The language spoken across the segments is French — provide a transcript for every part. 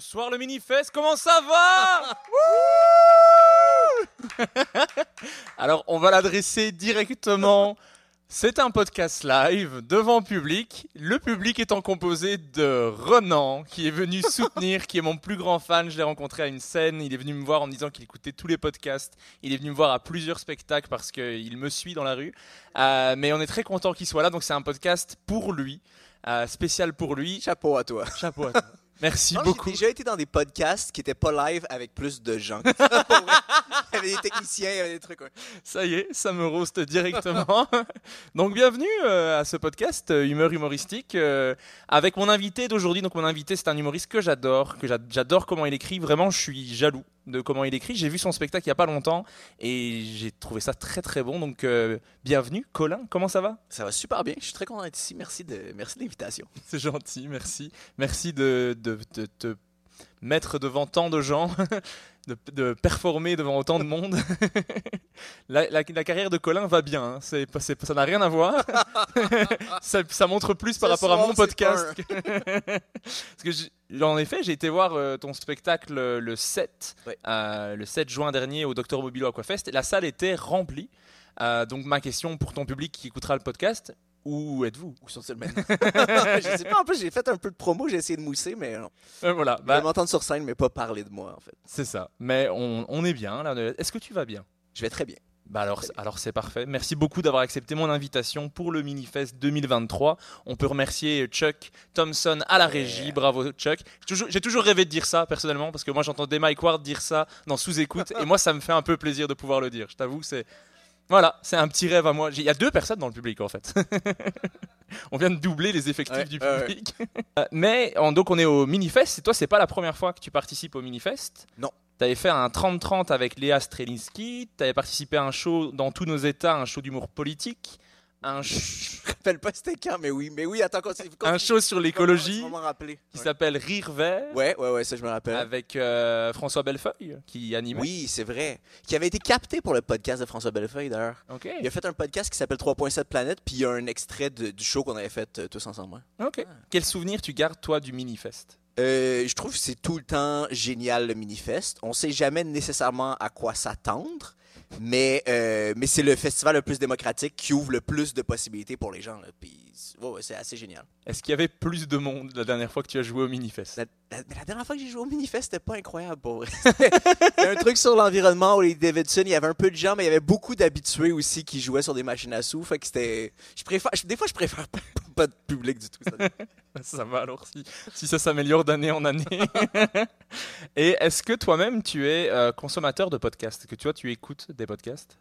Bonsoir le Minifest, comment ça va Alors on va l'adresser directement. C'est un podcast live devant public. Le public étant composé de Renan qui est venu soutenir, qui est mon plus grand fan. Je l'ai rencontré à une scène. Il est venu me voir en me disant qu'il écoutait tous les podcasts. Il est venu me voir à plusieurs spectacles parce qu'il me suit dans la rue. Euh, mais on est très content qu'il soit là. Donc c'est un podcast pour lui, euh, spécial pour lui. Chapeau à toi. Chapeau à toi. Merci Non, beaucoup. J'ai déjà été dans des podcasts qui n'étaient pas live avec plus de gens. Il y avait des techniciens, il y avait des trucs. ouais. Ça y est, ça me roast directement. donc bienvenue euh, à ce podcast euh, Humeur humoristique euh, avec mon invité d'aujourd'hui. Donc mon invité c'est un humoriste que j'adore, que j'a- j'adore comment il écrit. Vraiment, je suis jaloux de comment il écrit. J'ai vu son spectacle il y a pas longtemps et j'ai trouvé ça très très bon. Donc euh, bienvenue, Colin. Comment ça va? Ça va super bien. Je suis très content d'être ici. Merci de, merci de l'invitation. C'est gentil, merci. Merci de, de, de te mettre devant tant de gens, de, de performer devant autant de monde. la, la- la carrière de Colin va bien, hein. C'est ça n'a rien à voir. ça, ça montre plus par rapport à mon podcast. Parce que en effet, j'ai été voir euh, ton spectacle euh, le 7, Ouais. euh, le 7 juin dernier au Docteur Mobilo Aquafest. La salle était remplie. Euh, donc ma question pour ton public qui écoutera le podcast, où êtes-vous? Où sont-ils maintenant? je sais pas. En plus, j'ai fait un peu de promo. J'ai essayé de mousser, mais non. Euh, Voilà, Bah, m'entendre sur scène, mais pas parler de moi, en fait. C'est ça. Mais on, on est bien. là. Est-ce que tu vas bien? Je vais très bien. bah alors, alors c'est parfait. Merci beaucoup d'avoir accepté mon invitation pour le Minifest 2023. On peut remercier Chuck Thompson à la régie. Bravo Chuck. J'ai toujours, toujours rêvé de dire ça personnellement parce que moi j'entendais Mike Ward dire ça dans sous-écoute et moi ça me fait un peu plaisir de pouvoir le dire. Je t'avoue, c'est voilà, c'est un petit rêve à moi. Il y a deux personnes dans le public en fait. on vient de doubler les effectifs Ouais, du ouais. public. Euh, Mais en- donc on est au Minifest. Et toi, c'est pas la première fois que tu participes au Minifest? Non. Tu avais fait un 30-30 avec Léa Strelinski. Tu avais participé à un show dans tous nos états, un show d'humour politique. Un, Je rappelle pas c'était quand, mais oui. Mais oui, attends, continue. un show sur l'écologie qui Ouais. s'appelle Rire Vert Ouais, ouais, ouais, ça, je me rappelle. avec euh, François Bellefeuille qui animait. Oui, c'est vrai. Qui avait été capté pour le podcast de François Bellefeuille, d'ailleurs. Ok. Il a fait un podcast qui s'appelle 3.7 Planète, puis il y a un extrait de- du show qu'on avait fait euh, tous ensemble. Ok. Quel souvenir tu gardes toi du Minifest? Euh, je trouve que c'est tout le temps génial le Minifest. On sait jamais nécessairement à quoi s'attendre, mais, euh, mais c'est le festival le plus démocratique qui ouvre le plus de possibilités pour les gens. c'est assez génial. Est-ce qu'il y avait plus de monde la dernière fois que tu as joué au Minifest? La, la- mais la dernière fois que j'ai joué au Minifest, c'était pas incroyable pour un truc sur l'environnement où les Davidson, il y avait un peu de gens, mais il y avait beaucoup d'habitués aussi qui jouaient sur des machines à sous. Fait que c'était. Je préfère. je- Des fois, je préfère pas, de public du tout. ça. Ça va alors si, si ça s'améliore d'année en année. Et est-ce que toi-même tu es euh, consommateur de podcasts? Que tu vois, tu écoutes des podcasts?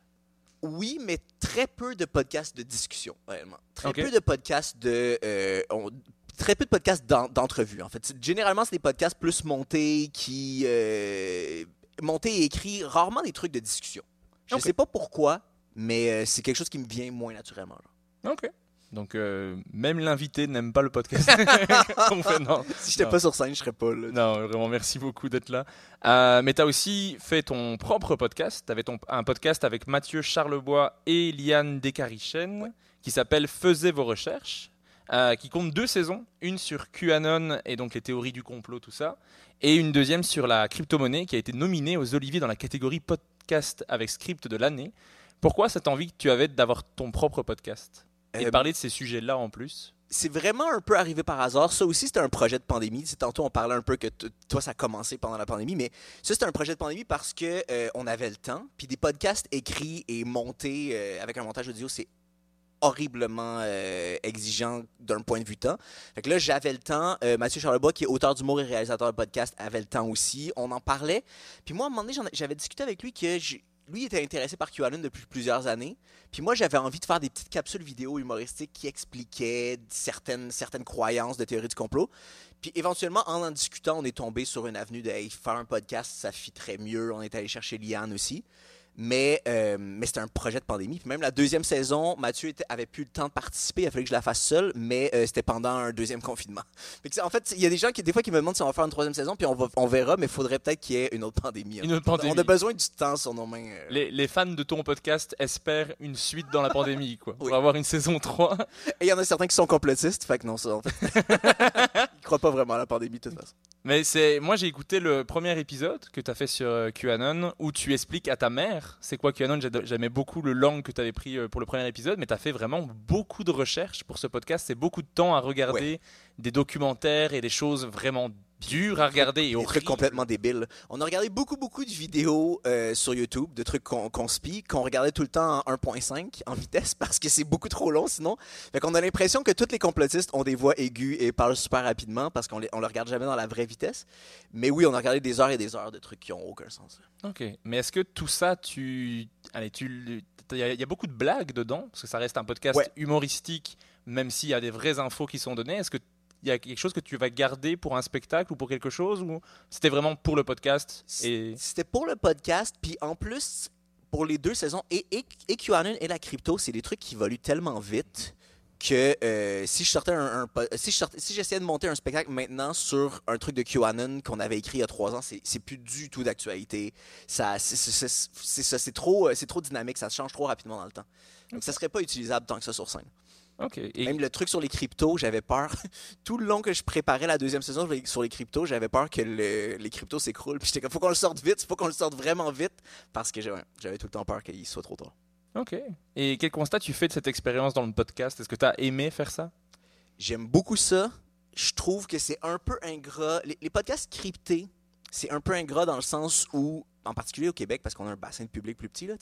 Oui, mais très peu de podcasts de discussion, réellement. Très peu de podcasts de. euh, on- très peu de podcasts d'en- d'entrevue, en fait. Généralement, c'est des podcasts plus montés qui. euh, montés et écrits, rarement des trucs de discussion. Je Ok. sais pas pourquoi, mais euh, c'est quelque chose qui me vient moins naturellement. genre. Ok. Donc, euh, même l'invité n'aime pas le podcast qu'on fait. Non, Si j'étais Non. pas sur scène, je serais pas là. non vraiment, merci beaucoup d'être là. Euh, mais tu as aussi fait ton propre podcast. Tu avais ton, un podcast avec Mathieu Charlebois et Liane Descarichen qui s'appelle Faisez vos recherches, euh, qui compte deux saisons. Une sur QAnon et donc les théories du complot, tout ça. Et une deuxième sur la crypto-monnaie qui a été nominée aux Oliviers dans la catégorie podcast avec script de l'année. Pourquoi cette envie que tu avais d'avoir ton propre podcast? Et Euh, parler de ces sujets-là en plus c'est vraiment un peu arrivé par hasard. Ça aussi, c'était un projet de pandémie. C'est tantôt, on parlait un peu que toi, ça a commencé pendant la pandémie, mais ça, c'était un projet de pandémie parce que euh, on avait le temps. Puis des podcasts écrits et montés euh, avec un montage audio, c'est horriblement euh, exigeant d'un point de vue temps. Fait que là, j'avais le temps. Euh, Mathieu Charlebois, qui est auteur d'humour et réalisateur de podcast, avait le temps aussi. On en parlait. Puis moi, à un moment donné, j'avais discuté avec lui que lui était intéressé par QAnon depuis plusieurs années. Puis moi, j'avais envie de faire des petites capsules vidéo humoristiques qui expliquaient certaines, certaines croyances de théorie du complot. Puis éventuellement, en en discutant, on est tombé sur une avenue de faire un podcast, ça fit très mieux. On est allé chercher Liane aussi. Mais, euh, mais c'était un projet de pandémie. Puis même la deuxième saison, Mathieu était- avait plus le temps de participer. Il a fallu que je la fasse seule, mais euh, c'était pendant un deuxième confinement. Que en fait, il y a des gens qui, des fois, qui me demandent si on va faire une troisième saison, puis on, va- on verra, mais il faudrait peut-être qu'il y ait une autre pandémie. Une autre pandémie. On a besoin du temps sur nos mains. euh. les, les fans de ton podcast espèrent une suite dans la pandémie, quoi. Pour Oui. avoir une saison 3. Et il y en a certains qui sont complotistes, fait que non, ça, en fait. Croient pas vraiment à la pandémie, de toute façon. Mais c'est moi j'ai écouté le premier épisode que tu as fait sur euh, QAnon où tu expliques à ta mère c'est quoi QAnon. J'aimais beaucoup le langue que tu avais pris euh, pour le premier épisode, mais tu as fait vraiment beaucoup de recherches pour ce podcast. C'est beaucoup de temps à regarder des documentaires et des choses vraiment dures à regarder et Des trucs complètement débiles. On a regardé beaucoup, beaucoup de vidéos euh, sur YouTube, de trucs qu'on spie, qu'on regardait tout le temps en 1.5 en vitesse parce que c'est beaucoup trop long sinon. Fait qu'on a l'impression que tous les complotistes ont des voix aiguës et parlent super rapidement parce qu'on les, on le regarde jamais dans la vraie vitesse. Mais oui, on a regardé des heures et des heures de trucs qui ont aucun sens. Ok, mais est-ce que tout ça, tu, allez, tu, il y, a- il y a beaucoup de blagues dedans? Parce que ça reste un podcast Ouais. humoristique, même s'il y a des vraies infos qui sont données. Est-ce que il y a quelque chose que tu vas garder pour un spectacle ou pour quelque chose ou c'était vraiment pour le podcast et C'était pour le podcast, puis en plus, pour les deux saisons, et, et, et QAnon et la crypto, c'est des trucs qui évoluent tellement vite que euh, si je sortais un, si je sortais- si j'essayais de monter un spectacle maintenant sur un truc de QAnon qu'on avait écrit il y a trois ans, c'est c'est plus du tout d'actualité. Ça, c'est trop, euh, c'est trop dynamique, ça change trop rapidement dans le temps. Donc ça serait pas utilisable tant que ça sur scène. Ok et Même le truc sur les cryptos, j'avais peur. Tout le long que je préparais la deuxième saison sur les cryptos, j'avais peur que le- les cryptos s'écroulent. Puis j'étais comme, faut qu'on le sorte vite, faut qu'on le sorte vraiment vite. Parce que j'avais j'avais tout le temps peur qu'il soit trop tard. ok et quel constat tu fais de cette expérience dans le podcast? Est-ce que tu as aimé faire ça? J'aime beaucoup ça. Je trouve que c'est un peu ingrat. Les, les podcasts cryptés, c'est un peu ingrat dans le sens où, en particulier au Québec, parce qu'on a un bassin de public plus petit, là.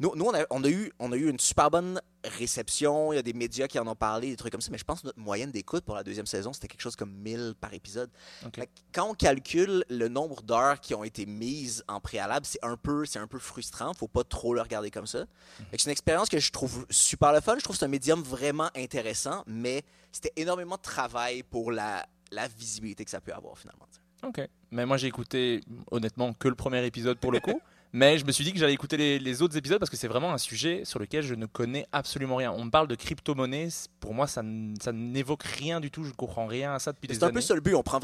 Nous, nous on, a, on, a eu, on a eu une super bonne réception. Il y a des médias qui en ont parlé, des trucs comme ça. Mais je pense que notre moyenne d'écoute pour la deuxième saison, c'était quelque chose comme 1000 par épisode. Fait Quand on calcule le nombre d'heures qui ont été mises en préalable, c'est un peu, c'est un peu frustrant. Faut pas trop le regarder comme ça. Que C'est une expérience que je trouve super le fun. Je trouve que c'est un médium vraiment intéressant, mais c'était énormément de travail pour la, la visibilité que ça peut avoir finalement. Ok. Mais moi j'ai écouté honnêtement que le premier épisode pour le coup. Mais je me suis dit que j'allais écouter les, les autres épisodes parce que c'est vraiment un sujet sur lequel je ne connais absolument rien. On me parle de crypto-monnaie, pour moi ça, ça n'évoque rien du tout, je ne comprends rien à ça depuis des C'est un années. peu ça le but. On prend.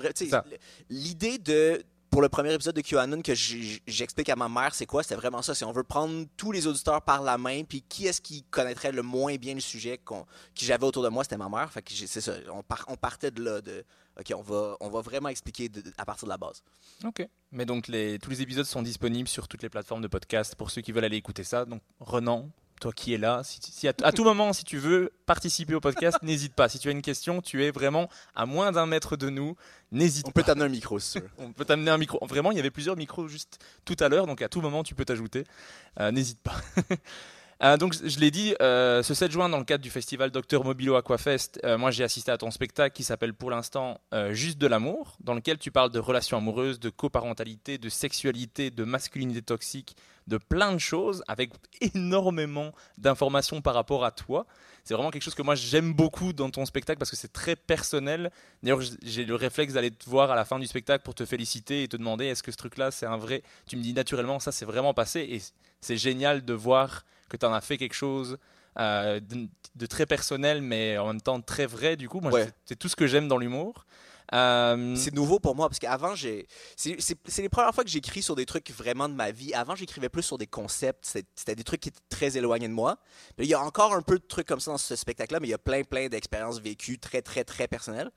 L'idée de. Pour le premier épisode de QAnon que j'explique à ma mère, c'est quoi? C'est vraiment ça. C'est on veut prendre tous les auditeurs par la main, puis qui est-ce qui connaîtrait le moins bien le sujet qu'on- que j'avais autour de moi, c'était ma mère. Fait que c'est ça. On, par- on partait de là, de OK, on va, on va vraiment expliquer de- à partir de la base. Ok. Mais donc les, tous les épisodes sont disponibles sur toutes les plateformes de podcast pour ceux qui veulent aller écouter ça. Donc Renan, toi qui es là, si, si à, à tout moment si tu veux participer au podcast, n'hésite pas. Si tu as une question, tu es vraiment à moins d'un mètre de nous, n'hésite On pas. peut t'amener un micro, veux. On peut t'amener un micro. Vraiment, il y avait plusieurs micros juste tout à l'heure, donc à tout moment tu peux t'ajouter. Euh, N'hésite pas. Euh, donc, je l'ai dit, euh, ce 7 juin, dans le cadre du festival Docteur Mobilo Aquafest, euh, moi j'ai assisté à ton spectacle qui s'appelle pour l'instant Juste de l'amour, dans lequel tu parles de relations amoureuses, de coparentalité, de sexualité, de masculinité toxique, de plein de choses, avec énormément d'informations par rapport à toi. C'est vraiment quelque chose que moi j'aime beaucoup dans ton spectacle parce que c'est très personnel. D'ailleurs, j'ai le réflexe d'aller te voir à la fin du spectacle pour te féliciter et te demander est-ce que ce truc-là c'est un vrai? Tu me dis naturellement, ça c'est vraiment passé et c'est génial de voir que tu en as fait quelque chose. euh, de, de très personnel mais en même temps très vrai du coup moi Ouais. c'est- tout ce que j'aime dans l'humour Euh, C'est nouveau pour moi parce qu'avant, j'ai. C'est c'est- c'est les premières fois que j'écris sur des trucs vraiment de ma vie. Avant, j'écrivais plus sur des concepts. C'était c'était des trucs qui étaient très éloignés de moi. Mais il y a encore un peu de trucs comme ça dans ce spectacle-là, mais il y a plein, plein d'expériences vécues très, très, très personnelles.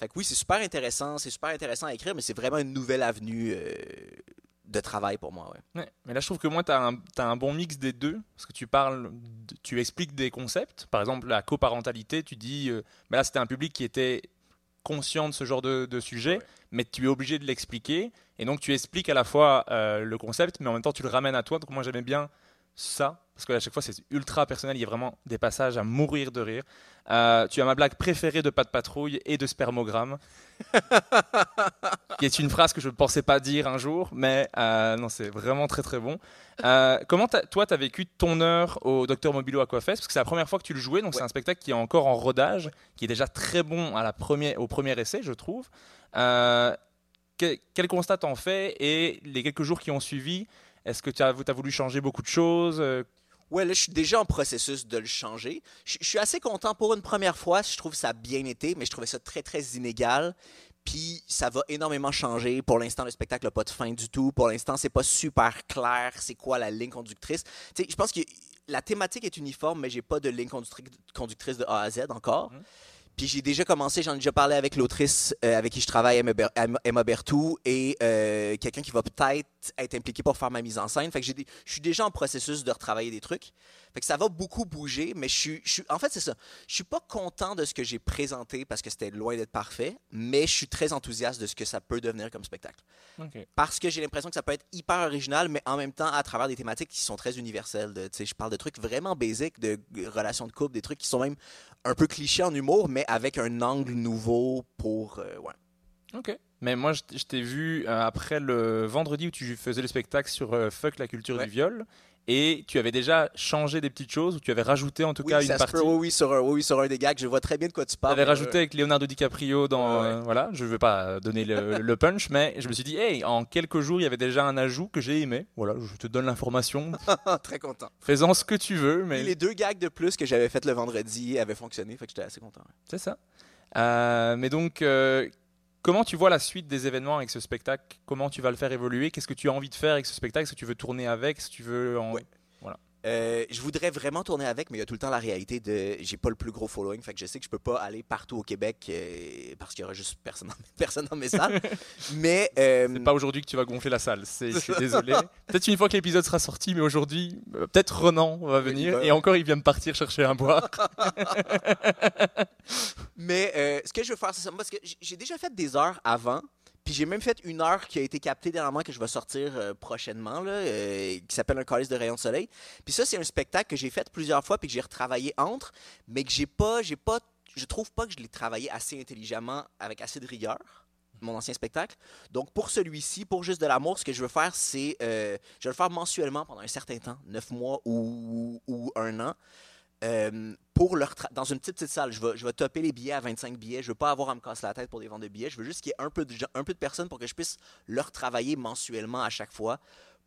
Fait que oui, c'est super intéressant. C'est super intéressant à écrire, mais c'est vraiment une nouvelle avenue euh, de travail pour moi. Ouais. Ouais, mais là, je trouve que moi, tu as, un bon mix des deux. Parce que tu parles, de- tu expliques des concepts. Par exemple, la coparentalité, tu dis, euh, mais là, c'était un public qui était conscient de ce genre de, de sujet, Ouais. mais tu es obligé de l'expliquer. Et donc, tu expliques à la fois euh, le concept, mais en même temps, tu le ramènes à toi. Donc, moi, j'aimais bien ça. Parce que à chaque fois, c'est ultra personnel. Il y a vraiment des passages à mourir de rire. Euh, tu as ma blague préférée de Pas de patrouille et de spermogramme. qui est une phrase que je ne pensais pas dire un jour, mais euh, non, c'est vraiment très très bon. Euh, comment toi, tu as vécu ton heure au Docteur Mobilo Aquafest Parce que c'est la première fois que tu le jouais, donc c'est un spectacle qui est encore en rodage, qui est déjà très bon à la première, au premier essai, je trouve. Euh, que- quel constat t'en fais? Et les quelques jours qui ont suivi, est-ce que tu as, as voulu changer beaucoup de choses? Ouais, là, je suis déjà en processus de le changer. Je, suis assez content pour une première fois. Je trouve ça bien été, mais je trouvais ça très, très inégal. Puis ça va énormément changer. Pour l'instant, le spectacle n'a pas de fin du tout. Pour l'instant, c'est pas super clair c'est quoi la ligne conductrice. Tu sais, je pense que la thématique est uniforme, mais j'ai pas de ligne conductri- conductrice de A à Z encore. Mhm. Puis j'ai déjà commencé, j'en ai déjà parlé avec l'autrice euh, avec qui je travaille, Emma, Ber- Emma- Emma Bertou, et euh, quelqu'un qui va peut-être être impliqué pour faire ma mise en scène. Je suis déjà en processus de retravailler des trucs. Fait que ça va beaucoup bouger, mais je suis, je suis- en fait, c'est ça. Je suis pas content de ce que j'ai présenté parce que c'était loin d'être parfait, mais je suis très enthousiaste de ce que ça peut devenir comme spectacle. Parce que j'ai l'impression que ça peut être hyper original, mais en même temps à travers des thématiques qui sont très universelles. De, tu sais, je parle de trucs vraiment basiques, de relations de couple, des trucs qui sont même un peu clichés en humour, mais avec un angle nouveau pour. euh, ouais. Ok. Mais moi, je, t'ai vu euh, après le vendredi où tu faisais le spectacle sur euh, Fuck la culture Ouais. du viol. Et tu avais déjà changé des petites choses, ou tu avais rajouté en tout Oui, cas ça une partie? peut, oui, oui, sur un, oui, sur un des gags. Je vois très bien de quoi tu Tu parles. avais mais, rajouté euh, avec Leonardo DiCaprio dans. Ouais, ouais. euh, voilà, je ne veux pas donner le, le punch, mais je me suis dit, hey, en quelques jours, il y avait déjà un ajout que j'ai aimé. Voilà, je te donne l'information. très content. Fais-en ce que tu veux, mais Et les deux gags de plus que j'avais fait le vendredi avaient fonctionné, fait que j'étais assez content. ouais. c'est ça. Euh, mais donc, euh, comment tu vois la suite des événements avec ce spectacle? Comment tu vas le faire évoluer? Qu'est-ce que tu as envie de faire avec ce spectacle? Est-ce que tu veux tourner avec? Est-ce que tu veux en... Euh, je voudrais vraiment tourner avec, mais il y a tout le temps la réalité de j'ai pas le plus gros following, fait que je sais que je peux pas aller partout au Québec euh, parce qu'il y aura juste personne dans, personne dans mes salles. mais euh, C'est pas aujourd'hui que tu vas gonfler la salle. C'est, je suis désolé. Peut-être une fois que l'épisode sera sorti, mais aujourd'hui, euh, peut-être Renan va venir. va. Et encore, il vient de partir chercher un boire. Mais ce que je veux faire, c'est ça. Parce que j'ai déjà fait des heures avant. Puis j'ai même fait une heure qui a été captée dernièrement que je vais sortir euh, prochainement, là, euh, qui s'appelle Un calice de rayon de soleil. Puis ça, c'est un spectacle que j'ai fait plusieurs fois puis que j'ai retravaillé entre, mais que j'ai pas, j'ai pas, je trouve pas que je l'ai travaillé assez intelligemment avec assez de rigueur. Mon ancien spectacle. Donc, pour celui-ci, pour Juste de l'amour, ce que je veux faire, c'est. euh, je vais le faire mensuellement pendant un certain temps, neuf mois ou, ou un an. Euh, pour leur dans une petite, petite salle, je vais, je vais topper les billets à 25 billets. Je veux pas avoir à me casser la tête pour des ventes de billets. Je veux juste qu'il y ait un peu, de, un peu de personnes pour que je puisse leur travailler mensuellement à chaque fois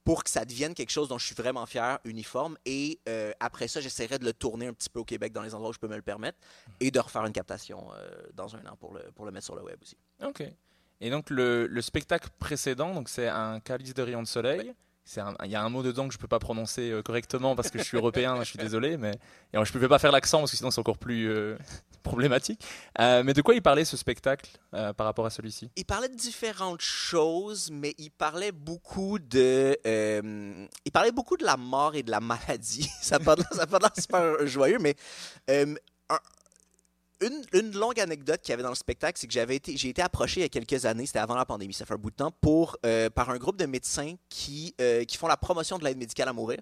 pour que ça devienne quelque chose dont je suis vraiment fier, uniforme. Et euh, après ça, j'essaierai de le tourner un petit peu au Québec dans les endroits où je peux me le permettre et de refaire une captation euh, dans un an pour le, pour le mettre sur le web aussi. ok. Et donc, le, le spectacle précédent, donc c'est un calice de rayon de soleil. Il y a un mot dedans que je peux pas prononcer euh, correctement parce que je suis européen, je suis désolé, mais et alors, je pouvais pas faire l'accent parce que sinon c'est encore plus euh, problématique. Euh, mais de quoi il parlait ce spectacle par rapport à celui-ci? Il parlait de différentes choses, mais il parlait beaucoup de, il parlait beaucoup de la mort et de la maladie. ça l'air ça l'air super joyeux, mais une, longue anecdote qu'il y avait dans le spectacle, c'est que j'ai été approché il y a quelques années, c'était avant la pandémie, ça fait un bout de temps, euh, par un groupe de médecins qui, euh, qui font la promotion de l'aide médicale à mourir.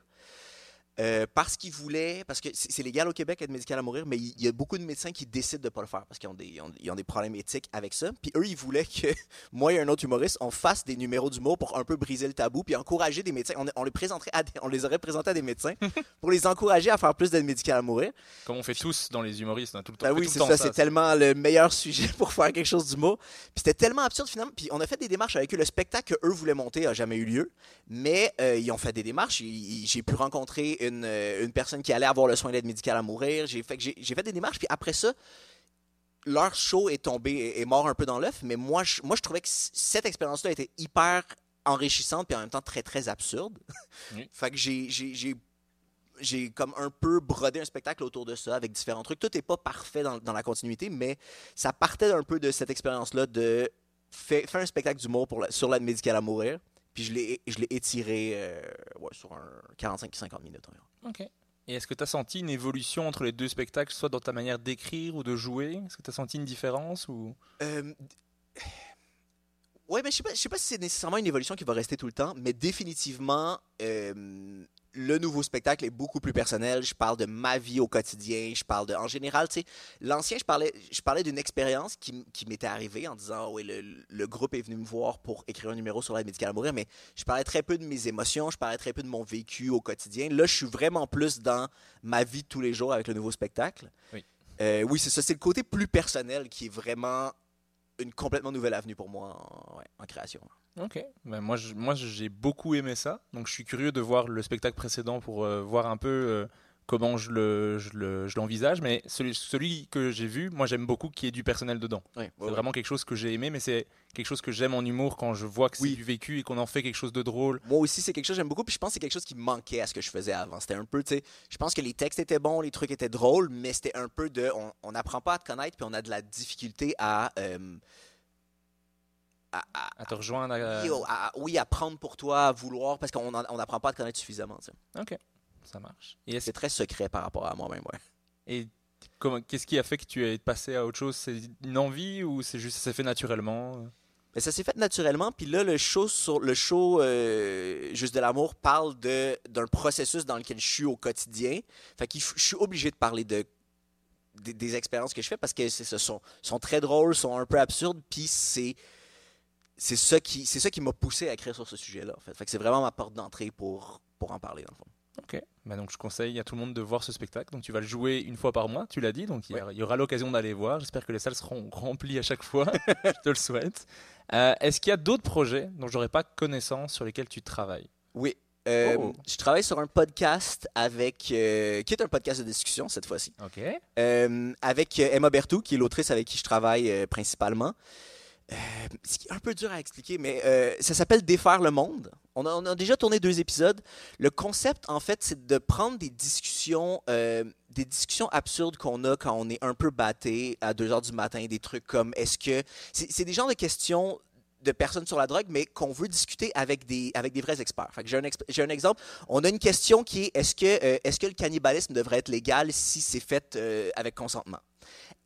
Euh, parce qu'ils voulaient, parce que c'est légal au Québec être médical à mourir, mais il y a beaucoup de médecins qui décident de pas le faire parce qu'ils ont des, ils ont, ils ont des problèmes éthiques avec ça. Puis eux, ils voulaient que moi et un autre humoriste, on fasse des numéros d'humour pour un peu briser le tabou, puis encourager des médecins. On, on les présenterait, à des- on les aurait présentés à des médecins pour les encourager à faire plus d'aide médicale à mourir. Comme on fait tous dans les humoristes, on a tout le temps. Ben oui, c'est ça, c'est tellement le meilleur sujet pour faire quelque chose d'humour. Puis c'était tellement absurde finalement. Puis on a fait des démarches avec eux. Le spectacle qu'eux voulaient monter a jamais eu lieu, mais euh, ils ont fait des démarches. J'ai pu rencontrer une, euh, une personne qui allait avoir le soin d'aide médicale à mourir. J'ai fait, j'ai fait des démarches. Puis après ça, leur show est tombé, est mort un peu dans l'œuf. Mais moi je, moi, je trouvais que cette expérience-là était hyper enrichissante puis en même temps très, très absurde. Fait que j'ai- j'ai comme un peu brodé un spectacle autour de ça avec différents trucs. Tout n'est pas parfait dans, dans la continuité, mais ça partait un peu de cette expérience-là de faire un spectacle d'humour pour la- sur l'aide médicale à mourir. Puis je l'ai je l'ai étiré euh, ouais, sur un 45-50 minutes environ. Ok. Et est-ce que tu as senti une évolution entre les deux spectacles, soit dans ta manière d'écrire ou de jouer? Est-ce que tu as senti une différence ou... Euh, Ouais, mais je sais pas, je sais pas si c'est nécessairement une évolution qui va rester tout le temps, mais définitivement, euh, le nouveau spectacle est beaucoup plus personnel. Je parle de ma vie au quotidien. Je parle de, en général, tu sais, l'ancien, je parlais, je parlais d'une expérience qui, m'était arrivée en disant, oui, le, le groupe est venu me voir pour écrire un numéro sur l'aide médicale à mourir, mais je parlais très peu de mes émotions, je parlais très peu de mon vécu au quotidien. Là, je suis vraiment plus dans ma vie de tous les jours avec le nouveau spectacle. Oui. Euh, oui, c'est ça. C'est le côté plus personnel qui est vraiment une complètement nouvelle avenue pour moi en, ouais, en création. Ok. Ben moi, j'ai beaucoup aimé ça. Donc, je suis curieux de voir le spectacle précédent pour euh, voir un peu euh, comment je le, je le- je l'envisage. Mais celui, celui que j'ai vu, moi, j'aime beaucoup qu'il y ait du personnel dedans. C'est vraiment quelque chose que j'ai aimé, mais c'est quelque chose que j'aime en humour quand je vois que c'est Oui. du vécu et qu'on en fait quelque chose de drôle. Moi aussi, c'est quelque chose que j'aime beaucoup. Puis je pense que c'est quelque chose qui manquait à ce que je faisais avant. C'était un peu, tu sais, je pense que les textes étaient bons, les trucs étaient drôles, mais c'était un peu de. On- On n'apprend pas à te connaître, puis on a de la difficulté à. euh, à- à- À te rejoindre. à- oui, à- oui, à prendre pour toi, à vouloir, parce qu'on n'apprend pas à te connaître suffisamment. tu sais. Ok. Ça marche. C'est très secret par rapport à moi-même. Ouais. et qu'est-ce qui a fait que tu es passé à autre chose? C'est une envie ou c'est juste ça s'est fait naturellement? Mais ça s'est fait naturellement. Puis là, le show, sur, le show euh, Juste de l'amour parle de, d'un processus dans lequel je suis au quotidien. Fait que je suis obligé de parler de, des, des expériences que je fais parce que ce sont, sont très drôles, sont un peu absurdes. Puis c'est, c'est, ça qui, c'est ça qui m'a poussé à écrire sur ce sujet-là. En fait. C'est vraiment ma porte d'entrée pour, pour en parler, dans le fond. Ok. Bah donc je conseille à tout le monde de voir ce spectacle. Donc tu vas le jouer une fois par mois, tu l'as dit. Donc il y, aura- il y aura l'occasion d'aller voir. J'espère que les salles seront remplies à chaque fois. je te le souhaite. Euh, Est-ce qu'il y a d'autres projets dont j'aurais pas connaissance sur lesquels tu travailles? Oui. Euh, Oh. Je travaille sur un podcast avec, euh, qui est un podcast de discussion cette fois-ci. Ok. Avec Emma Berthoud, qui est l'autrice avec qui je travaille principalement. Euh, ce qui est un peu dur à expliquer, mais euh, ça s'appelle Défaire le monde. On a, déjà tourné deux épisodes. Le concept, en fait, c'est de prendre des discussions, euh, des discussions absurdes qu'on a quand on est un peu batté à 2 heures du matin, des trucs comme est-ce que. C'est des genres de questions de personnes sur la drogue, mais qu'on veut discuter avec des, avec des vrais experts. J'ai un, exemple. On a une question qui est est-ce que, euh, est-ce que le cannibalisme devrait être légal si c'est fait avec consentement?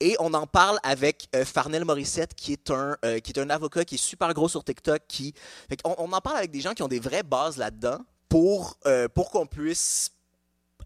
Et on en parle avec euh, Farnell Morissette, qui est, un, euh, qui est un avocat qui est super gros sur TikTok. Qui... On, en parle avec des gens qui ont des vraies bases là-dedans pour, euh, pour qu'on puisse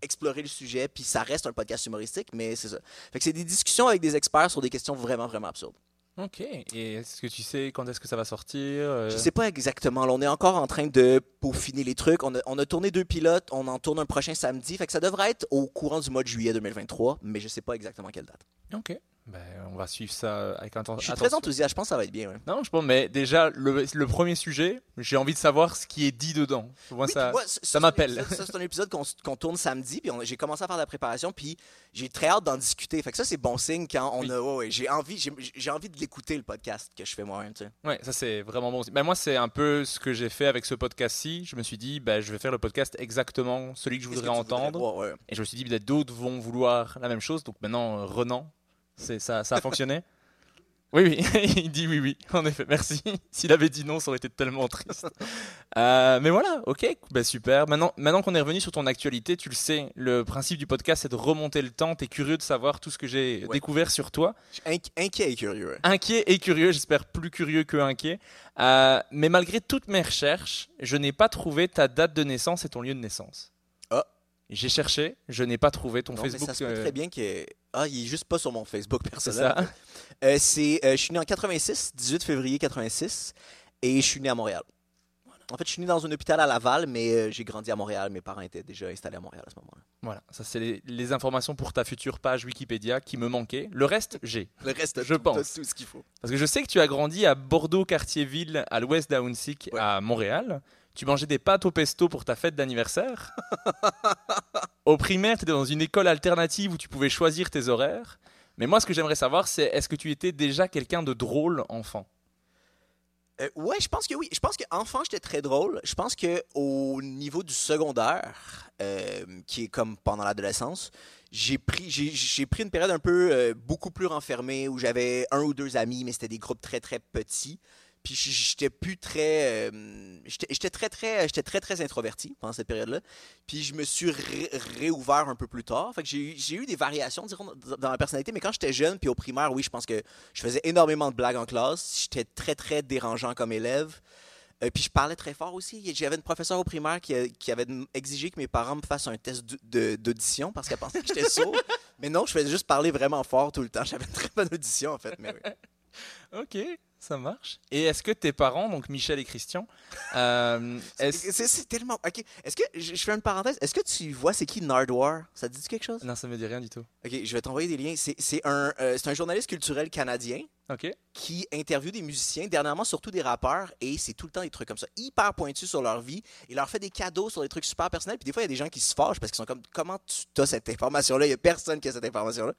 explorer le sujet. Puis ça reste un podcast humoristique, mais c'est ça. C'est des discussions avec des experts sur des questions vraiment, vraiment absurdes. Ok. Et est-ce que tu sais quand est-ce que ça va sortir euh, Je sais pas exactement. Là, on est encore en train de peaufiner les trucs. On a, on a tourné deux pilotes. On en tourne un prochain samedi. Fait que ça devrait être au courant du mois de juillet 2023, mais je sais pas exactement quelle date. Ok. Ben, on va suivre ça avec atten- Je suis attention. très enthousiaste. Je pense que ça va être bien. ouais. Non, je pense, mais déjà, le, le premier sujet, j'ai envie de savoir ce qui est dit dedans. Moi, Oui, ça, moi, ça m'appelle. c'est un épisode qu'on tourne samedi, puis j'ai commencé à faire de la préparation, puis j'ai très hâte d'en discuter. Fait que ça, c'est bon signe quand on Oui. a. ouais, ouais, j'ai envie, j'ai- envie de l'écouter, le podcast que je fais moi-même. Ouais, ça c'est vraiment bon. Ben, moi, c'est un peu ce que j'ai fait avec ce podcast-ci. Je me suis dit, ben, je vais faire le podcast exactement celui que je voudrais que tu voudrais entendre. voir. Et je me suis dit, peut-être d'autres vont vouloir la même chose. Donc maintenant, Renan, ça, ça a fonctionné? Oui, oui, il dit oui, oui, en effet, merci. S'il avait dit non, ça aurait été tellement triste. Euh, mais voilà, ok, ben super. Maintenant, maintenant qu'on est revenu sur ton actualité, tu le sais, le principe du podcast, c'est de remonter le temps. Tu es curieux de savoir tout ce que j'ai Ouais. découvert sur toi. Je suis inqui- inquiet et curieux. Inquiet et curieux, j'espère plus curieux que inquiet. Euh, mais malgré toutes mes recherches, je n'ai pas trouvé ta date de naissance et ton lieu de naissance. J'ai cherché, je n'ai pas trouvé ton Non, mais Facebook. ça se peut euh, très bien que. Ah, il est juste pas sur mon Facebook c'est personnel. ça. Euh, c'est, euh, je suis né en 86, 18 février 86, et je suis né à Montréal. En fait, je suis né dans un hôpital à Laval, mais euh, j'ai grandi à Montréal. Mes parents étaient déjà installés à Montréal à ce moment-là. Voilà, ça c'est les, les informations pour ta future page Wikipédia qui me manquaient. Le reste, j'ai. Le reste, Je tout, pense. tout ce qu'il faut. Parce que je sais que tu as grandi à Bordeaux, quartier-ville, à l'ouest d'Aounsick, Ouais. à Montréal. Tu mangeais des pâtes au pesto pour ta fête d'anniversaire. au primaire, tu étais dans une école alternative où tu pouvais choisir tes horaires. Mais moi, ce que j'aimerais savoir, c'est est-ce que tu étais déjà quelqu'un de drôle enfant? Euh, ouais, je pense que oui. Je pense qu'enfant, j'étais très drôle. Je pense que au niveau du secondaire, euh, qui est comme pendant l'adolescence, j'ai pris, j'ai, pris une période un peu euh, beaucoup plus renfermée où j'avais un ou deux amis, mais c'était des groupes très très petits. Puis j'étais plus très, euh, j'étais, très très, j'étais très très introverti pendant cette période-là. Puis je me suis ré- réouvert un peu plus tard. Fait que j'ai, eu- des variations, dans ma personnalité. Mais quand j'étais jeune, puis au primaire, oui, je pense que je faisais énormément de blagues en classe. J'étais très, très dérangeant comme élève. Euh, puis je parlais très fort aussi. J'avais une professeure au primaire qui, avait exigé que mes parents me fassent un test d'audition parce qu'elle pensait que j'étais sourd. mais non, je faisais juste parler vraiment fort tout le temps. J'avais une très bonne audition, en fait. Mais oui. Ok, ça marche. Et est-ce que tes parents, donc Michel et Christian, euh, est-ce- C'est c'est tellement. Ok. Est-ce que. Je, je fais une parenthèse. Est-ce que tu vois c'est qui Nardwar? Ça te dit quelque chose? Non, ça me dit rien du tout. Ok, je vais t'envoyer des liens. C'est c'est un, euh, c'est un journaliste culturel canadien Ok. qui interviewe des musiciens, dernièrement surtout des rappeurs, et c'est tout le temps des trucs comme ça, hyper pointus sur leur vie. Il leur fait des cadeaux sur des trucs super personnels, puis des fois, il y a des gens qui se fâchent parce qu'ils sont comme Comment tu as cette information-là? Il n'y a personne qui a cette information-là.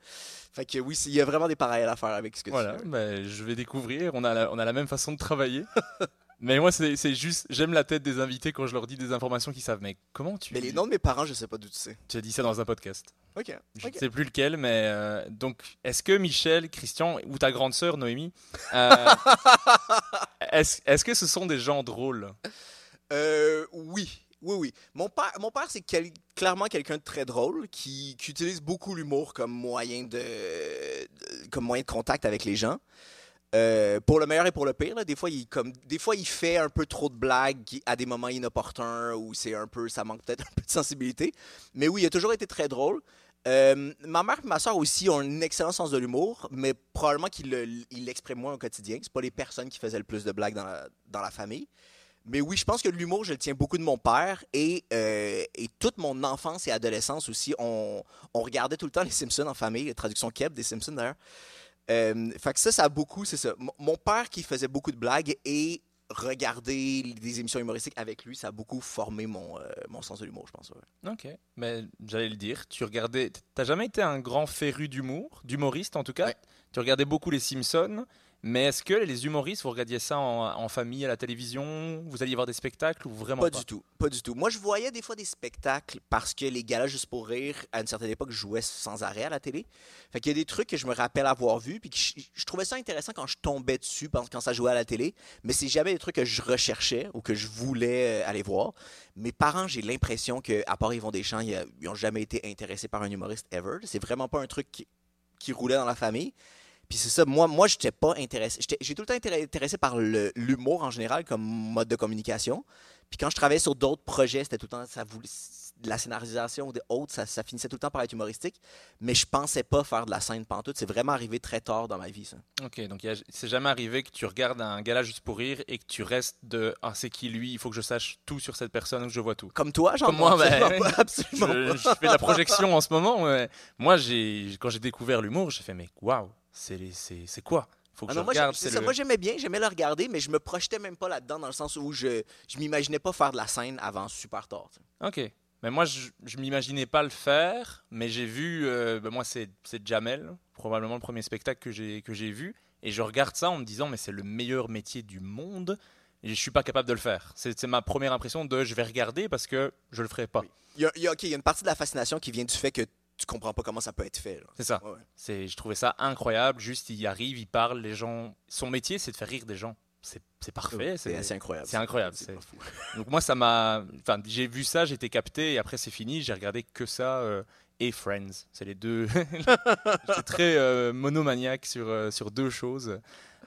Fait que oui, il y a vraiment des parallèles à faire avec ce que Voilà, tu fais. ben, je vais découvrir. On a la, on a la même façon de travailler. Mais moi, c'est juste, j'aime la tête des invités quand je leur dis des informations qu'ils savent. Mais comment tu, Mais les noms de mes parents, je sais pas d'où tu sais. tu as dit ça dans un podcast Ok. Je ne sais plus lequel, mais euh, donc, est-ce que Michel, Christian ou ta grande sœur Noémie, euh, est-ce est-ce que ce sont des gens drôles? Euh, oui. Oui, oui. Mon père, mon père c'est quel- clairement quelqu'un de très drôle qui, qui utilise beaucoup l'humour comme moyen de, de- comme moyen de contact avec les gens. Euh, pour le meilleur et pour le pire, des fois il comme des fois il fait un peu trop de blagues à des moments inopportuns où c'est un peu ça manque peut-être un peu de sensibilité. Mais oui, il a toujours été très drôle. Euh, ma mère et ma soeur aussi ont un excellent sens de l'humour, mais probablement qu'ils le- ils l'expriment moins au quotidien. C'est pas les personnes qui faisaient le plus de blagues dans la, dans la famille. Mais oui, je pense que l'humour, je le tiens beaucoup de mon père. Et, euh, et toute mon enfance et adolescence aussi, on, on regardait tout le temps les Simpsons en famille, traduction Keb des Simpsons d'ailleurs. Euh, fait que ça, ça a beaucoup, c'est ça. Mon- Mon père qui faisait beaucoup de blagues et regarder des émissions humoristiques avec lui, ça a beaucoup formé mon, euh, mon sens de l'humour, je pense. ouais. Ok, mais j'allais le dire. Tu regardais. T'as jamais été un grand féru d'humour, d'humoriste en tout cas? Ouais. Tu regardais beaucoup les Simpsons. Mais est-ce que les humoristes, vous regardiez ça en, en famille à la télévision? Vous alliez voir des spectacles ou vraiment Pas pas, du tout, pas du tout. Moi, je voyais des fois des spectacles parce que les galas juste pour rire, à une certaine époque, jouaient sans arrêt à la télé. Fait qu'il y a des trucs que je me rappelle avoir vus, puis que je, je trouvais ça intéressant quand je tombais dessus, quand ça jouait à la télé. Mais c'est jamais des trucs que je recherchais ou que je voulais euh, aller voir. Mes parents, j'ai l'impression que, à part Yvon Deschamps, ils, ils ont jamais été intéressés par un humoriste ever. C'est vraiment pas un truc qui, qui roulait dans la famille. Puis c'est ça, moi, moi, j'étais pas intéressé. j'étais- J'ai tout le temps été intéressé par l'humour en général comme mode de communication. Puis quand je travaillais sur d'autres projets, c'était tout le temps, ça voulait, de la scénarisation ou des autres, ça, ça finissait tout le temps par être humoristique. Mais je pensais pas faire de la scène pantoute. C'est vraiment arrivé très tard dans ma vie, ça. Ok, donc c'est jamais arrivé que tu regardes un gala juste pour rire et que tu restes de Ah, c'est qui lui? Il faut que je sache tout sur cette personne, que je vois tout. Comme toi, j'en Comme moi, absolument ben, pas, absolument Je, pas. je fais de la projection en ce moment. ouais. Moi, j'ai quand j'ai découvert l'humour, j'ai fait mais waouh, c'est c'est c'est quoi? Faut que Ah je moi, regarde. ça, le- moi, j'aimais bien, j'aimais le regarder, mais je me projetais même pas là-dedans dans le sens où je, je m'imaginais pas faire de la scène avant super tard. Ok. Mais moi, je, je m'imaginais pas le faire, mais j'ai vu. euh, ben moi, c'est c'est Jamel, probablement le premier spectacle que j'ai que j'ai vu, et je regarde ça en me disant mais c'est le meilleur métier du monde. Et je suis pas capable de le faire. C'est c'est ma première impression de je vais regarder parce que je le ferai pas. Il y a, il y a- ok, il y a une partie de la fascination qui vient du fait que tu comprends pas comment ça peut être fait. C'est ça. Ouais, ouais. C'est, je trouvais ça incroyable. Juste, il arrive, il parle, les gens. Son métier, c'est de faire rire des gens. C'est, c'est parfait. C'est incroyable. c'est incroyable, fou. Donc moi, ça m'a. Enfin, j'ai vu ça, j'étais capté, et après c'est fini. J'ai regardé que ça euh, et Friends. C'est les deux. J'étais très euh, monomaniaque sur euh, sur deux choses.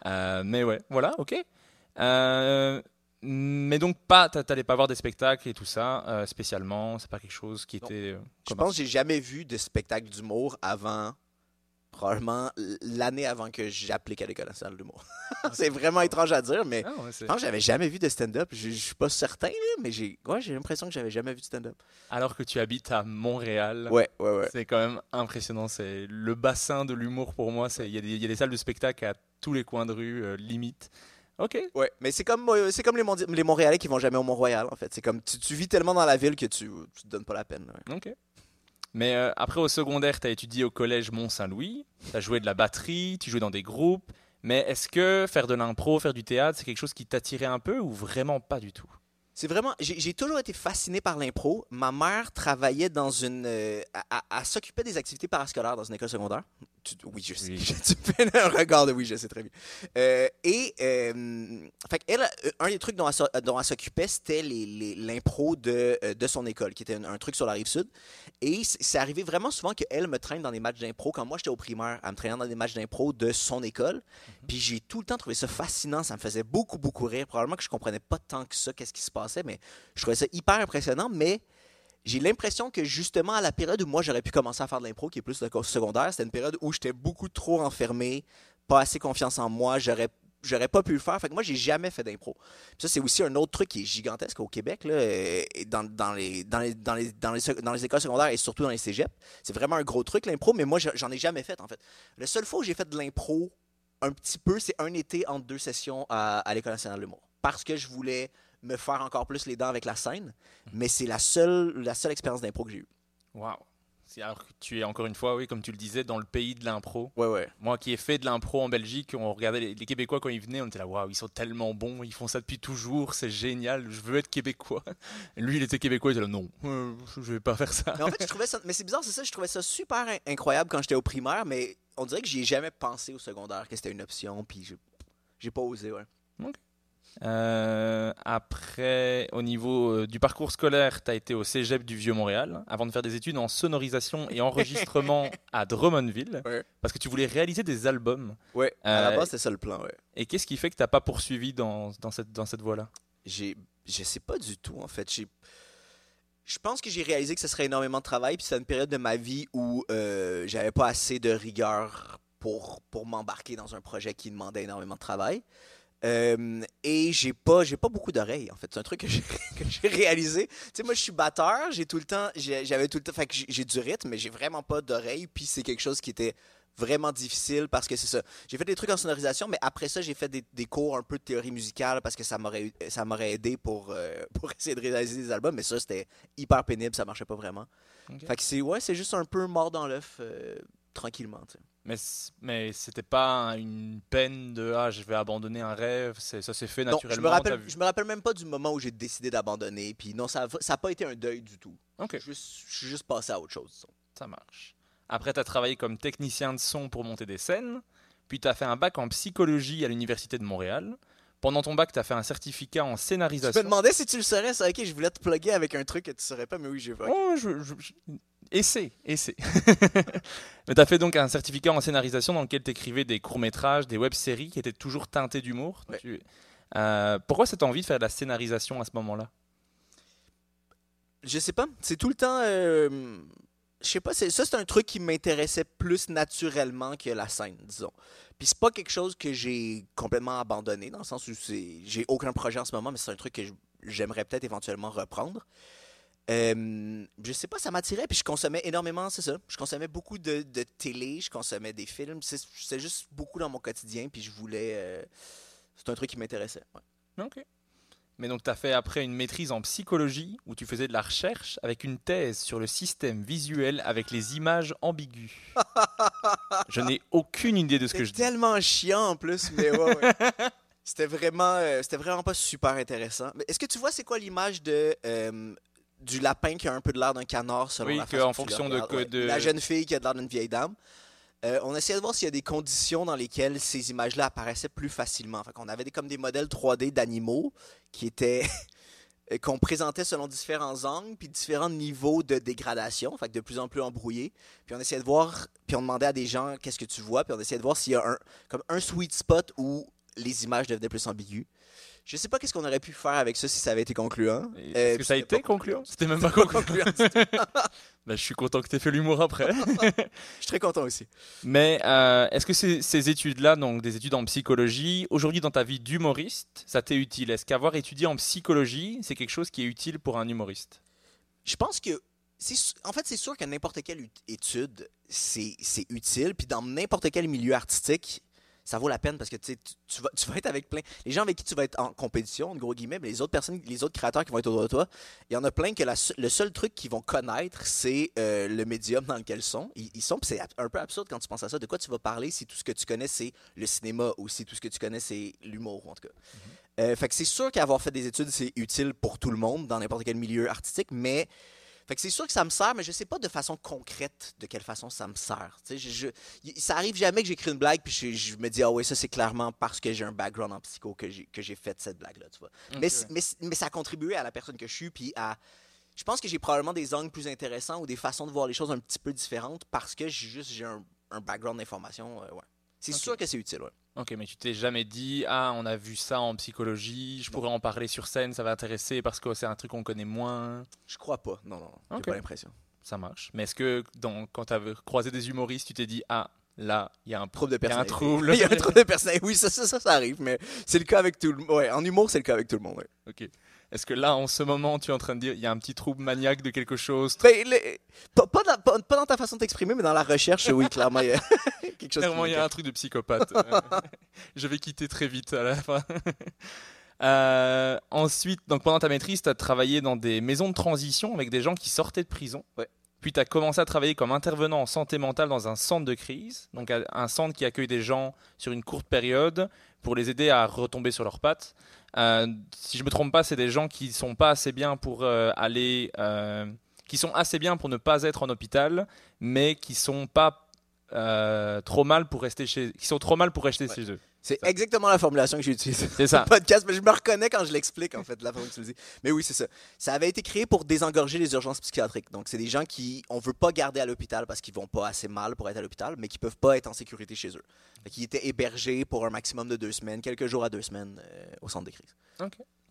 Mais ouais, voilà, ok. Mais donc pas, t'a- t'allais pas voir des spectacles et tout ça euh, spécialement. C'est pas quelque chose qui était. euh, Je pense que j'ai jamais vu de spectacle d'humour avant, probablement l'année avant que j'applique à l'École nationale d'humour. c'est vraiment étrange à dire, mais Ah ouais, je pense que j'avais jamais vu de stand-up. Je je suis pas certain, mais j'ai ouais, j'ai l'impression que j'avais jamais vu de stand-up. Alors que tu habites à Montréal. Ouais, ouais, ouais. C'est quand même impressionnant. C'est le bassin de l'humour pour moi. c'est- Il y, a des- il y a des salles de spectacle à tous les coins de rue, euh, limite. Ok. Ouais, mais c'est comme, euh, c'est comme les, Montréalais qui vont jamais au Mont-Royal, en fait. C'est comme, tu, tu vis tellement dans la ville que tu, tu te donnes pas la peine. ouais. Ok. Mais euh, après, au secondaire, tu as étudié au collège Mont-Saint-Louis. Tu as joué de la batterie, tu jouais dans des groupes. Mais est-ce que faire de l'impro, faire du théâtre, c'est quelque chose qui t'attirait un peu ou vraiment pas du tout? C'est vraiment. J'ai toujours été fasciné par l'impro. Ma mère travaillait dans une. euh, à- à- s'occupait des activités parascolaires dans une école secondaire. Tu- oui, je sais. Oui. tu fais un regard de oui, je sais très bien. Euh, et. euh, fait qu'elle, euh, un des trucs dont elle, dont elle s'occupait, c'était les- les- l'impro de, euh, de son école, qui était un, un truc sur la rive sud. Et c'est arrivé vraiment souvent qu'elle me traîne dans des matchs d'impro. Quand moi j'étais au primaire, elle me traînait dans des matchs d'impro de son école. Puis j'ai tout le temps trouvé ça fascinant. Ça me faisait beaucoup, beaucoup rire. Probablement que je comprenais pas tant que ça, qu'est-ce qui se passait, mais je trouvais ça hyper impressionnant. Mais j'ai l'impression que justement, à la période où moi j'aurais pu commencer à faire de l'impro, qui est plus le secondaire, c'était une période où j'étais beaucoup trop enfermé, pas assez confiance en moi. J'aurais j'aurais pas pu le faire. Fait que moi, j'ai jamais fait d'impro. Ça, c'est aussi un autre truc qui est gigantesque au Québec, là, dans, les, dans, les, dans, les, dans, les, dans les écoles secondaires et surtout dans les cégeps. C'est vraiment un gros truc, l'impro, mais moi, je- j'en ai jamais fait, en fait. Le seul fois où j'ai fait de l'impro un petit peu, c'est un été entre deux sessions à, à l'École nationale de l'humour. Parce que je voulais me faire encore plus les dents avec la scène, mais c'est la seule, la seule expérience d'impro que j'ai eue. C'est- Alors que tu es encore une fois, oui, comme tu le disais, dans le pays de l'impro. Ouais, ouais. Moi qui ai fait de l'impro en Belgique, on regardait les, les Québécois quand ils venaient, on était là, waouh, ils sont tellement bons, ils font ça depuis toujours, c'est génial, je veux être Québécois. Lui, il était Québécois, il était là, non, euh, je vais pas faire ça. Mais en fait, je trouvais ça. Mais c'est bizarre, c'est ça. Je trouvais ça super in- incroyable quand j'étais au primaire, mais on dirait que j'y ai jamais pensé au secondaire que c'était une option, puis j'ai- pas osé, ouais. Euh, après, au niveau euh, du parcours scolaire, tu as été au cégep du Vieux-Montréal avant de faire des études en sonorisation et enregistrement à Drummondville Ouais. parce que tu voulais réaliser des albums. Ouais. À la Euh, base, c'était ça le plan, ouais. Et qu'est-ce qui fait que tu pas poursuivi dans, dans cette, dans cette voie-là? Je sais pas du tout, en fait. Je pense que j'ai réalisé que ce serait énormément de travail, puis c'est une période de ma vie où euh, j'avais pas assez de rigueur pour, pour m'embarquer dans un projet qui demandait énormément de travail. Euh, et j'ai pas, j'ai pas beaucoup d'oreilles, en fait. C'est un truc que j'ai, réalisé. Tu sais, moi, je suis batteur, j'ai tout le temps, j'avais tout le temps, fait que j'ai, du rythme, mais j'ai vraiment pas d'oreilles, puis c'est quelque chose qui était vraiment difficile parce que c'est ça. J'ai fait des trucs en sonorisation, mais après ça, j'ai fait des, des cours un peu de théorie musicale parce que ça m'aurait, ça m'aurait aidé pour, euh, pour essayer de réaliser des albums, mais ça, c'était hyper pénible, ça marchait pas vraiment. Fait que c'est, ouais, c'est juste un peu mort dans l'œuf, euh, tranquillement, tu sais. Mais, mais c'était pas une peine de ah, je vais abandonner un rêve, ça s'est fait Non, naturellement. je me rappelle, je me rappelle même pas du moment où j'ai décidé d'abandonner, puis non, ça n'a pas été un deuil du tout. Ok. Je suis- je suis juste passé à autre chose. disons. Ça marche. Après, tu as travaillé comme technicien de son pour monter des scènes. Puis tu as fait un bac en psychologie à l'Université de Montréal. Pendant ton bac, tu as fait un certificat en Je me scénarisation. demandais si tu le saurais, ça, ok, je voulais te plugger avec un truc que tu saurais pas, mais oui, j'ai. Oh, je, je- Essaie, essaie. Mais tu as fait donc un certificat en scénarisation dans lequel tu écrivais des courts-métrages, des web-séries qui étaient toujours teintées d'humour. Ouais. Tu- euh, pourquoi cette envie de faire de la scénarisation à ce moment-là? Je sais pas. C'est tout le temps. euh, je sais pas. c'est- Ça, c'est un truc qui m'intéressait plus naturellement que la scène, disons. Puis c'est pas quelque chose que j'ai complètement abandonné, dans le sens où c'est, j'ai aucun projet en ce moment, mais c'est un truc que j'aimerais peut-être éventuellement reprendre. Euh, je sais pas, ça m'attirait, puis je consommais énormément, c'est ça. Je consommais beaucoup de, de télé, je consommais des films. C'est, juste beaucoup dans mon quotidien, puis je voulais. euh, c'est un truc qui m'intéressait. ouais. Ok. Mais donc tu as fait après une maîtrise en psychologie où tu faisais de la recherche avec une thèse sur le système visuel avec les images ambiguës. Je n'ai aucune idée de ce que je dis. tellement chiant en plus, mais ouais, ouais. C'était vraiment, euh, c'était vraiment pas super intéressant. Est-ce que tu vois c'est quoi l'image de euh, du lapin qui a un peu de l'air d'un canard selon Oui, la façon en fonction de la jeune fille qui a de l'air d'une vieille dame. Euh, on essayait de voir s'il y a des conditions dans lesquelles ces images-là apparaissaient plus facilement. Fait qu'on avait des, comme des modèles 3D d'animaux qui étaient qu'on présentait selon différents angles puis différents niveaux de dégradation, fait que de plus en plus embrouillés. Puis on essayait de voir, puis on demandait à des gens qu'est-ce que tu vois, puis on essayait de voir s'il y a un comme un sweet spot où les images devenaient plus ambiguës. Je sais pas qu'est-ce qu'on aurait pu faire avec ça si ça avait été concluant. Et Euh, Est-ce que ça a été concluant? C'était même pas concluant. Bah, je suis content que tu aies fait l'humour après. Je suis très content aussi. Mais euh, est-ce que ces, ces études-là, donc des études en psychologie, aujourd'hui dans ta vie d'humoriste, ça t'est utile? Est-ce qu'avoir étudié en psychologie, c'est quelque chose qui est utile pour un humoriste? Je pense que. En fait, c'est sûr que n'importe quelle étude, c'est c'est utile. Puis dans n'importe quel milieu artistique, ça vaut la peine parce que tu vas, tu vas être avec plein. Les gens avec qui tu vas être en compétition, en gros guillemets, mais les autres personnes, les autres créateurs qui vont être autour de toi, il y en a plein que la le seul truc qu'ils vont connaître, c'est euh, le médium dans lequel ils sont. Ils, ils sont, c'est un peu absurde quand tu penses à ça. De quoi tu vas parler si tout ce que tu connais, c'est le cinéma ou si tout ce que tu connais, c'est l'humour, en tout cas. Euh, fait que c'est sûr qu'avoir fait des études, c'est utile pour tout le monde dans n'importe quel milieu artistique, mais fait que c'est sûr que ça me sert, mais je sais pas de façon concrète de quelle façon ça me sert. Je- je- ça arrive jamais que j'écris une blague puis je, je me dis ah ouais ça c'est clairement parce que j'ai un background en psycho que j'ai que j'ai fait cette blague là, tu vois. Mais, ça a contribué à la personne que je suis puis à je pense que j'ai probablement des angles plus intéressants ou des façons de voir les choses un petit peu différentes parce que j'ai juste j'ai un, un background d'information. euh, ouais. C'est sûr que c'est utile, ouais. Ok, mais tu t'es jamais dit, ah, on a vu ça en psychologie, je pourrais en parler sur scène, ça va intéresser parce que c'est un truc qu'on connaît moins. Je crois pas. Non, non. J'ai pas l'impression. Ça marche. Mais est-ce que dans, quand tu as croisé des humoristes, tu t'es dit, ah, là, il y a un Trouble de Il y a un trouble. Il y a un trouble de personnalité. Oui, ça, ça, ça, ça arrive, mais c'est le cas avec tout le monde. Ouais, en humour, c'est le cas avec tout le monde. ouais. Ok. Est-ce que là, en ce moment, tu es en train de dire, il y a un petit trouble maniaque de quelque chose? Ben, pas, pas dans, pas- pas dans ta façon de t'exprimer, mais dans la recherche, oui, clairement, il y a quelque chose. Clairement, il y a un truc de psychopathe. Je vais quitter très vite à la fin. Euh, ensuite, donc pendant ta maîtrise, tu as travaillé dans des maisons de transition avec des gens qui sortaient de prison. Ouais. Puis tu as commencé à travailler comme intervenant en santé mentale dans un centre de crise, donc un centre qui accueille des gens sur une courte période pour les aider à retomber sur leurs pattes. Euh, si je me trompe pas, c'est des gens qui sont pas assez bien pour euh, aller, euh, qui sont assez bien pour ne pas être en hôpital, mais qui sont pas trop mal pour rester chez, qui sont trop mal pour rester Ouais. chez eux. C'est exactement la formulation que j'ai utilisée. C'est ça. podcast, mais je me reconnais quand je l'explique, en fait, la façon que tu le dis. Mais oui, c'est ça. Ça avait été créé pour désengorger les urgences psychiatriques. Donc, c'est des gens qui, on veut pas garder à l'hôpital parce qu'ils vont pas assez mal pour être à l'hôpital, mais qui peuvent pas être en sécurité chez eux. Qu'ils étaient hébergés pour un maximum de deux semaines, quelques jours à deux semaines, euh, au centre de crise.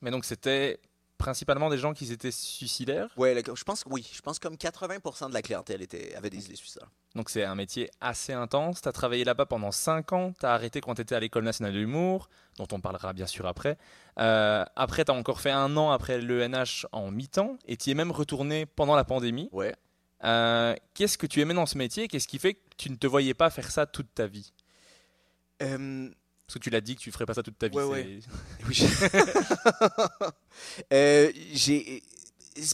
Mais donc c'était principalement des gens qui étaient suicidaires? Ouais, le- je pense, oui, je pense comme 80% de la clientèle était, avait des idées suicidaires. Donc c'est un métier assez intense. Tu as travaillé là-bas pendant 5 ans. Tu as arrêté quand tu étais à l'École nationale de l'humour, dont on parlera bien sûr après. Euh, après, tu as encore fait un an après l'ENH en mi-temps et tu y es même retourné pendant la pandémie. Ouais. Euh, Qu'est-ce que tu aimais dans ce métier? Qu'est-ce qui fait que tu ne te voyais pas faire ça toute ta vie? Euh, Parce que tu l'as dit que tu ferais pas ça toute ta vie. Ouais. Oui, j'ai- Euh, j'ai.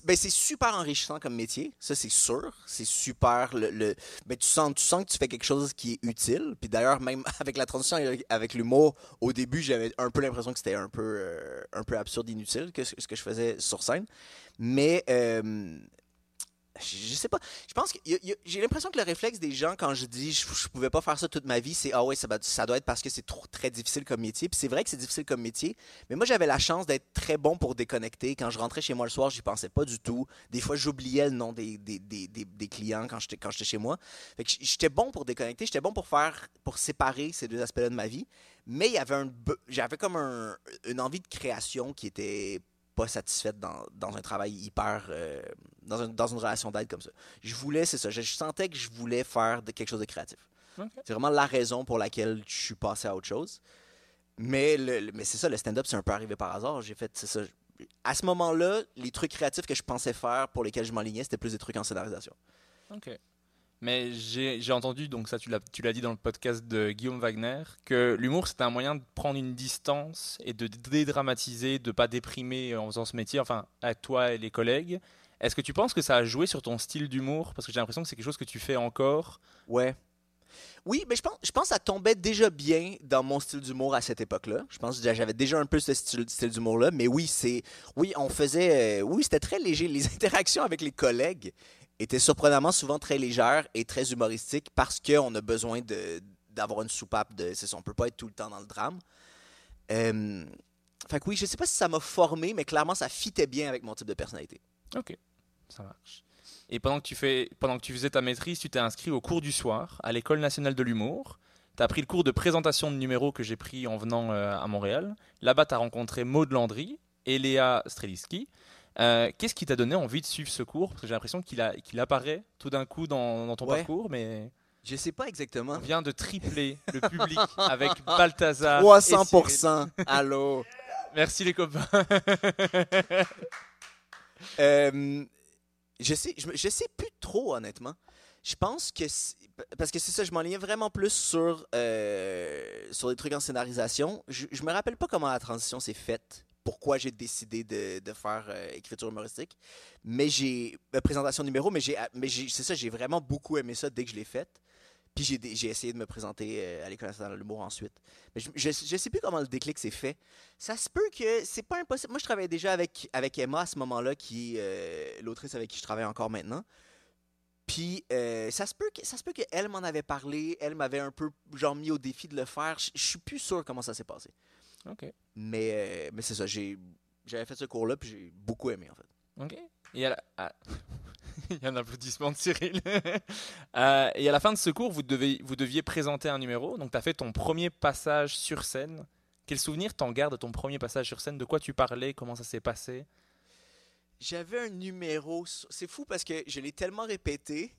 Ben, c'est super enrichissant comme métier, ça c'est sûr. C'est super. Le, le- ben, tu, sens, tu sens que tu fais quelque chose qui est utile. Puis d'ailleurs, même avec la transition avec- l'humour, au début, j'avais un peu l'impression que c'était un peu, euh, un peu absurde, inutile que ce ce que je faisais sur scène. Mais euh, je, sais pas. Je pense que j'ai l'impression que le réflexe des gens quand je dis je, je pouvais pas faire ça toute ma vie, c'est ah ouais, ça, doit être parce que c'est trop très difficile comme métier. Puis c'est vrai que c'est difficile comme métier, mais moi j'avais la chance d'être très bon pour déconnecter. Quand je rentrais chez moi le soir, j'y pensais pas du tout. Des fois, j'oubliais le nom des, clients quand j'étais quand chez moi. J'étais bon pour déconnecter, j'étais bon pour faire pour séparer ces deux aspects-là de ma vie. Mais il y avait un j'avais comme un- une envie de création qui était pas satisfaite dans, dans un travail hyper euh, dans, un- dans une relation d'aide comme ça. Je voulais, c'est ça, je, je sentais que je voulais faire de, quelque chose de créatif. C'est vraiment la raison pour laquelle je suis passé à autre chose. Mais, le, le- mais c'est ça, le stand-up, c'est un peu arrivé par hasard. J'ai fait, c'est ça. À ce moment-là, les trucs créatifs que je pensais faire, pour lesquels je m'enlignais, c'était plus des trucs en scénarisation. Ok. Mais j'ai entendu, donc ça tu l'as dit dans le podcast de Guillaume Wagner, que l'humour c'était un moyen de prendre une distance et de dédramatiser, de pas déprimer en faisant ce métier, enfin à toi et les collègues. Est-ce que tu penses que ça a joué sur ton style d'humour? Parce que j'ai l'impression que c'est quelque chose que tu fais encore. Ouais. Oui, mais je pense, je pense que ça tombait déjà bien dans mon style d'humour à cette époque-là. Je pense que j'avais déjà un peu ce style, style d'humour-là. Mais oui, c'est, oui, on faisait, euh, oui, c'était très léger. Les interactions avec les collègues étaient surprenamment souvent très légères et très humoristiques parce qu'on a besoin d'avoir une soupape de, c'est on peut pas être tout le temps dans le drame. Euh, fait oui, je sais pas si ça m'a formé, mais clairement ça fitait bien avec mon type de personnalité. Ok, ça marche. Et pendant que tu, fais, pendant que tu faisais ta maîtrise, tu t'es inscrit au cours du soir à l'École nationale de l'humour. Tu as pris le cours de présentation de numéros que j'ai pris en venant euh, à Montréal. Là-bas, tu as rencontré Maud Landry et Léa Streliski. Euh, Qu'est-ce qui t'a donné envie de suivre ce cours? Parce que j'ai l'impression qu'il apparaît tout d'un coup dans, dans ton Ouais. parcours, mais Je sais pas exactement. on vient de tripler le public avec Balthazar. et Cyril. 300%. Allô? Merci les copains. Euh, je sais, je, me- je sais plus trop, honnêtement. Je pense que. Parce que c'est ça, je m'enlignais vraiment plus sur, euh, sur des trucs en scénarisation. Je, je me rappelle pas comment la transition s'est faite. Pourquoi j'ai décidé de, faire euh, écriture humoristique. Mais j'ai. euh, présentation numéro, mais j'ai. Mais j'ai- c'est ça, j'ai vraiment beaucoup aimé ça dès que je l'ai faite. Puis j'ai essayé de me présenter euh, à l'École nationale de l'humour ensuite. Mais je, je sais plus comment le déclic s'est fait. Ça se peut que c'est pas impossible. Moi, je travaillais déjà avec, avec Emma à ce moment-là, qui l'autrice avec qui je travaille encore maintenant. Puis ça se peut que ça se peut qu'elle m'en avait parlé, elle m'avait un peu genre mis au défi de le faire. Je suis plus sûr comment ça s'est passé. Ok. Mais, euh, mais c'est ça, j'avais fait ce cours-là puis j'ai beaucoup aimé en fait. Ok. Et à la-. Il y a un applaudissement de Cyril. Euh, et à la fin de ce cours, vous, devez, vous deviez présenter un numéro. Donc, tu as fait ton premier passage sur scène. Quel souvenir t'en gardes de ton premier passage sur scène? De quoi tu parlais? Comment ça s'est passé? J'avais un numéro, c'est fou parce que je l'ai tellement répété.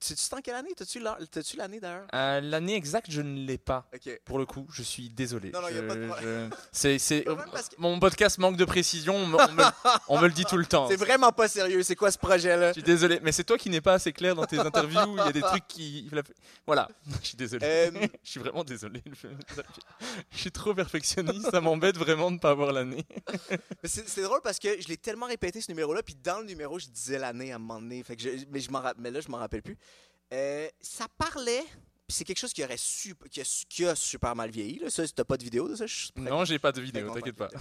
Tu sais en quelle année? T'as-tu l'an- t'as-tu l'année d'ailleurs? Euh, L'année exacte, je ne l'ai pas. Pour le coup, je suis désolé. Non, non, y a Je- pas de problème. je- que- Mon podcast manque de précision. On me, on me- on me le dit tout le temps. C'est vraiment pas sérieux, c'est quoi ce projet-là? Je suis désolé, mais c'est toi qui n'es pas assez clair dans tes interviews. Il y a des trucs qui. Voilà, je suis désolé. Euh, Je suis vraiment désolé. Je suis trop perfectionniste, ça m'embête vraiment de ne pas avoir l'année. C'est drôle parce que je l'ai tellement répété ce numéro-là, puis dans le numéro, je disais l'année à un moment donné. Fait que je- mais, je m'en ra- mais là, je m'en rappelle plus. Euh, ça parlait, puis c'est quelque chose qui, aurait su, qui, a, su- qui a super mal vieilli. Là. Ça, t'as pas de vidéo de ça? Je Non, j'ai pas de vidéo, t'inquiète pas.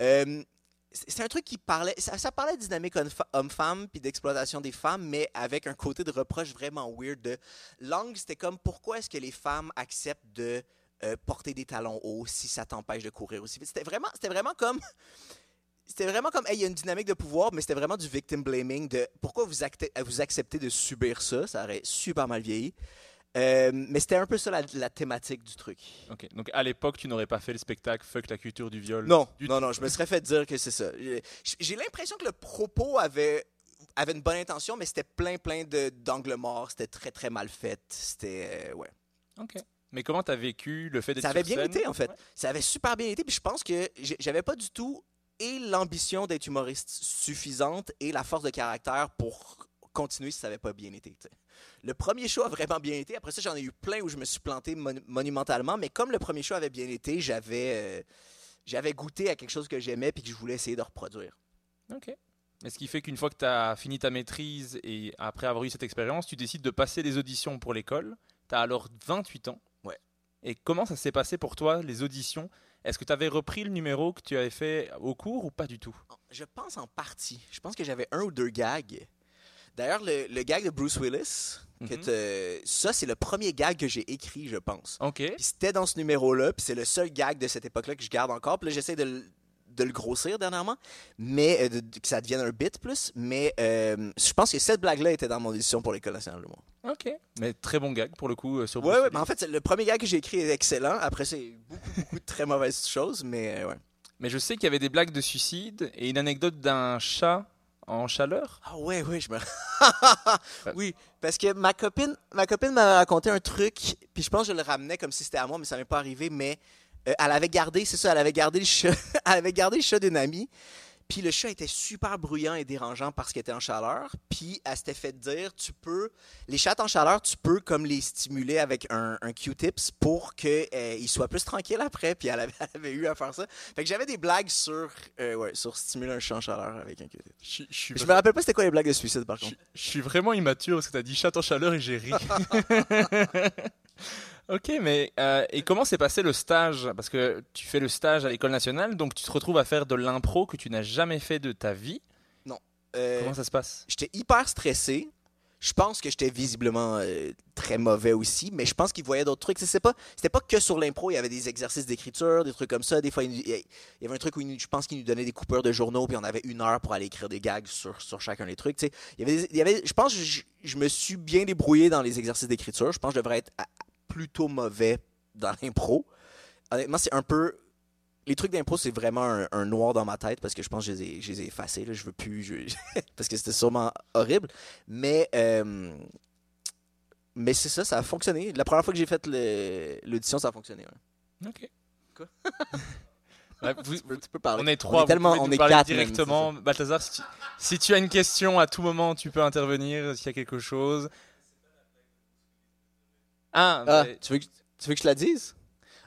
Euh, c'est un truc qui parlait, ça, ça parlait de dynamique homme- homme-femme puis d'exploitation des femmes, mais avec un côté de reproche vraiment weird. De langue, c'était comme pourquoi est-ce que les femmes acceptent de euh, porter des talons hauts si ça t'empêche de courir aussi vite? C'était vraiment, c'était vraiment comme, c'était vraiment comme, hey, il y a une dynamique de pouvoir, mais c'était vraiment du victim blaming de pourquoi vous, acte- vous acceptez de subir ça. Ça aurait super mal vieilli. Euh, mais c'était un peu ça la, la thématique du truc. Ok, donc à l'époque, tu n'aurais pas fait le spectacle Fuck la culture du viol. Non, du non, non, je me serais fait dire que c'est ça. J'ai- J'ai l'impression que le propos avait, avait une bonne intention, mais c'était plein, plein de- d'angles morts. C'était très, très mal fait. C'était. euh, ouais. Ok. Mais comment t'as vécu le fait d'être Ça avait sur bien scène? été, en fait. Ouais. Ça avait super bien été. Puis je pense que j'avais pas du tout et l'ambition d'être humoriste suffisante et la force de caractère pour continuer si ça avait pas bien été. Le premier show a vraiment bien été. Après ça, j'en ai eu plein où je me suis planté mon- monumentalement. Mais comme le premier show avait bien été, j'avais euh, j'avais goûté à quelque chose que j'aimais puis que je voulais essayer de reproduire. Ok. Mais ce qui fait qu'une fois que tu as fini ta maîtrise et après avoir eu cette expérience, tu décides de passer les auditions pour l'école. Tu as alors 28 ans. Ouais. Et comment ça s'est passé pour toi, les auditions Est-ce que tu avais repris le numéro que tu avais fait au cours ou pas du tout? Je pense en partie. Je pense que j'avais un ou deux gags. D'ailleurs, le, le gag de Bruce Willis, Mhm. ça, c'est le premier gag que j'ai écrit, je pense. Ok. C'était dans ce numéro-là, puis c'est le seul gag de cette époque-là que je garde encore. Puis là, j'essaie de, de le grossir dernièrement, mais euh, de- de- que ça devienne un bit plus. Mais euh, je pense que cette blague-là était dans mon édition pour l'École nationale de l'humour. Ok. Mais très bon gag pour le coup euh, sur Ouais, ouais, mais en fait, c'est- le premier gag que j'ai écrit est excellent. Après, c'est beaucoup, beaucoup de très mauvaises choses, mais euh, ouais. Mais je sais qu'il y avait des blagues de suicide et une anecdote d'un chat en chaleur. Ah ouais, ouais, je me... oui, parce que ma copine, ma copine m'a raconté un truc, puis je pense que je le ramenais comme si c'était à moi, mais ça m'est pas arrivé, mais elle avait gardé, c'est ça, elle avait gardé le chat, elle avait gardé le chat d'une amie, puis le chat était super bruyant et dérangeant parce qu'il était en chaleur, puis elle s'était fait dire, tu peux, les chats en chaleur, tu peux comme les stimuler avec un, un Q-tips pour qu'ils soient plus tranquilles après, puis elle avait, elle avait eu à faire ça. Fait que j'avais des blagues sur, euh, ouais, sur stimuler un chat en chaleur avec un Q-tip. Je, je Je me rappelle pas c'était quoi les blagues de suicide par Je, contre. je suis vraiment immature parce que tu as dit chat en chaleur et j'ai ri. ok, mais euh, et comment s'est passé le stage? Parce que tu fais le stage à l'école nationale, donc tu te retrouves à faire de l'impro que tu n'as jamais fait de ta vie. Euh, Comment ça se passe? J'étais hyper stressé. Je pense que j'étais visiblement euh, très mauvais aussi, mais je pense qu'il voyait d'autres trucs. C'est pas, c'était pas que sur l'impro, il y avait des exercices d'écriture, des trucs comme ça. Des fois, il, il y avait un truc où il je pense qu'il nous donnait des coupeurs de journaux, puis on avait une heure pour aller écrire des gags sur, sur chacun des trucs. Il y avait, des- il y avait, je pense que je, je me suis bien débrouillé dans les exercices d'écriture. Je pense que je devrais être à- plutôt mauvais dans l'impro. Honnêtement, c'est un peu. Les trucs d'impro, c'est vraiment un, un noir dans ma tête parce que je pense que je les ai, je les ai effacés. Là. Je veux plus. je- parce que c'était sûrement horrible. Mais. euh, Mais c'est ça, ça a fonctionné. La première fois que j'ai fait l'audition, ça a fonctionné. ouais. Ok. Quoi? Vous- Tu peux, tu peux parler. on est trois. On est tellement. On est quatre. même, directement. Balthazar, si tu, si tu as une question à tout moment, tu peux intervenir s'il y a quelque chose. Ah, Ah, mais- tu, veux que, tu veux que je la dise?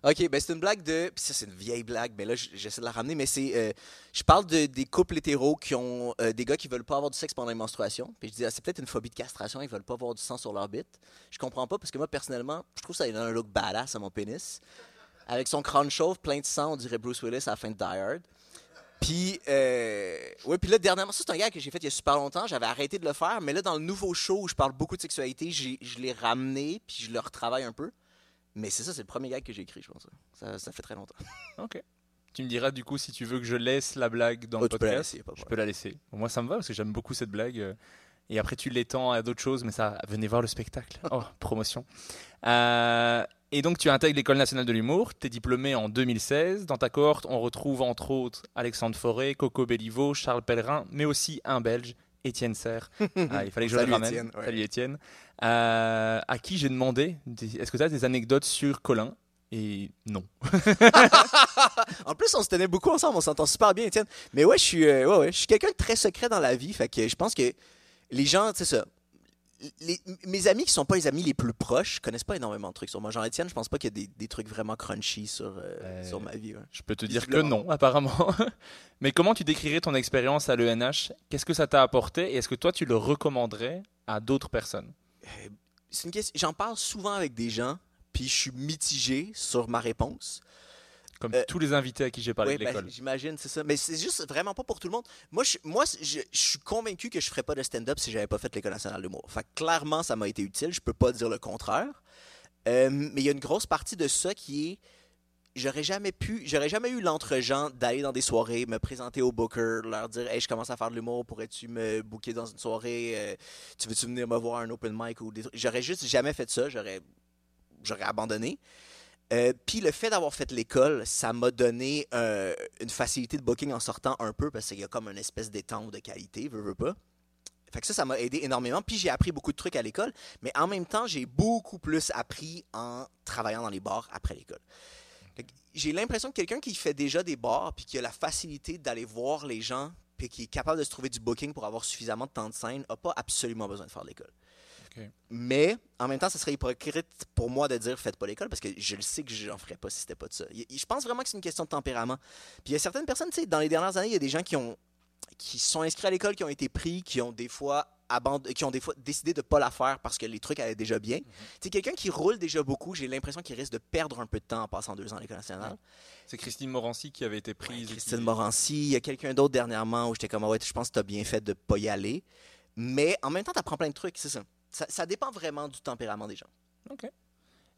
Ok, ben c'est une blague de. Puis ça, c'est une vieille blague, mais là, j'essaie de la ramener. Mais c'est. euh, je parle de, des couples hétéros qui ont. euh, des gars qui veulent pas avoir du sexe pendant les menstruations. Puis je dis, ah, c'est peut-être une phobie de castration, ils veulent pas avoir du sang sur leur bite. Je comprends pas parce que moi, personnellement, je trouve ça donne un look badass à mon pénis. Avec son crâne chauve, plein de sang, on dirait Bruce Willis à la fin de Die Hard. Puis, euh, ouais, puis là, dernièrement, ça, c'est un gars que j'ai fait il y a super longtemps. J'avais arrêté de le faire, mais là, dans le nouveau show où je parle beaucoup de sexualité, j'ai- je l'ai ramené, puis je le retravaille un peu. Mais c'est ça, c'est le premier gag que j'ai écrit, je pense. Ça, ça fait très longtemps. ok. Tu me diras du coup si tu veux que je laisse la blague dans Oh, le peux podcast. laisser, je peux la laisser. Moi, ça me va parce que j'aime beaucoup cette blague. euh, Et après, tu l'étends à d'autres choses, mais ça, venez voir le spectacle. Oh, promotion. Euh, et donc, tu intègres l'École nationale de l'humour. Tu es diplômé en 2016. Dans ta cohorte, on retrouve entre autres Alexandre Forêt, Coco Belliveau, Charles Pellerin, mais aussi un Belge, Étienne Serre. Ah, il fallait que je Salut, le ramène. Étienne, ouais. Salut Étienne. Euh, à qui j'ai demandé est-ce que tu as des anecdotes sur Colin? Et non. En plus, on se tenait beaucoup ensemble, on s'entend super bien, Étienne. Mais ouais, je suis, euh, ouais, ouais, je suis quelqu'un de très secret dans la vie. Fait que je pense que les gens, tu sais ça. Les- mes amis qui sont pas les amis les plus proches connaissent pas énormément de trucs sur moi. Genre Étienne, je pense pas qu'il y a des, des trucs vraiment crunchy sur, euh, Euh, sur ma vie. ouais. Je peux te dire que non, apparemment. Mais comment tu décrirais ton expérience à l'ENH Qu'est-ce que ça t'a apporté Et est-ce que toi, tu le recommanderais à d'autres personnes? C'est une question. J'en parle souvent avec des gens, puis je suis mitigé sur ma réponse. Comme Euh, tous les invités à qui j'ai parlé Oui, de ben, l'école. j'imagine, c'est ça. Mais c'est juste vraiment pas pour tout le monde. Moi, je, moi, je, je suis convaincu que je ferais pas de stand-up si j'avais pas fait l'École nationale d'humour. Fait clairement, ça m'a été utile. Je peux pas dire le contraire. Euh, mais il y a une grosse partie de ça qui est. J'aurais jamais pu, j'aurais jamais eu l'entre-gens d'aller dans des soirées, me présenter au booker, leur dire Hey, je commence à faire de l'humour, pourrais-tu me booker dans une soirée Euh, Tu veux-tu venir me voir un open mic ou des J'aurais juste jamais fait ça, j'aurais, j'aurais abandonné. Euh, Puis le fait d'avoir fait l'école, ça m'a donné euh, une facilité de booking en sortant un peu parce qu'il y a comme une espèce d'étang de qualité, veux, veux pas. Fait que ça, ça m'a aidé énormément. Puis j'ai appris beaucoup de trucs à l'école, mais en même temps, j'ai beaucoup plus appris en travaillant dans les bars après l'école. J'ai l'impression que quelqu'un qui fait déjà des bars puis qui a la facilité d'aller voir les gens puis qui est capable de se trouver du booking pour avoir suffisamment de temps de scène n'a pas absolument besoin de faire l'école. Mais en même temps, ce serait hypocrite pour moi de dire faites pas l'école parce que je le sais que j'en ferais pas si c'était pas de ça. Je pense vraiment que c'est une question de tempérament. Puis il y a certaines personnes, tu sais, dans les dernières années, il y a des gens qui ont qui sont inscrits à l'école, qui ont été pris, qui ont des fois qui ont des fois décidé de pas la faire parce que les trucs allaient déjà bien. Tu sais, quelqu'un qui roule déjà beaucoup, j'ai l'impression qu'il risque de perdre un peu de temps en passant deux ans à l'école nationale. C'est Christine Morancy qui avait été prise. Christine qui- Morancy, il y a quelqu'un d'autre dernièrement où j'étais comme, Ah ouais, je pense que tu as bien fait de pas y aller. Mais en même temps, tu apprends plein de trucs, c'est ça. Ça. Ça dépend vraiment du tempérament des gens. Ok.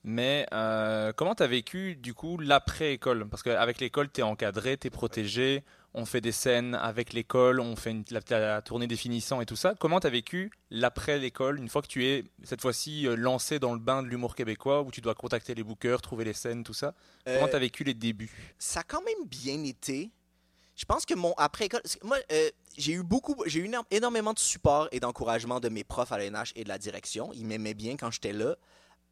Mais euh, comment tu as vécu du coup l'après-école? Parce qu'avec l'école, tu es encadré, tu es protégé, on fait des scènes avec l'école, on fait une, la, la tournée des finissants et tout ça. Comment tu as vécu l'après-l'école, une fois que tu es cette fois-ci euh, lancé dans le bain de l'humour québécois, où tu dois contacter les bookers, trouver les scènes, tout ça? Comment Euh, tu as vécu les débuts? ça a quand même bien été. Je pense que mon après-école. Moi, euh, j'ai eu beaucoup. J'ai eu éno- énormément de support et d'encouragement de mes profs à l'ENH et de la direction. Ils m'aimaient bien quand j'étais là.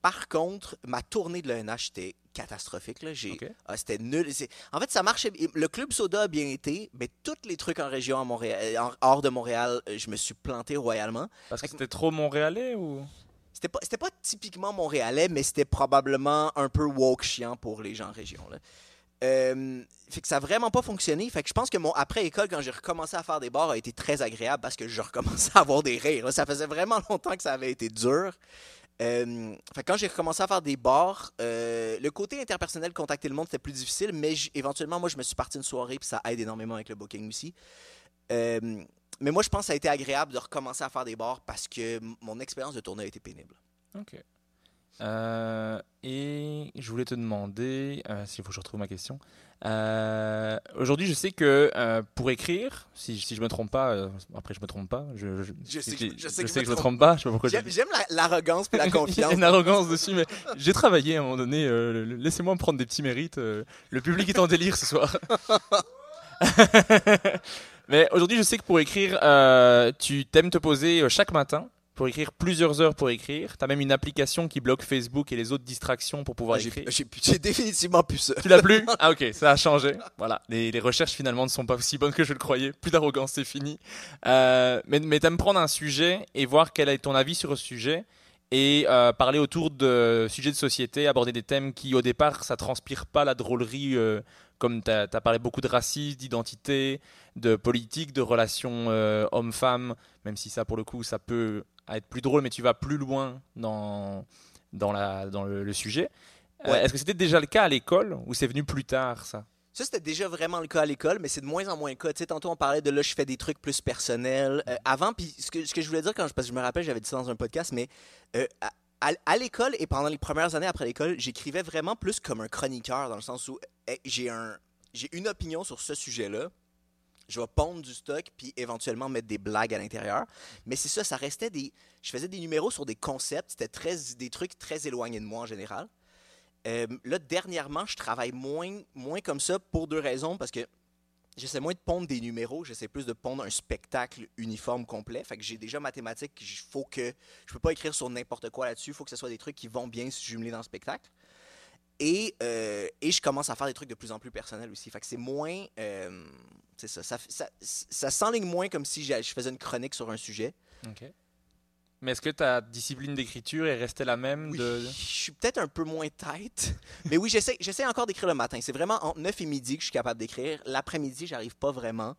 Par contre, ma tournée de l'ENH était catastrophique. Là. J'ai, ah, c'était nul. En fait, ça marchait. Le club soda a bien été, mais tous les trucs en région, à Montréal, euh, en- hors de Montréal, euh, je me suis planté royalement. Parce que c'était trop montréalais ou? C'était pas, c'était pas typiquement montréalais, mais c'était probablement un peu woke chiant pour les gens en région. Là. Euh, fait que ça a vraiment pas fonctionné. Fait que je pense que mon après-école, quand j'ai recommencé à faire des bars, a été très agréable parce que je recommençais à avoir des rires. Ça faisait vraiment longtemps que ça avait été dur. Euh, fait que quand j'ai recommencé à faire des bars, euh, le côté interpersonnel, contacter le monde, c'était plus difficile, mais éventuellement, moi, je me suis parti une soirée, puis ça aide énormément avec le booking aussi. Mais moi, je pense que ça a été agréable de recommencer à faire des bars parce que mon expérience de tournée a été pénible. Ok. Euh, et je voulais te demander, euh, s'il faut que je retrouve ma question. Euh, Aujourd'hui, je sais que euh, pour écrire, si, si je me trompe pas, après je me trompe pas, je, je, Je sais que je- sais que je je me trompe pas, J'aime j'aime la- l'arrogance et la Il y a confiance. une arrogance dessus, mais j'ai travaillé à un moment donné. Laissez-moi me prendre des petits mérites. le public est en délire ce soir. mais aujourd'hui, je sais que pour écrire, tu t'aimes te poser chaque matin pour écrire plusieurs heures pour écrire. Tu as même une application qui bloque Facebook et les autres distractions pour pouvoir Ah, écrire. j'ai définitivement plus ça. Tu l'as plus Ah ok, ça a changé. Voilà, les, les recherches finalement ne sont pas aussi bonnes que je le croyais. Plus d'arrogance, c'est fini. Euh, mais mais t'aimes prendre un sujet et voir quel est ton avis sur ce sujet et euh, parler autour de sujets de société, aborder des thèmes qui au départ ça transpire pas la drôlerie. euh, comme tu as, parlé beaucoup de racisme, d'identité, de politique, de relations euh, hommes-femmes, même si ça pour le coup ça peut être plus drôle, mais tu vas plus loin dans, dans, la, dans le, le sujet. Euh. Est-ce que c'était déjà le cas à l'école ou c'est venu plus tard ça? Ça, c'était déjà vraiment le cas à l'école, mais c'est de moins en moins le cas. Tu sais, tantôt, on parlait de là, je fais des trucs plus personnels. Euh, avant, puis ce que, ce que je voulais dire, quand je, parce que je me rappelle, j'avais dit ça dans un podcast, mais euh, à, à- à l'école et pendant les premières années après l'école, j'écrivais vraiment plus comme un chroniqueur, dans le sens où j'ai un, j'ai une opinion sur ce sujet-là. Je vais pondre du stock, puis éventuellement mettre des blagues à l'intérieur. Mais c'est ça, ça restait des. Je faisais des numéros sur des concepts, c'était très, des trucs très éloignés de moi en général. Euh, là, dernièrement, je travaille moins, comme ça pour deux raisons. Parce que j'essaie moins de pondre des numéros, j'essaie plus de pondre un spectacle uniforme complet. Fait que j'ai déjà mathématiques, il faut que. Je peux pas écrire sur n'importe quoi là-dessus, il faut que ce soit des trucs qui vont bien se jumeler dans le spectacle. Et, euh, et je commence à faire des trucs de plus en plus personnels aussi. Fait que c'est moins. euh, c'est ça, ça, ça, ça s'enligne moins comme si je faisais une chronique sur un sujet. Mais est-ce que ta discipline d'écriture est restée la même Oui, de... je suis peut-être un peu moins tête. Mais oui, j'essaie, j'essaie encore d'écrire le matin. C'est vraiment entre 9 et midi que je suis capable d'écrire. L'après-midi, j'arrive pas vraiment.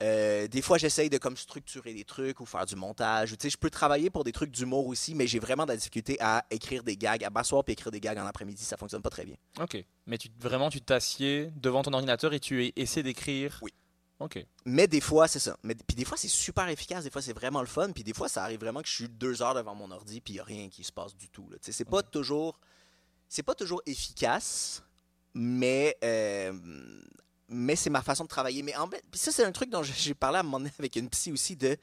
Euh, des fois, j'essaye de comme structurer des trucs ou faire du montage. Tu sais, je peux travailler pour des trucs d'humour aussi, mais j'ai vraiment de la difficulté à écrire des gags, à m'asseoir et écrire des gags en après-midi. Ça fonctionne pas très bien. Ok. Mais tu, vraiment, tu t'assieds devant ton ordinateur et tu essaies d'écrire? Oui. Ok. Mais des fois, c'est ça. Mais, puis des fois, c'est super efficace. Des fois, c'est vraiment le fun. Puis des fois, ça arrive vraiment que je suis deux heures devant mon ordi puis il n'y a rien qui se passe du tout. Tu sais, C'est pas toujours... C'est pas toujours efficace, mais... euh, mais c'est ma façon de travailler. Mais en fait, ça, c'est un truc dont j'ai- parlé à un moment donné avec une psy aussi de...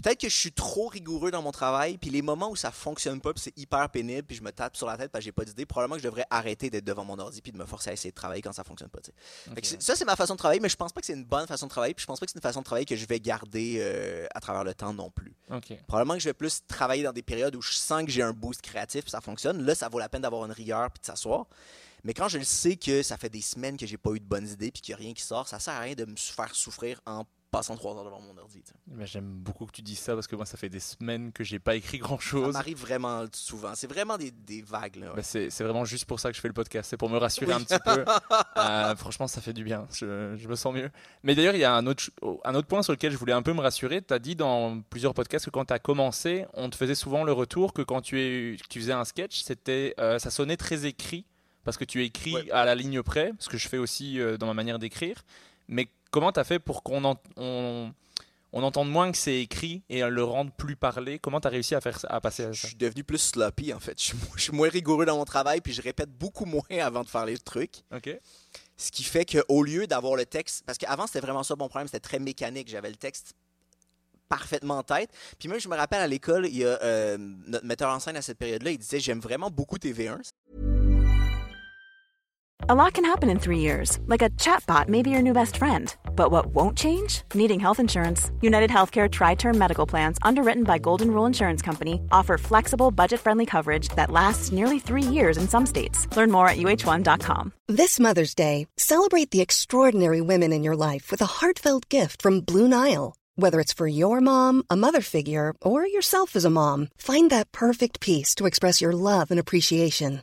Peut-être que je suis trop rigoureux dans mon travail, puis les moments où ça fonctionne pas, puis c'est hyper pénible, puis je me tape sur la tête parce que j'ai pas d'idée, probablement que je devrais arrêter d'être devant mon ordi puis de me forcer à essayer de travailler quand ça fonctionne pas. que ça, c'est ma façon de travailler, mais je pense pas que c'est une bonne façon de travailler, puis je pense pas que c'est une façon de travailler que je vais garder euh, à travers le temps non plus. Probablement que je vais plus travailler dans des périodes où je sens que j'ai un boost créatif, puis ça fonctionne. Là, ça vaut la peine d'avoir une rigueur puis de s'asseoir. Mais quand je le sais que ça fait des semaines que j'ai pas eu de bonnes idées puis qu'il n'y a rien qui sort, ça sert à rien de me faire souffrir en passant trois heures devant mon ordi. Mais J'aime beaucoup que tu dises ça parce que moi, ça fait des semaines que j'ai pas écrit grand Ça chose. m'arrive vraiment souvent. C'est vraiment des, des vagues. Là, ouais. Bah, c'est c'est vraiment juste pour ça que je fais le podcast, c'est pour me rassurer un petit peu. Euh, franchement, ça fait du bien, je, je me sens mieux. Mais d'ailleurs, il y a un autre, un autre point sur lequel je voulais un peu me rassurer. Tu as dit dans plusieurs podcasts que quand tu as commencé, on te faisait souvent le retour que quand tu, es, que tu faisais un sketch, c'était, euh, ça sonnait très écrit, parce que tu écris Ouais. à la ligne près, ce que je fais aussi euh, dans ma manière d'écrire. Mais comment tu as fait pour qu'on en- on, on entende moins que c'est écrit et le rendre plus parlé? Comment tu as réussi à, faire, à passer à Je ça? suis devenu plus sloppy en fait. Je je suis moins rigoureux dans mon travail puis je répète beaucoup moins avant de faire les trucs. Ok. Ce qui fait qu'au lieu d'avoir le texte, parce qu'avant c'était vraiment ça mon problème, c'était très mécanique. J'avais le texte parfaitement en tête. Puis même je me rappelle à l'école, il y a euh, notre metteur en scène à cette période-là, il disait j'aime vraiment beaucoup TV1. A lot can happen in three years, like a chatbot may be your new best friend. But what won't change? Needing health insurance. United Healthcare Tri Term Medical Plans, underwritten by Golden Rule Insurance Company, offer flexible, budget friendly coverage that lasts nearly three years in some states. Learn more at uh1.com. This Mother's Day, celebrate the extraordinary women in your life with a heartfelt gift from Blue Nile. Whether it's for your mom, a mother figure, or yourself as a mom, find that perfect piece to express your love and appreciation.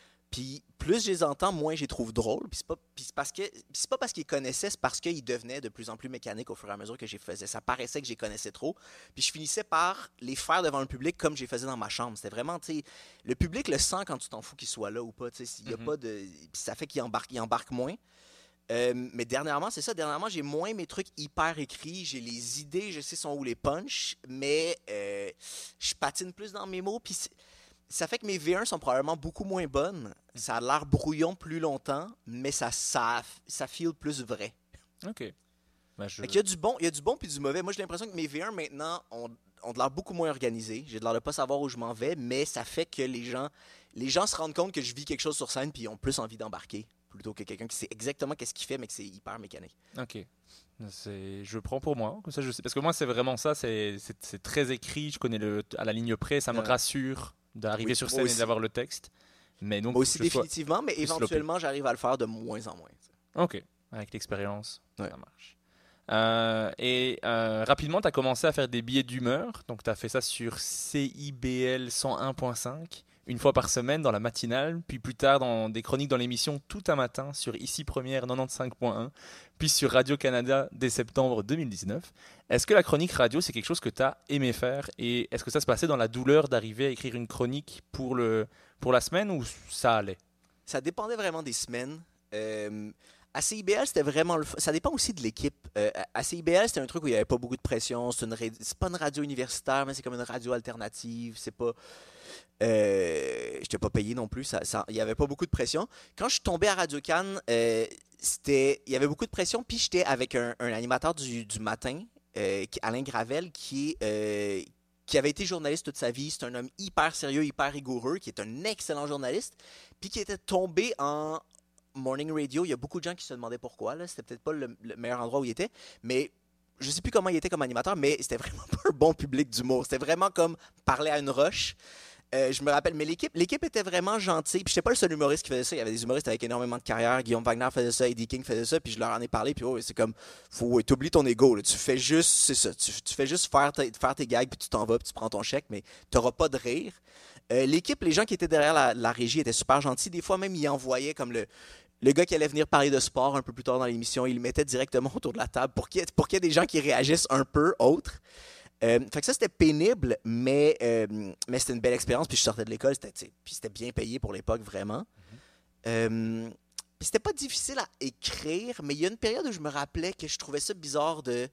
Puis plus je les entends, moins je les trouve drôles. Puis c'est pas, puis c'est parce que c'est pas parce qu'ils connaissaient, c'est parce qu'ils devenaient de plus en plus mécaniques au fur et à mesure que j'y faisais. Ça paraissait que j'y connaissais trop. Puis je finissais par les faire devant le public comme je les faisais dans ma chambre. C'était vraiment, tu sais, le public le sent quand tu t'en fous qu'il soit là ou pas. Tu sais, y a Mhm. pas de, ça fait qu'il embarque, il embarque moins. Euh, mais dernièrement, c'est ça. Dernièrement, j'ai moins mes trucs hyper écrits. J'ai les idées, je sais sont où les punch, mais euh, je patine plus dans mes mots. Puis c'est- ça fait que mes V1 sont probablement beaucoup moins bonnes. Ça a l'air brouillon plus longtemps, mais ça, ça, ça feel plus vrai. Ok. Bah, je- qu'il y a du bon, il y a du bon puis du mauvais. Moi, j'ai l'impression que mes V1 maintenant ont, ont de l'air beaucoup moins organisés. J'ai de l'air de pas savoir où je m'en vais, mais ça fait que les gens, les gens se rendent compte que je vis quelque chose sur scène puis ils ont plus envie d'embarquer plutôt que quelqu'un qui sait exactement qu'est-ce qu'il fait mais que c'est hyper mécanique. Ok. C'est, je prends pour moi, comme ça je sais. Parce que moi, c'est vraiment ça, c'est, c'est, c'est très écrit, je connais le, à la ligne près, ça me Ouais. rassure d'arriver Oui, sur scène et d'avoir le texte. Mais donc, Moi aussi sois- définitivement, mais éventuellement j'arrive à le faire de moins en moins. Ok, avec l'expérience, Ouais. ça marche. Euh, et euh, rapidement, tu as commencé à faire des billets d'humeur. Donc, tu as fait ça sur CIBL 101.5, une fois par semaine dans la matinale, puis plus tard dans des chroniques dans l'émission Tout un matin sur Ici Première 95.1, puis sur Radio-Canada dès septembre 2019. Est-ce que la chronique radio, c'est quelque chose que tu as aimé faire Et est-ce que ça se passait dans la douleur d'arriver à écrire une chronique pour, le, pour la semaine ou ça allait? Ça dépendait vraiment des semaines. Euh, à CIBL, c'était vraiment le Ça dépend aussi de l'équipe. Euh, à- CIBL, c'était un truc où il n'y avait pas beaucoup de pression. C'est, une c'est pas une radio universitaire, mais c'est comme une radio alternative. C'est pas. Euh, j'étais pas payé non plus. Ça, ça- il n'y avait pas beaucoup de pression. Quand je suis tombé à Radio Cannes, euh, il y avait beaucoup de pression. Puis j'étais avec un, animateur du, matin, euh, Alain Gravel, qui qui avait été journaliste toute sa vie. C'est un homme hyper sérieux, hyper rigoureux, qui est un excellent journaliste, puis qui était tombé en morning radio. Il y a beaucoup de gens qui se demandaient pourquoi. C'était peut-être pas le, le meilleur endroit où il était, mais je sais plus comment il était comme animateur, mais c'était vraiment pas un bon public d'humour. C'était vraiment comme parler à une roche. Euh, je me rappelle, mais l'équipe, l'équipe était vraiment gentille. Puis j'étais pas le seul humoriste qui faisait ça. Il y avait des humoristes avec énormément de carrière. Guillaume Wagner faisait ça, Eddie King faisait ça. Puis je leur en ai parlé. Puis oh, c'est comme, faut, t'oublies ton ego. Tu fais juste, c'est ça. Tu, fais juste faire tes gags, puis tu t'en vas, puis tu prends ton chèque, mais t'auras pas de rire. Euh, l'équipe, les gens qui étaient derrière la, la régie étaient super gentils. Des fois même, ils envoyaient comme le, le gars qui allait venir parler de sport un peu plus tard dans l'émission, il le mettait directement autour de la table pour qu'il y ait, des gens qui réagissent un peu autres. Euh, fait que ça, c'était pénible, mais, euh, c'était une belle expérience. Puis je sortais de l'école, c'était, bien payé pour l'époque, vraiment. Euh, puis c'était pas difficile à écrire, mais il y a une période où je me rappelais que je trouvais ça bizarre de...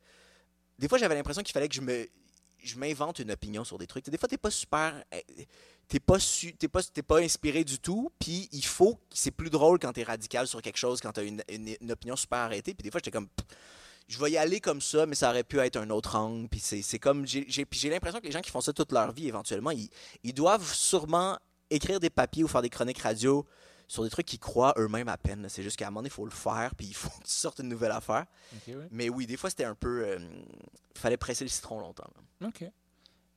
Des fois, j'avais l'impression qu'il fallait que je je m'invente une opinion sur des trucs. Des fois, t'es pas super... euh, T'es pas, su- pas, pas inspiré du tout, puis il faut... C'est plus drôle quand t'es radical sur quelque chose, quand t'as une, une, une opinion super arrêtée, puis des fois, j'étais comme... pff, Je vais y aller comme ça, mais ça aurait pu être un autre angle. Puis c'est, comme... J'ai, l'impression que les gens qui font ça toute leur vie, éventuellement, ils, ils doivent sûrement écrire des papiers ou faire des chroniques radio sur des trucs qu'ils croient eux-mêmes à peine. C'est juste qu'à un moment donné, il faut le faire, puis il faut que tu sortes une nouvelle affaire. Mais oui, des fois, c'était un peu... euh, Il fallait presser le citron longtemps. là. Ok.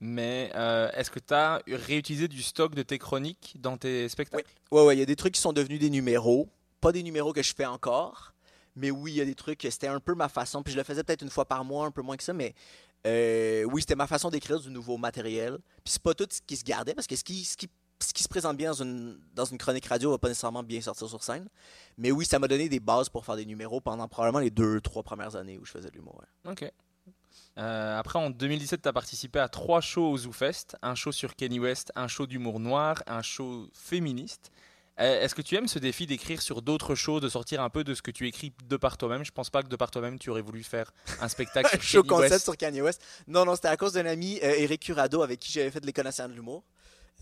Mais euh, est-ce que tu as réutilisé du stock de tes chroniques dans tes spectacles? Ouais, ouais, il y a des trucs qui sont devenus des numéros. Pas des numéros que je fais encore, mais oui, il y a des trucs c'était un peu ma façon. Puis je le faisais peut-être une fois par mois, un peu moins que ça, mais euh, oui, c'était ma façon d'écrire du nouveau matériel. Puis c'est pas tout ce qui se gardait, parce que ce qui, ce qui, ce qui se présente bien dans une, dans une chronique radio va pas nécessairement bien sortir sur scène. Mais oui, ça m'a donné des bases pour faire des numéros pendant probablement les deux, trois premières années où je faisais de l'humour. ouais. Ok. Euh, après, en 2017, tu as participé à trois shows au ZooFest un show sur Kenny West, un show d'humour noir, un show féministe. Euh, Est-ce que tu aimes ce défi d'écrire sur d'autres choses, de sortir un peu de ce que tu écris de par toi-même? Je pense pas que de par toi-même tu aurais voulu faire un spectacle un sur show Kanye concept West. sur Kanye West. Non, non, c'était à cause d'un ami, euh, Eric Curado, avec qui j'avais fait de l'École nationale de l'humour,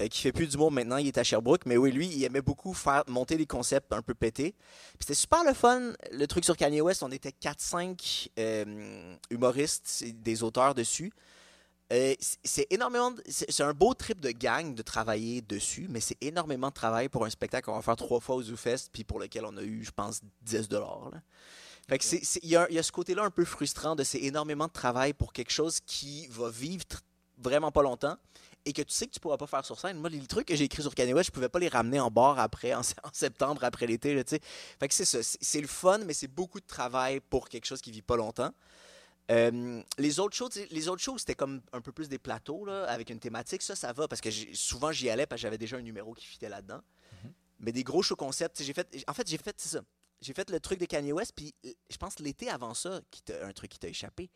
qui fait plus d'humour maintenant, il est à Sherbrooke. Mais oui, lui, il aimait beaucoup faire monter des concepts un peu pétés. Puis c'était super le fun, le truc sur Kanye West. On était 4-5 euh, humoristes, et des auteurs dessus. Euh, c'est- énormément, c'est un beau trip de gang de travailler dessus, mais c'est énormément de travail pour un spectacle qu'on va faire trois fois au ZooFest, puis pour lequel on a eu, je pense, 10 dollars. Fait que c'est- c'est- il y, y a ce côté-là un peu frustrant de c'est énormément de travail pour quelque chose qui va vivre vraiment pas longtemps et que tu sais que tu pourras pas faire sur scène. Moi, les trucs que j'ai écrits sur Kanye West, je pouvais pas les ramener en bar après, en, en septembre, après l'été, là. Fait que c'est ça. C'est le fun, mais c'est beaucoup de travail pour quelque chose qui vit pas longtemps. Euh, les autres choses, les autres choses, c'était comme un peu plus des plateaux là, avec une thématique. Ça, ça va parce que souvent j'y allais parce que j'avais déjà un numéro qui fitait là-dedans. Mais des gros shows concept, tu sais, j'ai fait. En fait, j'ai fait ça. J'ai fait le truc de Kanye West, puis euh, je pense l'été avant ça, qui un truc qui t'a échappé.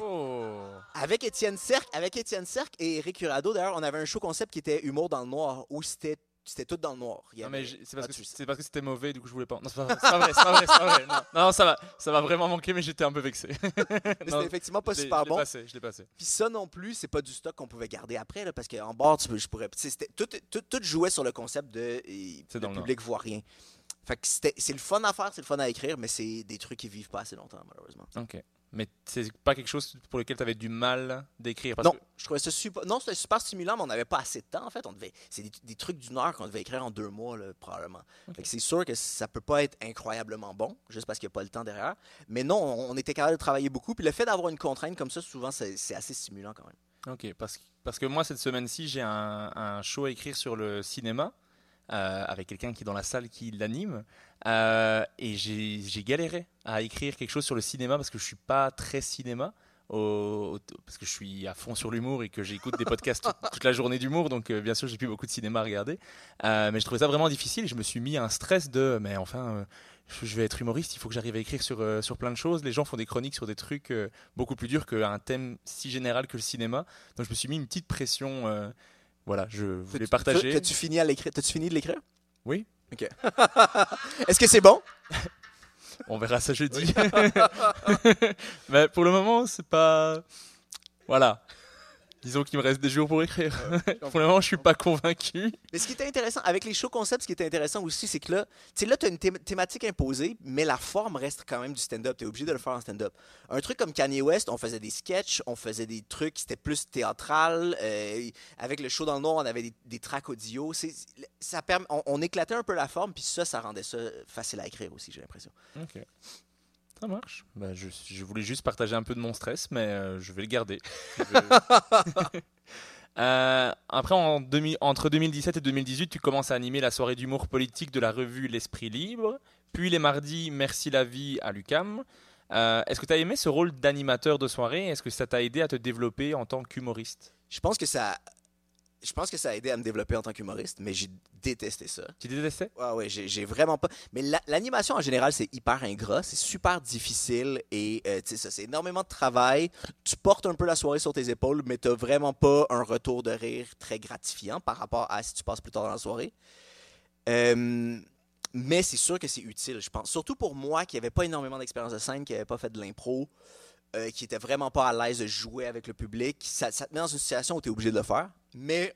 Oh. Avec Étienne Cerc, avec Étienne Cerc et Eric Curado, d'ailleurs, on avait un show concept qui était Humour dans le noir, où c'était c'était tout dans le noir. Il y Non, mais c'est parce, parce que c'était mauvais, du coup je voulais pas. Non, c'est pas, c'est pas vrai, c'est pas vrai, c'est pas vrai. Non, non, ça va, ça va vraiment manquer, mais j'étais un peu vexé. c'était effectivement pas super je l'ai bon. passé, je l'ai passé. Puis ça non plus, c'est pas du stock qu'on pouvait garder après, là, parce qu'en bord, tu peux- je pourrais. Tout, tout, tout jouait sur le concept de dans le le public voit rien. Fait que c'est le fun à faire, c'est le fun à écrire, mais c'est des trucs qui vivent pas assez longtemps, malheureusement. Ok. Mais c'est pas quelque chose pour lequel tu avais du mal d'écrire. parce non, que- je trouvais ça super. Non, c'était super stimulant, mais on n'avait pas assez de temps, en fait. On devait... C'est des, des trucs d'une heure qu'on devait écrire en deux mois, là, probablement. C'est sûr que ça peut pas être incroyablement bon, juste parce qu'il n'y a pas le temps derrière. Mais non, on, on était capable de travailler beaucoup. Puis le fait d'avoir une contrainte comme ça, souvent, c'est c'est assez stimulant quand même. Ok, parce, que- parce que moi, cette semaine-ci, j'ai un, un show à écrire sur le cinéma, euh, avec quelqu'un qui est dans la salle qui l'anime. euh, et j'ai galéré à écrire quelque chose sur le cinéma parce que je suis pas très cinéma. au- au- parce que je suis à fond sur l'humour et que j'écoute des podcasts toute, toute la journée d'humour, donc euh, bien sûr j'ai plus beaucoup de cinéma à regarder. Mais je trouvais ça vraiment difficile et je me suis mis un stress de mais enfin je je vais être humoriste, il faut que j'arrive à écrire sur, euh, sur plein de choses. Les gens font des chroniques sur des trucs euh, beaucoup plus durs qu'un thème si général que le cinéma. Donc je me suis mis une petite pression. euh, voilà, je voulais partager. T'as-tu fini à l'écrire T'as-tu fini de l'écrire? Oui, Ok. Est-ce que c'est bon? On verra ça jeudi. Mais pour le moment, c'est pas. Voilà. Disons qu'il me reste des jours pour écrire. pour le moment, je suis pas convaincu. Mais ce qui était intéressant, avec les shows concepts, ce qui était intéressant aussi, c'est que là, tu là, as une thém- thématique imposée, mais la forme reste quand même du stand-up. Tu es obligé de le faire en stand-up. Un truc comme Kanye West, on faisait des sketchs, on faisait des trucs qui étaient plus théâtral. euh, avec le show dans le noir, on avait des, des tracks audio. Ça permet, on, on éclaitait un peu la forme, puis ça, ça rendait ça facile à écrire aussi, j'ai l'impression. Ok. Ça marche. Bah, je, je voulais juste partager un peu de mon stress, mais euh, je vais le garder. Je Euh, après, en 2000 entre 2017 et 2018, tu commences à animer la soirée d'humour politique de la revue L'Esprit Libre, puis les mardis Merci la vie à l'UCAM. Euh, Est-ce que tu as aimé ce rôle d'animateur de soirée? Est-ce que ça t'a aidé à te développer en tant qu'humoriste? Je pense que ça. Je pense que ça a aidé à me développer en tant qu'humoriste, mais j'ai détesté ça. Tu détestais? Ouais, ouais, j'ai vraiment pas. Mais la- l'animation en général, c'est hyper ingrat, c'est super difficile et euh, tu sais, ça, c'est énormément de travail. Tu portes un peu la soirée sur tes épaules, mais t'as vraiment pas un retour de rire très gratifiant par rapport à si tu passes plus tard dans la soirée. Euh, mais c'est sûr que c'est utile, je pense. Surtout pour moi qui n'avais pas énormément d'expérience de scène, qui n'avait pas fait de l'impro, euh, qui était vraiment pas à l'aise de jouer avec le public. Ça, ça te met dans une situation où tu es obligé de le faire. Mais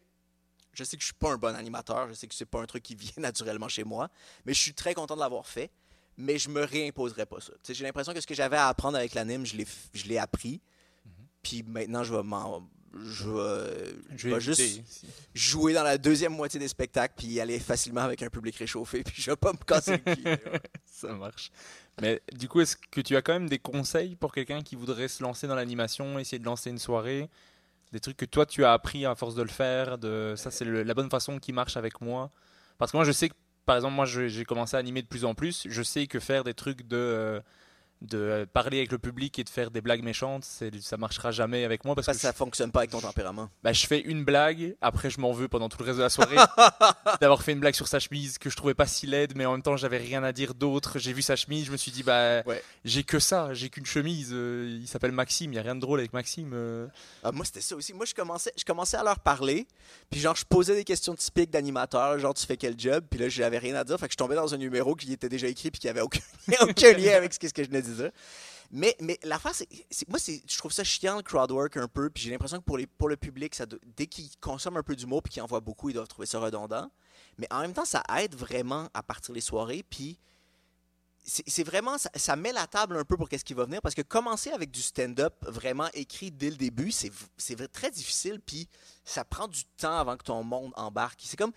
je sais que je suis pas un bon animateur, je sais que c'est pas un truc qui vient naturellement chez moi, mais je suis très content de l'avoir fait. Mais je me réimposerai pas ça. J'ai l'impression que ce que j'avais à apprendre avec l'anime, je l'ai f- je l'ai appris. Puis maintenant, je vais m'en- je vais, je vais juste jouer dans la deuxième moitié des spectacles puis y aller facilement avec un public réchauffé puis je vais pas me casser le. Ça marche. Mais du coup, est-ce que tu as quand même des conseils pour quelqu'un qui voudrait se lancer dans l'animation, essayer de lancer une soirée? Des trucs que toi, tu as appris à force de le faire de Ça, c'est la bonne façon qui marche avec moi? Parce que moi, je sais que, par exemple, moi, j'ai commencé à animer de plus en plus. Je sais que faire des trucs de... euh, de euh, parler avec le public et de faire des blagues méchantes, ça marchera jamais avec moi parce, Parce que ça fonctionne pas avec ton tempérament. bah, je fais une blague, après je m'en veux pendant tout le reste de la soirée d'avoir fait une blague sur sa chemise que je trouvais pas si laide, mais en même temps j'avais rien à dire d'autre. J'ai vu sa chemise, je me suis dit bah Ouais. j'ai que ça, j'ai qu'une chemise. euh, il s'appelle Maxime, il y a rien de drôle avec Maxime. euh. Ah, moi, c'était ça aussi. Moi, je commençais, je commençais à leur parler, puis genre, je posais des questions typiques d'animateur, genre, tu fais quel job, puis là, j'avais rien à dire, fait que je tombais dans un numéro qui était déjà écrit, puis qui avait aucun, aucun lien avec ce que, ce que je venais Mais, mais l'affaire, moi, je trouve ça chiant, le crowdwork, un peu, puis j'ai l'impression que pour, les, pour le public, ça dès qu'ils consomment un peu d'humour, puis qu'ils en voient beaucoup, ils doivent trouver ça redondant. Mais en même temps, ça aide vraiment à partir les soirées, puis c'est vraiment, ça, met la table un peu pour qu'est-ce qui va venir, parce que commencer avec du stand-up vraiment écrit dès le début, c'est très difficile, puis ça prend du temps avant que ton monde embarque. C'est comme,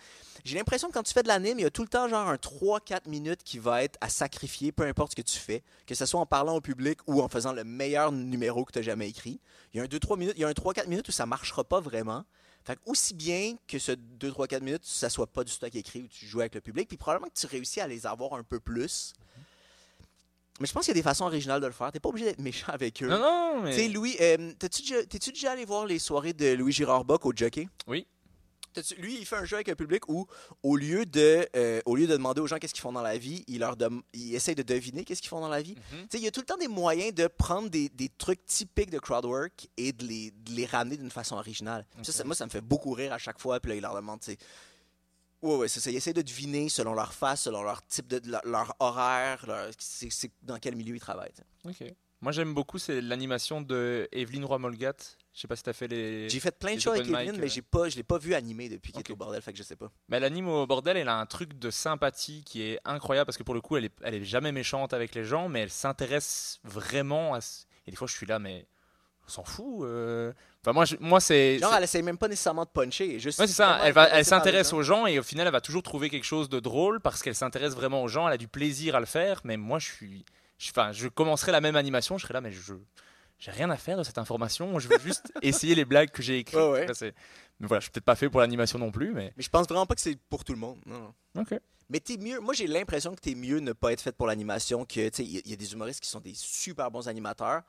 j'ai l'impression que quand tu fais de l'anime, il y a tout le temps genre un 3-4 minutes qui va être à sacrifier, peu importe ce que tu fais, que ce soit en parlant au public ou en faisant le meilleur numéro que tu as jamais écrit. Il y a un 2-3 minutes, il y a un 3-4 minutes où ça marchera pas vraiment. Fait aussi bien que ce 2-3-4 minutes, ça soit pas du stock écrit où tu joues avec le public, puis probablement que tu réussis à les avoir un peu plus. Mais je pense qu'il y a des façons originales de le faire. T'es pas obligé d'être méchant avec eux. Non, non, Tu sais, mais. Louis, euh, t'as-tu déjà- t'es-tu déjà allé voir les soirées de Louis Girard Bock au jockey? Oui. T'as-tu- Lui, il fait un jeu avec un public où, au lieu de, euh, au lieu de demander aux gens qu'est-ce qu'ils font dans la vie, il leur dem- il essaye de deviner qu'est-ce qu'ils font dans la vie. Mhm. Tu sais, il y a tout le temps des moyens de prendre des, des trucs typiques de crowdwork et de les, de les ramener d'une façon originale. Ça, ça- moi, ça me fait beaucoup rire à chaque fois. Puis là, il leur demande, tu sais. Ouais, ouais, c'est ça. Ils essayent de deviner selon leur face, selon leur type de. leur, leur horaire, leur- c'est, c'est dans quel milieu ils travaillent. Ok. Moi, j'aime beaucoup, c'est l'animation de Evelyne Roy-Molgat. Je sais pas si t'as fait les. J'ai fait plein de choses avec Evelyne, mais euh. j'ai pas, je l'ai pas vu animé depuis qu'il Ok. est au bordel, fait que je sais pas. Mais elle anime au bordel, elle a un truc de sympathie qui est incroyable parce que pour le coup, elle est, elle est jamais méchante avec les gens, mais elle s'intéresse vraiment à. Et des fois, je suis là, mais s'en fout. euh. Enfin, moi, je- moi c'est. Genre, elle essaye même pas nécessairement de puncher. Juste Ouais, c'est ça. Elle, va, s'intéresse aux gens et au final, elle va toujours trouver quelque chose de drôle parce qu'elle s'intéresse vraiment aux gens. Elle a du plaisir à le faire. Mais moi, je suis. je- Enfin, je commencerai la même animation. Je serai là, mais je. J'ai rien à faire de cette information. Je veux juste essayer les blagues que j'ai écrites. Ouais, mais voilà, je suis peut-être pas fait pour l'animation non plus, mais. Mais je pense vraiment pas que c'est pour tout le monde. Non. Ok. Mais t'es mieux. Moi, j'ai l'impression que t'es mieux ne pas être fait pour l'animation que, y, il y a des humoristes qui sont des super bons animateurs,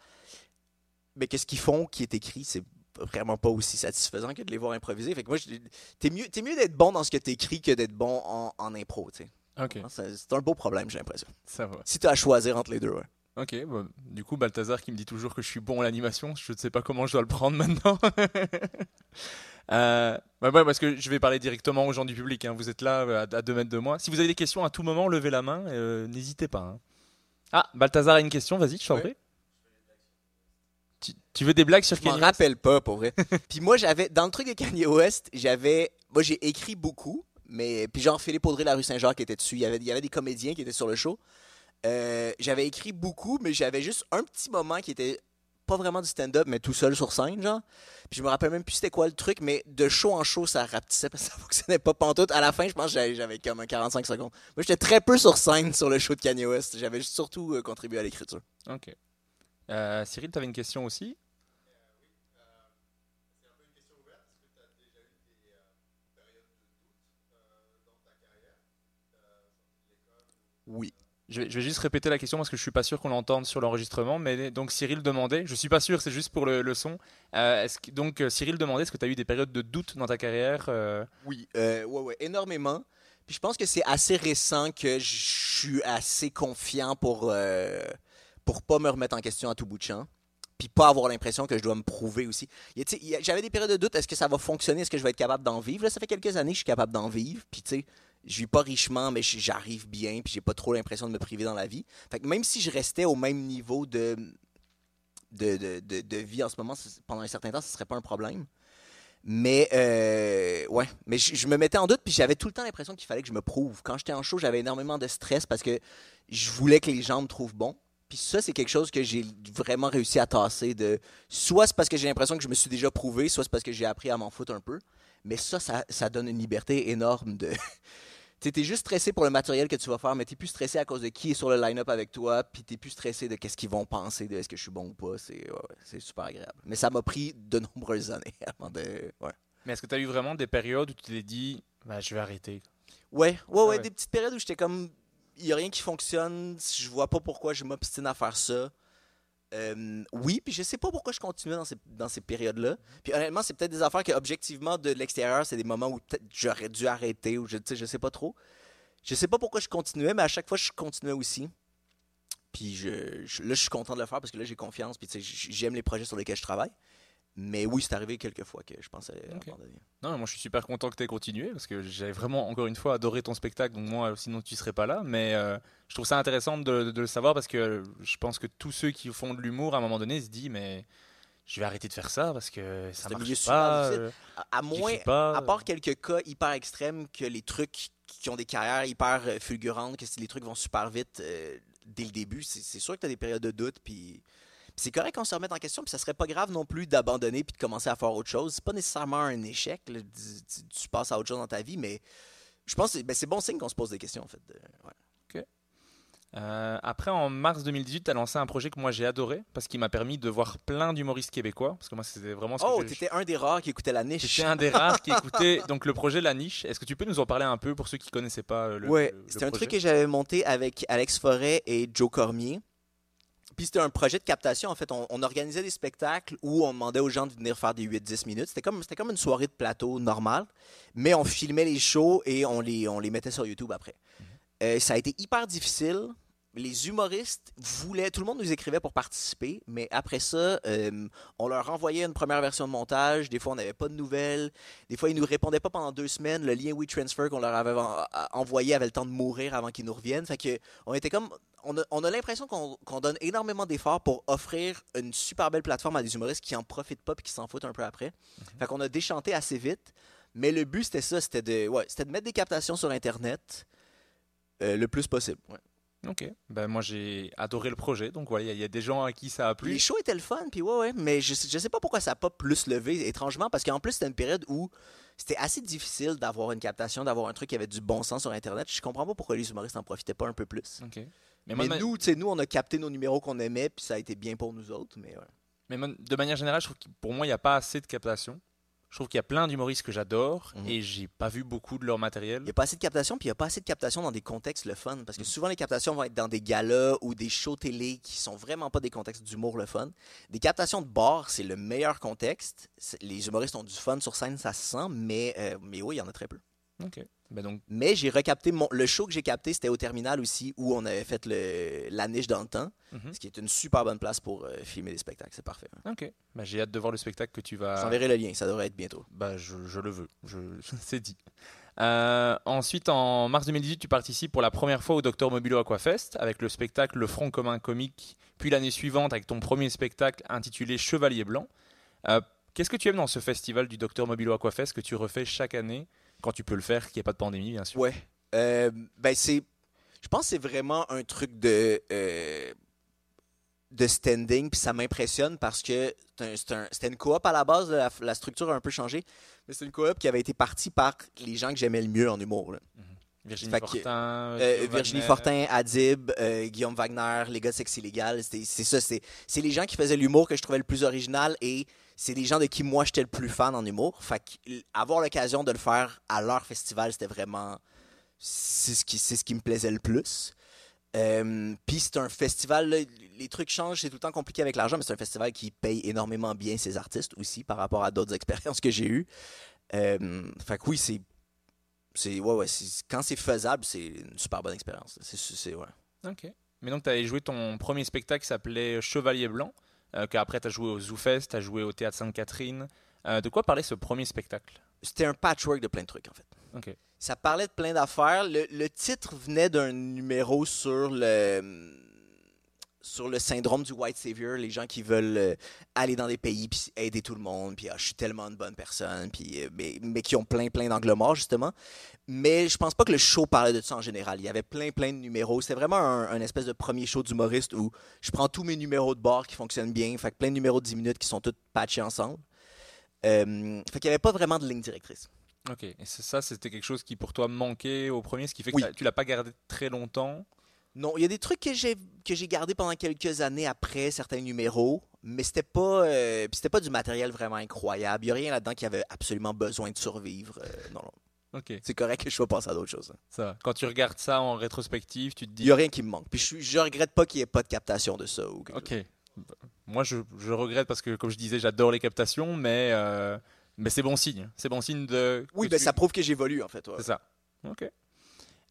mais que ce qu'ils font, qui est écrit, c'est vraiment pas aussi satisfaisant que de les voir improviser. Fait que moi, je- t'es mieux, t'es mieux d'être bon dans ce que t'écris que d'être bon en, en impro, tu sais. Ok, C'est c'est un beau problème, j'ai l'impression. ça va. Si t'as à choisir entre les deux, ouais. Ok, bah, du coup, Balthazar qui me dit toujours que je suis bon à l'animation, je ne sais pas comment je dois le prendre maintenant. Euh, ouais, ouais, parce que je vais parler directement aux gens du public. hein. Vous êtes là euh, à, à deux mètres de moi. Si vous avez des questions à tout moment, levez la main. euh, N'hésitez pas. hein. Ah, Balthazar a une question. Vas-y, je t'en Ouais. Tu, tu veux des blagues sur Je m'en Kanye West? rappelle pas, pour vrai. puis moi, j'avais, dans le truc de Kanye West, j'avais, moi, j'ai écrit beaucoup, mais, puis genre, Philippe Audrey, la rue Saint-Jacques était dessus. Il y avait, il y avait des comédiens qui étaient sur le show. Euh, j'avais écrit beaucoup, mais j'avais juste un petit moment qui était pas vraiment du stand-up, mais tout seul sur scène, genre. Puis je me rappelle même plus c'était quoi le truc, mais de show en show, ça rapetissait parce que ça fonctionnait pas pantoute. À la fin, je pense que j'avais, comme un 45 secondes. Moi, j'étais très peu sur scène sur le show de Kanye West. J'avais surtout euh, contribué à l'écriture. Ok. Euh, Cyril, tu avais une question aussi? Oui. je vais, juste répéter la question parce que je suis pas sûr qu'on l'entende sur l'enregistrement. Mais donc Cyril demandait, je suis pas sûr, c'est juste pour le, son. Euh, donc euh, Cyril demandait, est-ce que tu as eu des périodes de doute dans ta carrière euh, Oui, ouais, ouais, énormément. Puis je pense que c'est assez récent que je suis assez confiant pour, pour pas me remettre en question à tout bout de champ. Puis pas avoir l'impression que je dois me prouver aussi. J'avais des périodes de doute, est-ce que ça va fonctionner, est-ce que je vais être capable d'en vivre? Là, ça fait quelques années que je suis capable d'en vivre. Puis tu sais, je vis pas richement, mais j'arrive bien, puis j'ai pas trop l'impression de me priver dans la vie. Fait même si je restais au même niveau de, de, de, de- vie en ce moment, pendant un certain temps, ce serait pas un problème. Mais euh, ouais, mais je, je me mettais en doute puis j'avais tout le temps l'impression qu'il fallait que je me prouve. Quand j'étais en show, j'avais énormément de stress parce que je voulais que les gens me trouvent bon. Puis ça, c'est quelque chose que j'ai vraiment réussi à tasser. De soit c'est parce que j'ai l'impression que je me suis déjà prouvé, soit c'est parce que j'ai appris à m'en foutre un peu. Mais ça, ça, ça donne une liberté énorme de. Tu sais, t'es juste stressé pour le matériel que tu vas faire, mais t'es plus stressé à cause de qui est sur le line-up avec toi, puis t'es plus stressé de qu'est-ce qu'ils vont penser, de est-ce que je suis bon ou pas. C'est ouais, super agréable. Mais ça m'a pris de nombreuses années avant de. Ouais. Mais est-ce que tu as eu vraiment des périodes où tu t'es dit, bah, je vais arrêter? Ouais, ouais, ouais, ouais. des petites périodes où j'étais comme, il y a rien qui fonctionne, je vois pas pourquoi je m'obstine à faire ça. Euh, oui, puis je sais pas pourquoi je continuais dans ces, périodes-là. Puis honnêtement, c'est peut-être des affaires que, objectivement, de l'extérieur, c'est des moments où j'aurais dû arrêter, ou je, je sais pas trop. Je sais pas pourquoi je continuais, mais à chaque fois, je continuais aussi. Puis je, là, je suis content de le faire parce que là, j'ai confiance, puis j'aime les projets sur lesquels je travaille. Mais oui, c'est arrivé quelques fois que je pensais Ok. abandonner. Non, moi je suis super content que tu aies continué parce que j'avais vraiment, encore une fois, adoré ton spectacle. Donc moi, sinon tu serais pas là. Mais euh, je trouve ça intéressant de, de- de le savoir parce que je pense que tous ceux qui font de l'humour, à un moment donné, se disent mais je vais arrêter de faire ça parce que ça C'est un marche pas. euh, À, à moins, pas, à part quelques cas hyper extrêmes, que les trucs qui ont des carrières hyper euh, fulgurantes, que si les trucs vont super vite euh, dès le début, c'est sûr que tu as des périodes de doute. Puis c'est correct qu'on se remette en question, puis ça serait pas grave non plus d'abandonner puis de commencer à faire autre chose. C'est pas nécessairement un échec, là, tu, passes à autre chose dans ta vie, mais je pense que c'est ben, c'est bon signe qu'on se pose des questions en fait. ouais. Euh, après, en mars 2018, tu as lancé un projet que moi j'ai adoré parce qu'il m'a permis de voir plein d'humoristes québécois. Parce que moi, c'était vraiment ce que Oh, t'étais un des rares qui écoutait la niche. J'étais un des rares qui écoutait donc le projet La Niche. Est-ce que tu peux nous en parler un peu pour ceux qui connaissaient pas euh, le ouais, c'était un truc que j'avais monté avec Alex Forêt et Joe Cormier. Puis c'était un projet de captation. En fait, on, on organisait des spectacles où on demandait aux gens de venir faire des 8-10 minutes. C'était comme, c'était comme une soirée de plateau normale, mais on filmait les shows et on les, on les mettait sur YouTube après. Euh, ça a été hyper difficile. Les humoristes voulaient, tout le monde nous écrivait pour participer, mais après ça, euh, on leur envoyait une première version de montage. Des fois, on n'avait pas de nouvelles. Des fois, ils nous répondaient pas pendant deux semaines. Le lien WeTransfer qu'on leur avait en- envoyé avait le temps de mourir avant qu'ils nous reviennent. Fait que on était comme, on a, on a l'impression qu'on donne énormément d'efforts pour offrir une super belle plateforme à des humoristes qui en profitent pas et qui s'en foutent un peu après. Fait qu'on a déchanté assez vite. Mais le but, c'était ça, c'était de, ouais, de mettre des captations sur Internet euh, le plus possible. ouais. Ok. Ben, moi, j'ai adoré le projet. Donc, voilà, il y a- il y, a des gens à qui ça a plu. Les shows étaient le fun, puis ouais, ouais, mais je, je sais pas pourquoi ça n'a pas plus levé, étrangement, parce qu'en plus, c'était une période où c'était assez difficile d'avoir une captation, d'avoir un truc qui avait du bon sens sur Internet. Je comprends pas pourquoi les humoristes en profitaient pas un peu plus. Ok. Mais, moi, nous, tu sais, nous, on a capté nos numéros qu'on aimait, puis ça a été bien pour nous autres, mais ouais. mais de manière générale, je trouve que pour moi, il n'y a pas assez de captation. Je trouve qu'il y a plein d'humoristes que j'adore Mhm. et j'ai pas vu beaucoup de leur matériel. Il n'y a pas assez de captation, puis il n'y a pas assez de captation dans des contextes le fun. Parce que souvent, les captations vont être dans des galas ou des shows télé qui sont vraiment pas des contextes d'humour le fun. Des captations de bar, c'est le meilleur contexte. Les humoristes ont du fun sur scène, ça se sent, mais, euh, mais oui, il y en a très peu. Ok. Ben donc, Mais j'ai recapté mon, le show que j'ai capté, c'était au terminal aussi, où on avait fait le, la niche dans le temps, Mhm. ce qui est une super bonne place pour euh, filmer des spectacles. C'est parfait. ok. Ben, j'ai hâte de voir le spectacle que tu vas. J'enverrai le lien, ça devrait être bientôt. Je, je le veux, je, c'est dit. Euh, ensuite, en mars 2018, tu participes pour la première fois au Docteur Mobilo Aquafest avec le spectacle Le Front commun comique, puis l'année suivante avec ton premier spectacle intitulé Chevalier blanc. Euh, Qu'est-ce que tu aimes dans ce festival du Docteur Mobilo Aquafest que tu refais chaque année quand tu peux le faire, qu'il n'y ait pas de pandémie, bien sûr Ouais. Euh, ben c'est. Je pense que c'est vraiment un truc de. euh, de standing, puis ça m'impressionne parce que c'est un- c'était une coop à la base, la, la structure a un peu changé, mais c'est une coop qui avait été partie par les gens que j'aimais le mieux en humour. là. Virginie que, Euh, Guillaume Virginie Wagner. Fortin, Adib, euh, Guillaume Wagner, les gars de Illégal, c'était- c'est ça, c'est c'est les gens qui faisaient l'humour que je trouvais le plus original et c'est des gens de qui moi j'étais le plus fan en humour. Fait avoir l'occasion de le faire à leur festival, c'était vraiment c'est ce qui me plaisait le plus. Euh, Puis c'est un festival, les trucs changent, c'est tout le temps compliqué avec l'argent, mais c'est un festival qui paye énormément bien ses artistes aussi par rapport à d'autres expériences que j'ai eues. Euh, fait que oui, c'est c'est ouais, ouais, quand c'est faisable, c'est une super bonne expérience. C'est. Ok. Mais donc, tu avais joué ton premier spectacle qui s'appelait Chevalier Blanc, qu'après tu as joué au ZooFest, tu as joué au Théâtre Sainte-Catherine. Euh, de quoi parlait ce premier spectacle? C'était un patchwork de plein de trucs en fait. Ok. Ça parlait de plein d'affaires. Le, le titre venait d'un numéro sur le sur le syndrome du white savior, les gens qui veulent euh, aller dans des pays puis aider tout le monde, puis ah, je suis tellement une bonne personne, puis euh, mais, mais qui ont plein plein d'angles morts justement. Mais je pense pas que le show parlait de ça en général. Il y avait plein plein de numéros. C'était vraiment un, un espèce de premier show d'humoriste où je prends tous mes numéros de bord qui fonctionnent bien, fait que plein de numéros de 10 minutes qui sont tous patchés ensemble. Euh, fait qu'il n'y avait pas vraiment de ligne directrice. Ok. Et c'est ça, c'était quelque chose qui pour toi manquait au premier, ce qui fait que Oui. tu l'as pas gardé très longtemps? Non, il y a des trucs que j'ai que j'ai gardé pendant quelques années après certains numéros, mais c'était pas euh, c'était pas du matériel vraiment incroyable. Il y a rien là-dedans qui avait absolument besoin de survivre. Euh, non, non. Ok. C'est correct que je sois passé à d'autres choses. hein. Ça va. Quand tu regardes ça en rétrospective, tu te Il dis. y a rien qui me manque. Puis je, je regrette pas qu'il y ait pas de captation de ça ou Ok. chose. Moi, je, je regrette parce que, comme je disais, j'adore les captations, mais, euh, mais c'est bon signe. C'est bon signe de. Oui, ben tu- ça prouve que j'évolue en fait. ouais. C'est ça. Ok.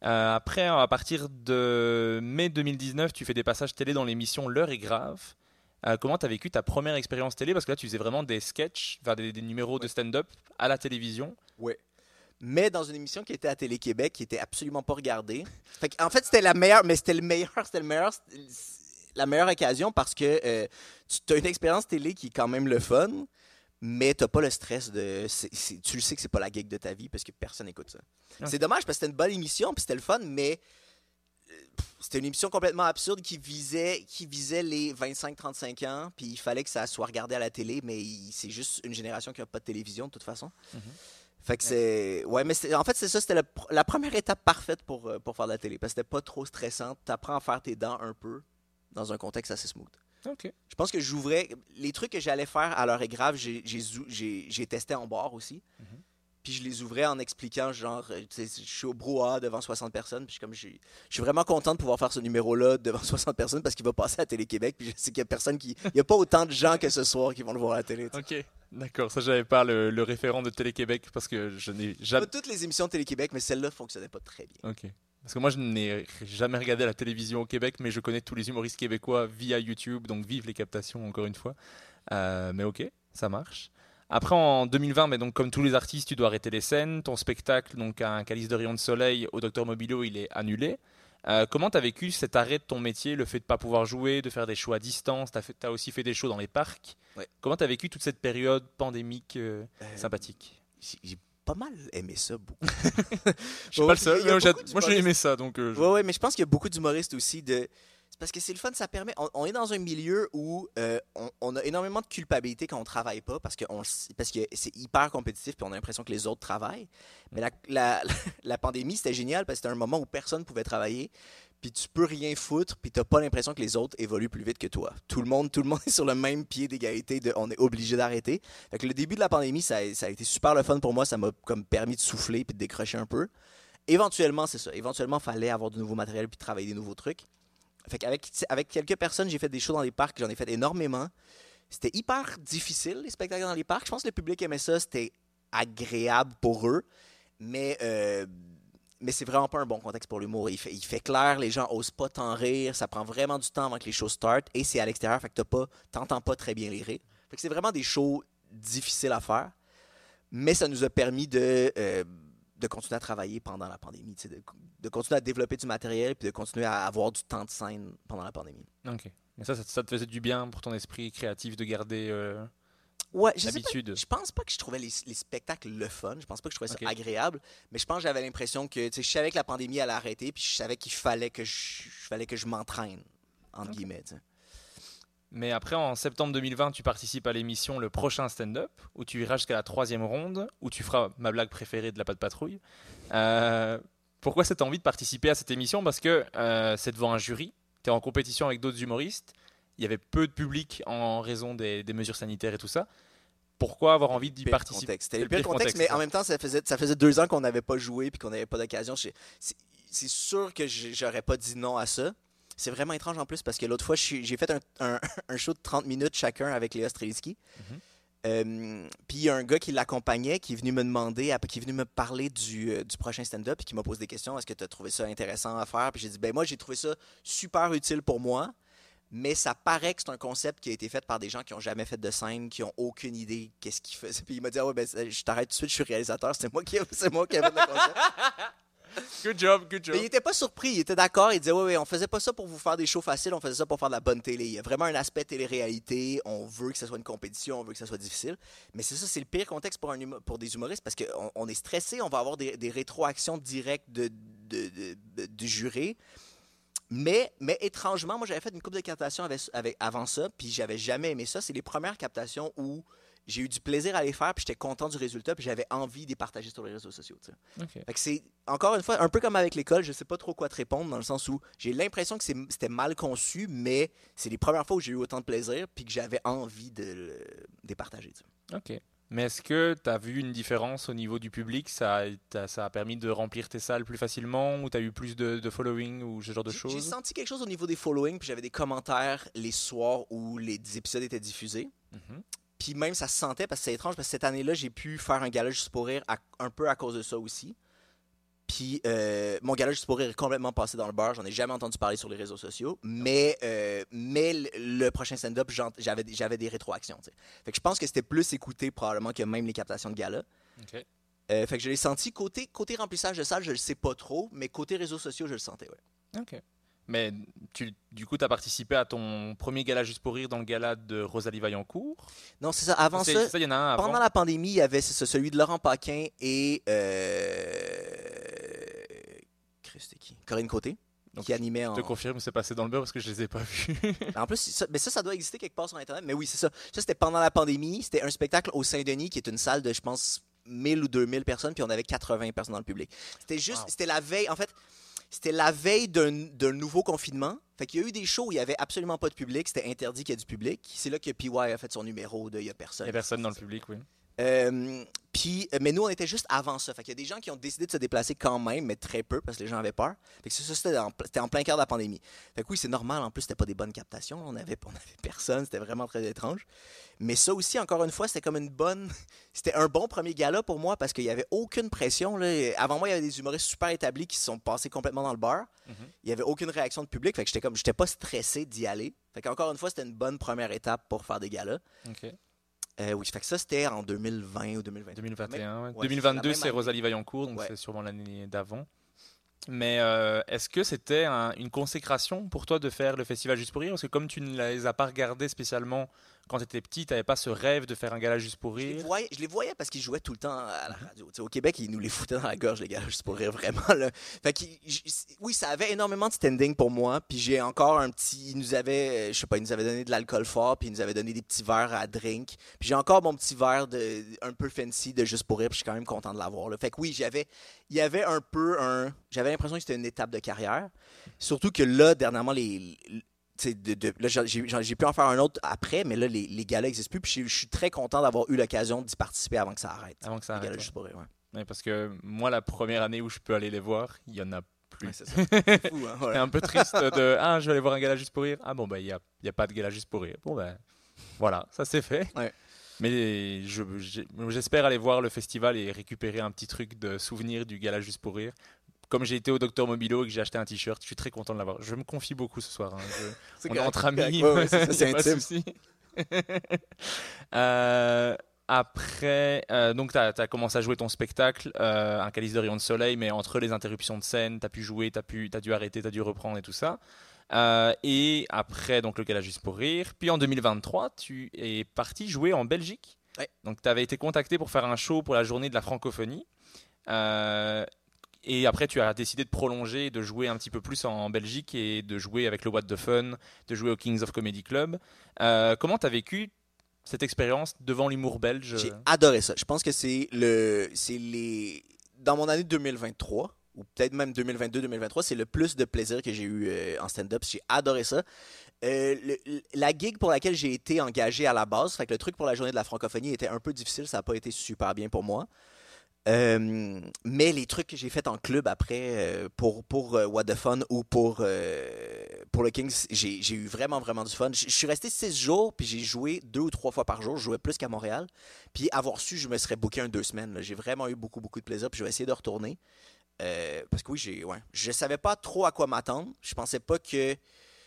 Euh, après, à partir de mai 2019, tu fais des passages télé dans l'émission L'heure est grave. Euh, comment tu as vécu ta première expérience télé? Parce que là, tu faisais vraiment des sketchs, enfin, des, des numéros de stand-up à la télévision. Ouais. Mais dans une émission qui était à Télé-Québec, qui était absolument pas regardée. Fait en fait, c'était la meilleure, mais c'était le meilleur, c'était le meilleur, la meilleure occasion parce que euh, tu as une expérience télé qui est quand même le fun, mais t'as pas le stress de. tu le sais que c'est pas la gig de ta vie parce que personne écoute ça. C'est dommage parce que c'était une bonne émission, puis c'était le fun, mais euh, c'était une émission complètement absurde qui visait, qui visait les 25-35 ans, puis il fallait que ça soit regardé à la télé, mais c'est juste une génération qui n'a pas de télévision de toute façon. Fait que c'est. Ouais, mais en fait, c'est ça, c'était pr- la première étape parfaite pour, euh, pour faire de la télé, parce que c'était pas trop stressant. T'apprends à faire tes dents un peu dans un contexte assez smooth. Je pense que j'ouvrais. Les trucs que j'allais faire à l'heure est grave, j'ai- testé en bar aussi. Puis je les ouvrais en expliquant, genre, euh, je suis au brouhaha devant 60 personnes. Puis je suis comme, je suis vraiment content de pouvoir faire ce numéro-là devant 60 personnes parce qu'il va passer à Télé-Québec. Puis je sais qu'il y a personne qui. Il n'y a pas autant de gens que ce soir qui vont le voir à la télé. Ok, d'accord. Ça, j'avais pas le, le référent de Télé-Québec parce que je n'ai Pas jamais. toutes les émissions de Télé-Québec, mais celle-là fonctionnait pas très bien. Ok. Parce que moi, je n'ai jamais regardé la télévision au Québec, mais je connais tous les humoristes québécois via YouTube, donc vive les captations encore une fois. Euh, mais ok, ça marche. Après, en 2020, mais donc comme tous les artistes, tu dois arrêter les scènes. Ton spectacle, donc un calice de rayon de soleil au Docteur Mobilo, il est annulé. Euh, comment tu as vécu cet arrêt de ton métier, le fait de ne pas pouvoir jouer, de faire des shows à distance? Tu as, aussi fait des shows dans les parcs. Ouais. Comment tu as vécu toute cette période pandémique euh, sympathique? j'ai pas mal aimé ça beaucoup. Je suis Ouais, pas le seul, moi j'ai aimé ça. Donc, euh, je- Ouais, ouais, mais je pense qu'il y a beaucoup d'humoristes aussi de. Parce que c'est le fun, ça permet. On, on est dans un milieu où euh, on, on a énormément de culpabilité quand on travaille pas parce que, on, parce que c'est hyper compétitif puis on a l'impression que les autres travaillent. Mais la, la, la pandémie, c'était génial parce que c'était un moment où personne pouvait travailler. Puis tu peux rien foutre, puis t'as pas l'impression que les autres évoluent plus vite que toi. Tout le monde, tout le monde est sur le même pied d'égalité. On est obligé d'arrêter. Fait que le début de la pandémie, ça, a- été super le fun pour moi. Ça m'a permis de souffler puis de décrocher un peu. Éventuellement, c'est ça. Éventuellement, il fallait avoir du nouveau matériel puis travailler des nouveaux trucs. Fait qu'avec avec quelques personnes, j'ai fait des shows dans les parcs, j'en ai fait énormément. C'était hyper difficile, les spectacles dans les parcs. Je pense que le public aimait ça, c'était agréable pour eux. Mais, euh, mais c'est vraiment pas un bon contexte pour l'humour. Il fait, clair, les gens osent pas t'en rire, ça prend vraiment du temps avant que les shows startent et c'est à l'extérieur, fait que pas, t'entends pas très bien les rires. Fait que c'est vraiment des shows difficiles à faire. Mais ça nous a permis de, euh, de continuer à travailler pendant la pandémie, de, continuer à développer du matériel puis de continuer à avoir du temps de scène pendant la pandémie. Ok. Ça, ça, ça te faisait du bien pour ton esprit créatif de garder euh, Ouais, je sais pas, l'habitude. je pense pas que je trouvais les, les spectacles le fun. Je pense pas que je trouvais ça agréable. Mais je pense que j'avais l'impression que, je savais que la pandémie allait arrêter, puis je savais qu'il fallait que je, fallait que je m'entraîne, entre guillemets. tu sais. Mais après, en septembre 2020, tu participes à l'émission Le Prochain Stand-Up, où tu iras jusqu'à la troisième ronde, où tu feras ma blague préférée de la patte patrouille. Euh, pourquoi cette envie de participer à cette émission? Parce que euh, c'est devant un jury, tu es en compétition avec d'autres humoristes, il y avait peu de public en raison des, des mesures sanitaires et tout ça. Pourquoi avoir envie d'y participer? C'était le pire contexte, mais ça. en même temps, ça faisait, ça faisait deux ans qu'on n'avait pas joué puis qu'on n'avait pas d'occasion. C'est sûr que j'aurais pas dit non à ça. C'est vraiment étrange en plus parce que l'autre fois, j'ai fait un, un- un show de 30 minutes chacun avec Léa Strelitzky. Mhm. Euh, puis il y a un gars qui l'accompagnait qui est venu me demander, qui est venu me parler du, euh, du prochain stand-up puis qui m'a posé des questions. Est-ce que tu as trouvé ça intéressant à faire? Puis j'ai dit, ben moi, j'ai trouvé ça super utile pour moi. Mais ça paraît que c'est un concept qui a été fait par des gens qui n'ont jamais fait de scène, qui n'ont aucune idée qu'est-ce qu'ils faisaient. Puis il m'a dit, ah ouais, ben, je t'arrête tout de suite, je suis réalisateur, c'est moi qui c'est moi qui ai fait le concept. Good job, good job. Mais il était pas surpris, il était d'accord, il disait ouais, ouais, on faisait pas ça pour vous faire des shows faciles, on faisait ça pour faire de la bonne télé. Il y a vraiment un aspect télé-réalité, on veut que ce soit une compétition, on veut que ça soit difficile. Mais c'est ça, c'est le pire contexte pour, un humo- pour des humoristes parce qu'on on est stressé, on va avoir des, des rétroactions directes de, de- de- de- du juré. Mais, mais étrangement, moi j'avais fait une coupe de captation avec, avec- avant ça, puis j'avais jamais aimé ça. C'est les premières captations où j'ai eu du plaisir à les faire, puis j'étais content du résultat, puis j'avais envie de les partager sur les réseaux sociaux. tu sais. Ok. Fait que c'est, encore une fois, un peu comme avec l'école, je sais pas trop quoi te répondre, dans le sens où j'ai l'impression que c'était mal conçu, mais c'est les premières fois où j'ai eu autant de plaisir, puis que j'avais envie de, le- de les partager. tu sais. Ok. Mais est-ce que tu as vu une différence au niveau du public? Ça a, t'as- ça a permis de remplir tes salles plus facilement Ou tu as eu plus de, de following ou ce genre de J'ai- J'ai choses? senti quelque chose au niveau des followings, puis j'avais des commentaires les soirs où les épisodes étaient diffusés. Mhm. Puis même, ça se sentait, parce que c'est étrange, parce que cette année-là, j'ai pu faire un gala juste pour rire à- un peu à cause de ça aussi. Puis euh, mon gala juste pour rire est complètement passé dans le beurre. J'en ai jamais entendu parler sur les réseaux sociaux. Mais, euh, mais le, prochain stand-up, j'avais des- j'avais des rétroactions. Fait que je pense que c'était plus écouté probablement que même les captations de gala. Euh, fait que je l'ai senti. Côté, côté remplissage de salle, je le sais pas trop. Mais côté réseaux sociaux, je le sentais, ouais. Ok. Mais tu, du coup, tu as participé à ton premier gala juste pour rire dans le gala de Rosalie Vaillancourt? Non, c'est ça. Avant ça, y en a un avant. Pendant la pandémie, il y avait ça, celui de Laurent Paquin et. Euh... Christ, c'était qui? Corinne Côté, Donc, qui animait en. Je te confirme, c'est passé dans le beurre parce que je les ai pas vus. En plus, ça, mais ça, ça doit exister quelque part sur Internet. Mais oui, c'est ça. Ça, c'était pendant la pandémie. C'était un spectacle au Saint-Denis, qui est une salle de, je pense, 1000 ou 2000 personnes, puis on avait 80 personnes dans le public. C'était juste. Wow. C'était la veille. En fait, c'était la veille d'un nouveau confinement. Fait qu'il y a eu des shows où il y avait absolument pas de public. C'était interdit qu'il y ait du public. C'est là que PY a fait son numéro de Il y a personne. Il y a personne dans le public, oui. Euh, puis, euh, mais nous, on était juste avant ça. Fait qu'il y a des gens qui ont décidé de se déplacer quand même, mais très peu, parce que les gens avaient peur. Fait que ça, c'était en, plein cœur de la pandémie. Fait que oui, c'est normal. En plus, c'était pas des bonnes captations. On avait, on avait personne. C'était vraiment très étrange. Mais ça aussi, encore une fois, c'était comme une bonne. C'était un bon premier gala pour moi parce qu'il n'y avait aucune pression. Là. Avant moi, il y avait des humoristes super établis qui se sont passés complètement dans le bar. Il n'y avait aucune réaction de public. Fait que j'étais comme, j'étais pas stressé d'y aller. Fait qu'encore une fois, c'était une bonne première étape pour faire des galas. Ok. Euh, oui, fait que ça, c'était en 2020 ou 2021. 2021. ouais. Ouais, c'est 2022, la même c'est. Rosalie Vaillancourt, donc c'est sûrement l'année d'avant. Mais euh, est-ce que c'était un- une consécration pour toi de faire le festival Juste pour rire? Parce que comme tu ne les as pas regardés spécialement quand tu étais petit, tu n'avais pas ce rêve de faire un gala Juste pour Je les rire. voyais, je les voyais parce qu'ils jouaient tout le temps à la radio. Au Québec, ils nous les foutaient dans la gorge, les gars, juste pour rire vraiment. Là. Fait que, oui, ça avait énormément de standing pour moi. Puis j'ai encore un petit. Ils nous avaient, je sais pas, ils nous avaient donné de l'alcool fort, puis ils nous avaient donné des petits verres à drink. Puis j'ai encore mon petit verre de, un peu fancy de juste pour rire, puis je suis quand même content de l'avoir. Fait que oui, j'avais, il y avait un peu un. J'avais l'impression que c'était une étape de carrière. Surtout que là, dernièrement, les. De, de- là, j'ai- pu en faire un autre après, mais là, les, les galas n'existent plus. Puis je, suis très content d'avoir eu l'occasion d'y participer avant que ça arrête. Avant que ça Les arrête. galas ouais. juste pour rire, ouais. Ouais, parce que moi, la première année où je peux aller les voir, il y en a plus. Ouais, c'est hein, C'est ouais. un peu triste de Ah, je vais aller voir un gala juste pour rire. Ah bon, bah, il n'y a, y a pas de gala juste pour rire. Bon, ben, voilà, ça c'est fait. Mais je- j'espère aller voir le festival et récupérer un petit truc de souvenir du gala juste pour rire. Comme j'ai été au Docteur Mobilo et que j'ai acheté un t-shirt, je suis très content de l'avoir. Je me confie beaucoup ce soir. hein. Je- on est entre amis, Ouais, ouais, c'est pas de souci. Euh, après, euh, donc tu as, commencé à jouer ton spectacle, euh, un calice de rayon de soleil, mais entre les interruptions de scène, tu as pu jouer, tu as, dû arrêter, tu as dû reprendre et tout ça. Euh, et après, donc le gala juste pour rire. Puis en 2023, tu es parti jouer en Belgique. Ouais. Donc tu avais été contacté pour faire un show pour la journée de la francophonie. Euh, et après, tu as décidé de prolonger, de jouer un petit peu plus en Belgique et de jouer avec le What the Fun, de jouer au Kings of Comedy Club. Euh, comment tu as vécu cette expérience devant l'humour belge? J'ai adoré ça. Je pense que c'est le, les, dans mon année 2023 ou peut-être même 2022-2023, c'est le plus de plaisir que j'ai eu euh, en stand-up. J'ai adoré ça. Euh, la gig pour laquelle j'ai été engagé à la base, fait que le truc pour la journée de la francophonie était un peu difficile, ça n'a pas été super bien pour moi. Mais les trucs que j'ai fait en club après euh, pour, pour euh, What the Fun ou pour, euh, pour le Kings, j'ai eu vraiment, vraiment du fun. Je suis resté six jours, puis j'ai joué deux ou trois fois par jour. Je jouais plus qu'à Montréal. Puis avoir su, je me serais booké un deux semaines. J'ai vraiment eu beaucoup, beaucoup de plaisir, puis je vais essayer de retourner. Parce que oui, j'ai, ouais, je savais pas trop à quoi m'attendre. Je pensais pas que.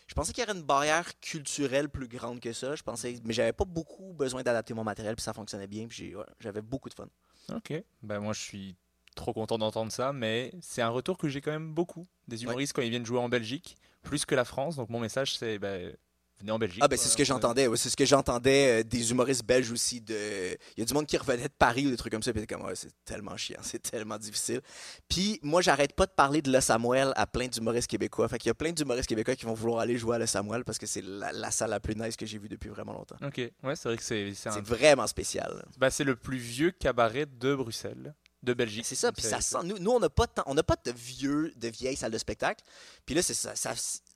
Je pensais qu'il y aurait une barrière culturelle plus grande que ça. Je pensais, mais j'avais pas beaucoup besoin d'adapter mon matériel, puis ça fonctionnait bien, puis j'ai- ouais, j'avais beaucoup de fun. Ok, ben moi je suis trop content d'entendre ça, mais c'est un retour que j'ai quand même beaucoup des humoristes quand ils viennent jouer en Belgique, plus que la France. Donc mon message c'est ben, venez en Belgique. Ah ben c'est ce que j'entendais, ouais, c'est ce que j'entendais euh, des humoristes belges aussi de il y a du monde qui revenait de Paris ou des trucs comme ça puis c'est comme ouais, c'est tellement chiant, c'est tellement difficile. Puis moi j'arrête pas de parler de Le Samuel à plein d'humoristes québécois. Fait qu'il y a plein d'humoristes québécois qui vont vouloir aller jouer à Le Samuel parce que c'est la, la salle la plus nice que j'ai vue depuis vraiment longtemps. Ok, ouais, c'est vrai que c'est c'est un- vraiment spécial. bah, c'est le plus vieux cabaret de Bruxelles, de Belgique. C'est ça, puis ça sent. Nous, nous on n'a pas, de on n'a pas de vieux, de vieilles salles de spectacle. Puis là, c'est ça. ça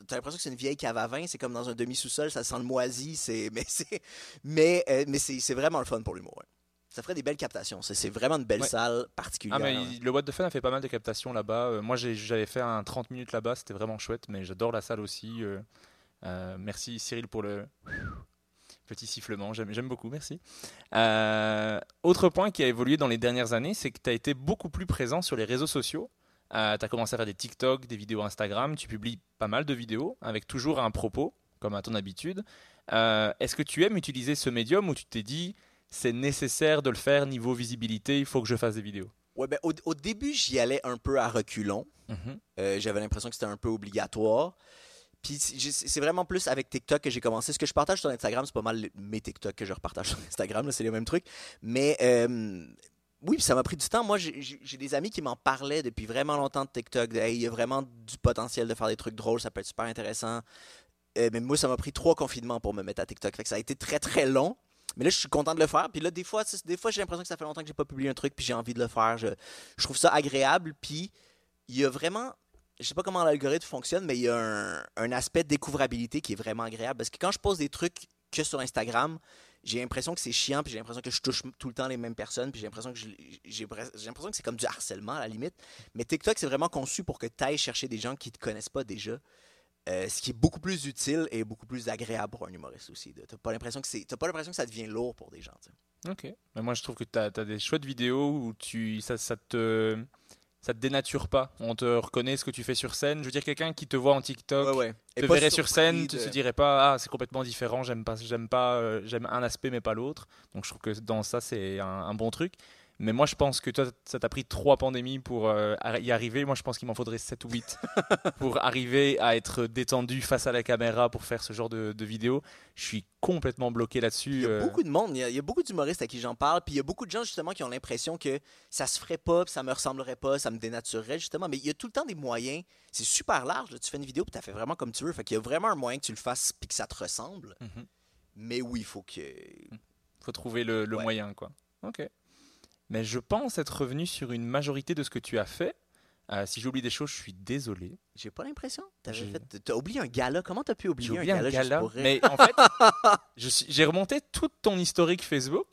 T'as l'impression que c'est une vieille cave à vin, c'est comme dans un demi-sous-sol, ça sent le moisi, c'est, mais c'est, mais, euh, mais c'est, vraiment le fun pour l'humour. Ça ferait des belles captations. C'est, vraiment une belle Ouais. salle particulière. Ah mais il- le What the Fun a fait pas mal de captations là-bas. Euh, moi j'avais fait un 30 minutes là-bas, c'était vraiment chouette, mais j'adore la salle aussi. euh, merci Cyril pour le petit sifflement, j'aime beaucoup, merci. Euh, autre point qui a évolué dans les dernières années, c'est que tu as été beaucoup plus présent sur les réseaux sociaux. tu as commencé à faire des TikTok, des vidéos Instagram, tu publies pas mal de vidéos avec toujours un propos, comme à ton habitude. Euh, Est-ce que tu aimes utiliser ce médium ou tu t'es dit c'est nécessaire de le faire niveau visibilité, il faut que je fasse des vidéos? Ouais, ben, au, au début, j'y allais un peu à reculons. Mhm. Euh, J'avais l'impression que c'était un peu obligatoire. Puis c'est- vraiment plus avec TikTok que j'ai commencé. Ce que je partage sur Instagram, c'est pas mal mes TikTok que je repartage sur Instagram. C'est les mêmes trucs. Mais euh, oui, ça m'a pris du temps. Moi, j'ai- des amis qui m'en parlaient depuis vraiment longtemps de TikTok. Il y a vraiment du potentiel de faire des trucs drôles. Ça peut être super intéressant. Euh, mais moi, ça m'a pris trois confinements pour me mettre à TikTok. Que ça a été très, très long. Mais là, je suis content de le faire. Puis là, des fois, fois j'ai l'impression que ça fait longtemps que j'ai pas publié un truc, puis j'ai envie de le faire. Je, je trouve ça agréable. Puis il y a vraiment, je sais pas comment l'algorithme fonctionne, mais il y a un, aspect de découvrabilité qui est vraiment agréable. Parce que quand je pose des trucs que sur Instagram, j'ai l'impression que c'est chiant, puis j'ai l'impression que je touche tout le temps les mêmes personnes, puis j'ai l'impression que j'ai pres- j'ai l'impression que c'est comme du harcèlement à la limite. Mais TikTok, c'est vraiment conçu pour que tu ailles chercher des gens qui te connaissent pas déjà. Euh, ce qui est beaucoup plus utile et beaucoup plus agréable pour un humoriste aussi. Tu n'as pas l'impression que t'as pas l'impression que ça devient lourd pour des gens. Ok. Mais moi, je trouve que tu as, des chouettes vidéos où tu, ça te. Ça te dénature pas? On te reconnaît ce que tu fais sur scène? Je veux dire, quelqu'un qui te voit en TikTok, Ouais, ouais. Et te verrait sur scène, tu de- se dirais pas, ah, c'est complètement différent, j'aime pas, j'aime pas, euh, j'aime un aspect mais pas l'autre. Donc je trouve que dans ça, c'est un, un bon truc. Mais moi, je pense que toi, ça t'a pris trois pandémies pour euh, y arriver. Moi, je pense qu'il m'en faudrait 7 ou 8 pour arriver à être détendu face à la caméra pour faire ce genre de, de vidéo. Je suis complètement bloqué là-dessus. Il y a euh. beaucoup de monde, il y a, il y a beaucoup d'humoristes à qui j'en parle, puis il y a beaucoup de gens justement qui ont l'impression que ça se ferait pas, puis ça me ressemblerait pas, ça me dénaturerait justement. Mais il y a tout le temps des moyens. C'est super large. là. Tu fais une vidéo, puis tu fait vraiment comme tu veux. Fait qu'il y a vraiment un moyen que tu le fasses, puis que ça te ressemble. Mhm. Mais oui, il faut que. faut trouver le, le Ouais. moyen, quoi. Ok. Mais je pense être revenu sur une majorité de ce que tu as fait. Euh, si j'oublie des choses, je suis désolé. J'ai pas l'impression. J'ai- fait. T'as oublié un gala. Comment t'as pu oublier oublié un un gala? Mais en fait, suis- j'ai remonté toute ton historique Facebook.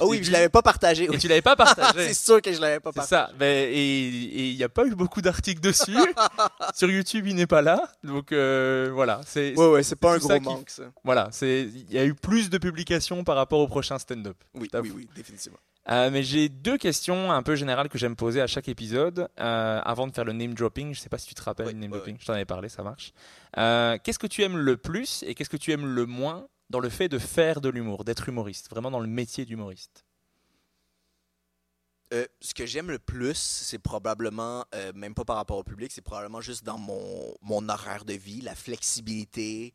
Ah oui, début, je l'avais pas partagé. Et oui. tu l'avais pas partagé. c'est sûr que je l'avais pas C'est partagé. ça. Mais- et il n'y a pas eu beaucoup d'articles dessus. Sur YouTube, il n'est pas là. Donc euh, voilà. C'est Ouais, ouais, c'est pas un tout gros qui- manque, ça. voilà. C'est il y a eu plus de publications par rapport au prochain stand-up. Oui, Tout oui, oui, définitivement. Euh, mais j'ai deux questions un peu générales que j'aime poser à chaque épisode euh, avant de faire le name dropping. Je sais pas si tu te rappelles le name dropping. Je t'en avais parlé, ça marche. Euh, qu'est-ce que tu aimes le plus et qu'est-ce que tu aimes le moins dans le fait de faire de l'humour, d'être humoriste, vraiment dans le métier d'humoriste? Ce que j'aime le plus, c'est probablement, même pas par rapport au public, c'est probablement juste dans mon, mon horaire de vie, la flexibilité,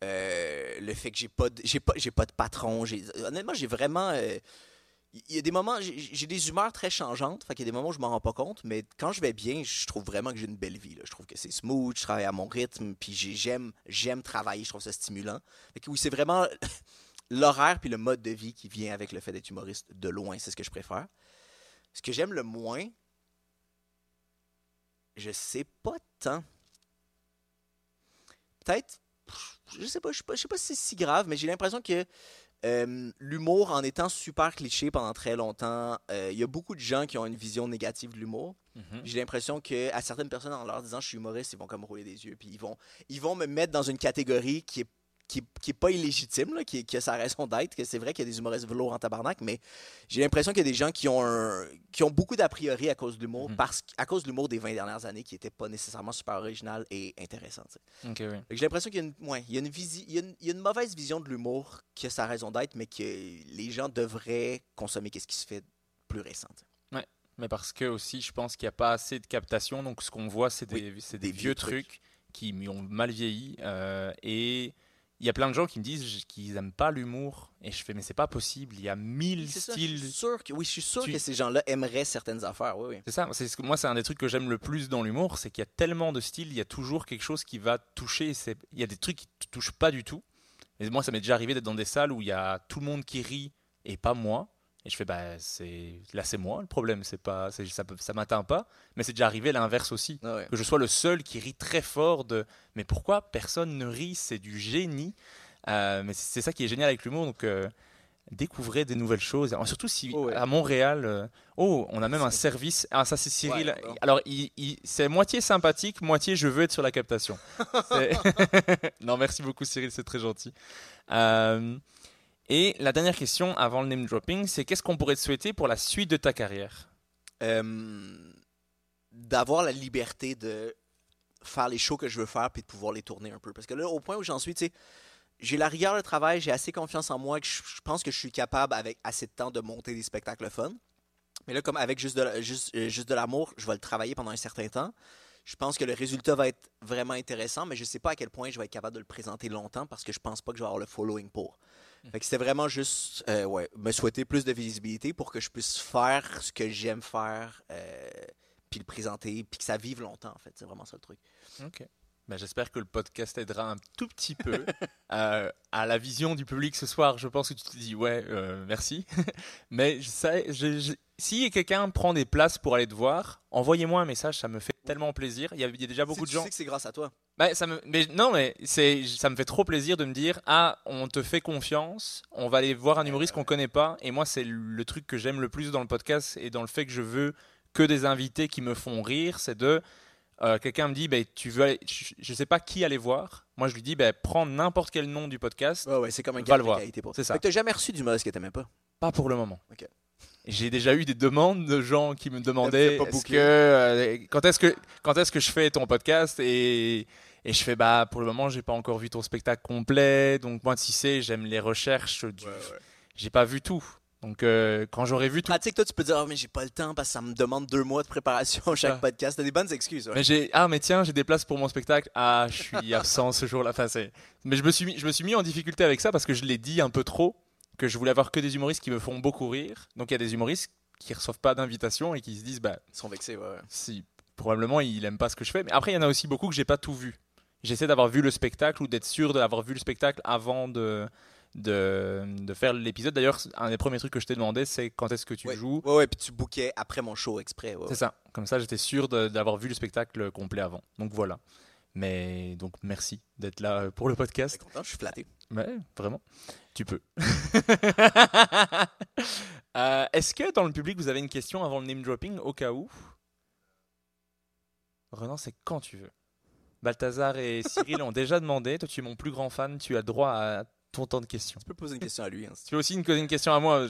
le fait que j'ai pas, de- j'ai pas, j'ai pas de patron. j'ai- Honnêtement, j'ai vraiment. Il y a des moments, j'ai des humeurs très changeantes, fait y a des moments où je m'en rends pas compte, mais quand je vais bien, je trouve vraiment que j'ai une belle vie. là. Je trouve que c'est smooth, je travaille à mon rythme, puis j'ai- j'aime j'aime travailler, je trouve ça stimulant. Oui, c'est vraiment l'horaire puis le mode de vie qui vient avec le fait d'être humoriste de loin, c'est ce que je préfère. Ce que j'aime le moins, je sais pas tant. Peut-être, je sais pas, je sais pas, je sais pas si c'est si grave, mais j'ai l'impression que euh, l'humour, en étant super cliché pendant très longtemps, euh, il y a beaucoup de gens qui ont une vision négative de l'humour. J'ai l'impression que à certaines personnes, en leur disant je suis humoriste, ils vont comme rouler des yeux, puis ils vont, ils vont me mettre dans une catégorie qui est qui qui est pas illégitime, là, qui, a sa raison d'être, que c'est vrai qu'il y a des humoristes velours en tabarnak, mais j'ai l'impression qu'il y a des gens qui ont, un- qui ont beaucoup d'a priori à cause de l'humour, Mhm. parce à cause de l'humour des 20 dernières années qui n'était pas nécessairement super original et intéressant. oui. J'ai l'impression qu'il y a une, ouais, il y a une, visi- il y a une- il y a une mauvaise vision de l'humour qui a sa raison d'être, mais que les gens devraient consommer qu'est-ce qui se fait plus récent. tu sais. Mais parce que aussi, je pense qu'il n'y a pas assez de captation. Donc, ce qu'on voit, c'est des, c'est des des vieux vieux trucs, qui ont mal vieilli. euh, et il y a plein de gens qui me disent qu'ils n'aiment pas l'humour. Et je fais, mais c'est pas possible. Il y a mille C'est ça, je styles. suis sûr que, oui, je suis sûr Tu- que ces gens-là aimeraient certaines affaires. Oui, oui. C'est ça. C'est moi, c'est un des trucs que j'aime le plus dans l'humour, c'est qu'il y a tellement de styles. Il y a toujours quelque chose qui va toucher. C'est- Il y a des trucs qui te touchent pas du tout. Et moi, ça m'est déjà arrivé d'être dans des salles où il y a tout le monde qui rit et pas moi. Et je fais, bah, c'est là, c'est moi le problème. C'est pas, c'est- ça, ça m'atteint pas. Mais c'est déjà arrivé l'inverse aussi. Ah ouais. que je sois le seul qui rit très fort de mais pourquoi personne ne rit? C'est du génie Euh, mais c'est ça qui est génial avec l'humour donc euh, découvrez des nouvelles choses Alors, surtout si Oh ouais. à Montréal euh, oh on a même un service ah ça c'est Cyril Ouais, alors il, il- c'est moitié sympathique moitié je veux être sur la captation non merci beaucoup Cyril c'est très gentil et la dernière question avant le name dropping c'est qu'est-ce qu'on pourrait te souhaiter pour la suite de ta carrière? Euh, d'avoir la liberté de faire les shows que je veux faire puis de pouvoir les tourner un peu. Parce que là, au point où j'en suis, tu sais, j'ai la rigueur de travail, j'ai assez confiance en moi que je, pense que je suis capable, avec assez de temps, de monter des spectacles fun. Mais là, comme avec juste de, juste, euh, juste de l'amour, je vais le travailler pendant un certain temps. Je pense que le résultat va être vraiment intéressant, mais je sais pas à quel point je vais être capable de le présenter longtemps parce que je pense pas que je vais avoir le following pour. Fait que c'était vraiment juste euh, ouais, me souhaiter plus de visibilité pour que je puisse faire ce que j'aime faire, euh, puis le présenter, puis que ça vive longtemps, en fait. C'est vraiment ça le truc. Ok. Ben, J'espère que le podcast aidera un tout petit peu euh, à la vision du public ce soir. Je pense que tu te dis ouais, merci. Mais je- je- si quelqu'un prend des places pour aller te voir, envoyez-moi un message, ça me fait tellement plaisir. Il y a, il y a déjà beaucoup de tu gens. sais que c'est grâce à toi. Bah, ça me, mais non, mais c'est, ça me fait trop plaisir de me dire ah, on te fait confiance, on va aller voir un humoriste qu'on connaît pas. Et moi, c'est le truc que j'aime le plus dans le podcast et dans le fait que je veux que des invités qui me font rire, c'est de euh, quelqu'un me dit bah, tu veux aller, je, je sais pas qui aller voir. Moi, je lui dis bah, prends n'importe quel nom du podcast. Ouais, ouais, c'est comme un Va gars le voir. C'est ça. T'as jamais reçu d'humoriste que t'aimais pas? Pas pour le moment. Ok. J'ai déjà eu des demandes de gens qui me demandaient que, euh, quand est-ce que quand est-ce que je fais ton podcast et et je fais bah pour le moment j'ai pas encore vu ton spectacle complet donc moi tu sais j'aime les recherches du- j'ai pas vu tout donc euh, quand j'aurai vu tout Pratique, toi, tu peux dire, Ah, mais j'ai pas le temps parce que ça me demande deux mois de préparation chaque ça. podcast. T'as des bonnes excuses. ouais. mais j'ai ah mais tiens j'ai des places pour mon spectacle ah je suis absent ce jour-là enfin, c'est- mais je me suis mis je me suis mis en difficulté avec ça parce que je l'ai dit un peu trop que je voulais avoir que des humoristes qui me font beaucoup rire donc il y a des humoristes qui reçoivent pas d'invitation et qui se disent bah Ils sont vexés, ouais. ouais. si probablement il aime pas ce que je fais. Mais après, il y en a aussi beaucoup que j'ai pas tout vu. J'essaie d'avoir vu le spectacle ou d'être sûr d'avoir vu le spectacle avant de, de, de faire l'épisode. D'ailleurs, un des premiers trucs que je t'ai demandé, c'est quand est-ce que tu ouais. joues. Ouais, ouais, puis tu bookais après mon show exprès. ouais, C'est ça. Comme ça, j'étais sûr d'avoir vu le spectacle complet avant. Donc voilà. Mais donc merci d'être là euh, pour le podcast. content, je suis flatté. Ouais, vraiment. Tu peux. Euh, Est-ce que dans le public, vous avez une question avant le name dropping au cas où? Renan, c'est quand tu veux. Balthazar et Cyril ont déjà demandé. Toi, tu es mon plus grand fan. Tu as droit à ton temps de questions. Tu peux poser une question à lui. Hein, si tu veux aussi me poser une question à moi.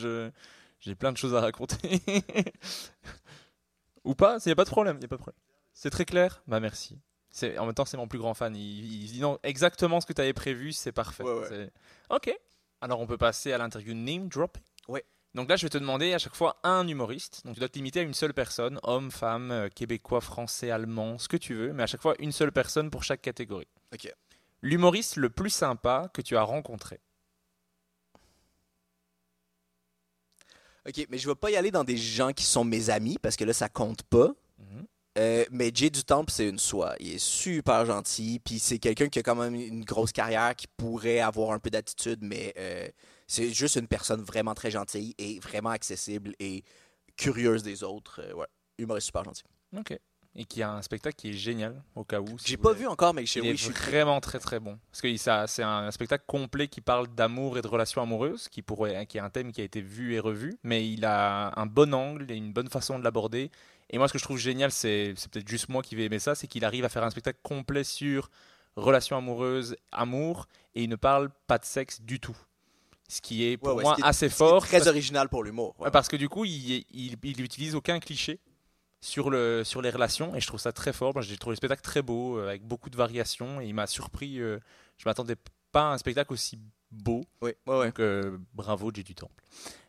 J'ai plein de choses à raconter. Ou pas Il n'y a pas de problème. y a pas de problème. C'est très clair? Bah merci. C'est- En même temps, c'est mon plus grand fan. Il, il dit non, exactement ce que tu avais prévu, c'est parfait. Ouais, Ok. Alors, on peut passer à l'interview name dropping. Ouais. Donc là, je vais te demander à chaque fois un humoriste. Donc tu dois te limiter à une seule personne, homme, femme, euh, québécois, français, allemand, ce que tu veux, mais à chaque fois une seule personne pour chaque catégorie. Ok. L'humoriste le plus sympa que tu as rencontré. Ok, mais je vais pas y aller dans des gens qui sont mes amis parce que là, ça compte pas. Mhm. Euh, mais Jay du Temple, c'est une soie. Il est super gentil. Puis c'est quelqu'un qui a quand même une grosse carrière, qui pourrait avoir un peu d'attitude, mais euh, c'est juste une personne vraiment très gentille et vraiment accessible et curieuse des autres. Euh, ouais, humoriste super gentil. Ok. Et qui a un spectacle qui est génial, au cas où. si J'ai pas avez- vu encore, mais Il oui, est je suis vraiment très très bon. Parce que c'est un spectacle complet qui parle d'amour et de relations amoureuses, qui, pourrait, qui est un thème qui a été vu et revu, mais il a un bon angle et une bonne façon de l'aborder. Et moi, ce que je trouve génial, c'est peut-être juste moi qui vais aimer ça, c'est qu'il arrive à faire un spectacle complet sur relations amoureuses, amour, et il ne parle pas de sexe du tout. Ce qui est pour Ouais, ouais, moi est- assez fort. Très parce- original pour l'humour. ouais. Parce que du coup, il, il, il utilise aucun cliché sur, le, sur les relations et je trouve ça très fort. J'ai trouvé le spectacle très beau, euh, avec beaucoup de variations et il m'a surpris. euh, je m'attendais pas à un spectacle aussi beau. Oui, ouais, ouais. Donc, euh, bravo, J du Temple,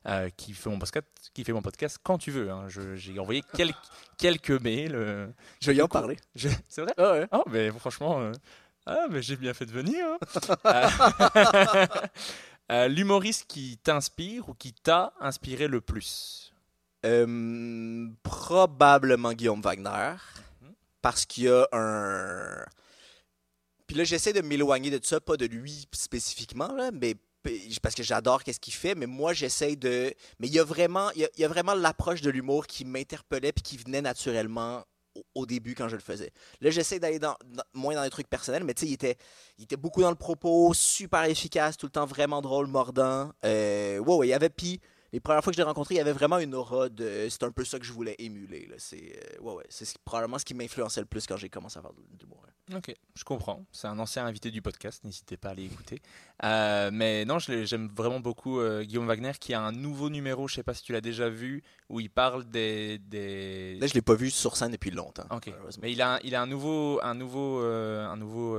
euh, qui, fait mon podcast, qui fait mon podcast quand tu veux. hein. J'ai envoyé quelques, quelques mails. euh, Je vais y en coup, parler. je- C'est vrai? Ouais. Oh, mais franchement, ah, mais j'ai bien fait de venir. hein. L'humoriste qui t'inspire ou qui t'a inspiré le plus? Euh, probablement Guillaume Wagner. Mhm. Parce qu'il y a un. Puis là, j'essaie de m'éloigner de ça, pas de lui spécifiquement, là, mais parce que j'adore qu'est-ce qu'il fait, mais moi, j'essaie de. Mais il y a vraiment, l'approche de l'humour qui m'interpellait puis qui venait naturellement au, début quand je le faisais. Là, j'essaie d'aller dans, moins dans les trucs personnels, mais tu sais, il était, beaucoup dans le propos, super efficace, tout le temps vraiment drôle, mordant. Euh, ouais, il y avait puis les premières fois que je l'ai rencontré, il y avait vraiment une aura de. C'est un peu ça que je voulais émuler. C'est euh, ouais, ouais, c'est probablement ce qui m'influençait le plus quand j'ai commencé à faire de l'humour. hein. Ok, je comprends. C'est un ancien invité du podcast, n'hésitez pas à aller écouter. Euh, mais non, j'aime vraiment beaucoup euh, Guillaume Wagner qui a un nouveau numéro, je sais pas si tu l'as déjà vu, où il parle des. des... Là, je l'ai pas vu sur scène depuis longtemps. Ok, mais il a, il a un nouveau, un nouveau, euh, un nouveau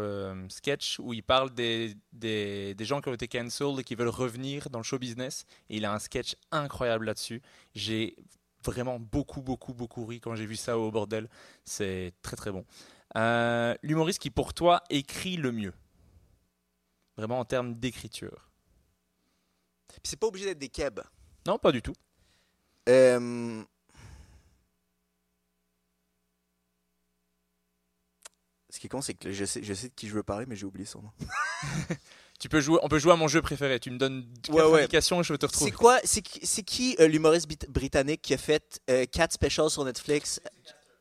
sketch où il parle des, des, des gens qui ont été cancelled et qui veulent revenir dans le show business. Et il a un sketch incroyable là-dessus. J'ai vraiment beaucoup, beaucoup, beaucoup ri quand j'ai vu ça au bordel. C'est très, très bon. Euh, L'humoriste qui, pour toi, écrit le mieux Vraiment en termes d'écriture c'est pas obligé d'être des kebs. Non, pas du tout. Euh, Ce qui est con, c'est que je sais, je sais de qui je veux parler, mais j'ai oublié son nom. Tu peux jouer, on peut jouer à mon jeu préféré. Tu me donnes quatre Ouais, ouais. indications et je te retrouver. C'est quoi C'est qui, euh, l'humoriste britannique qui a fait euh, 4 specials sur Netflix?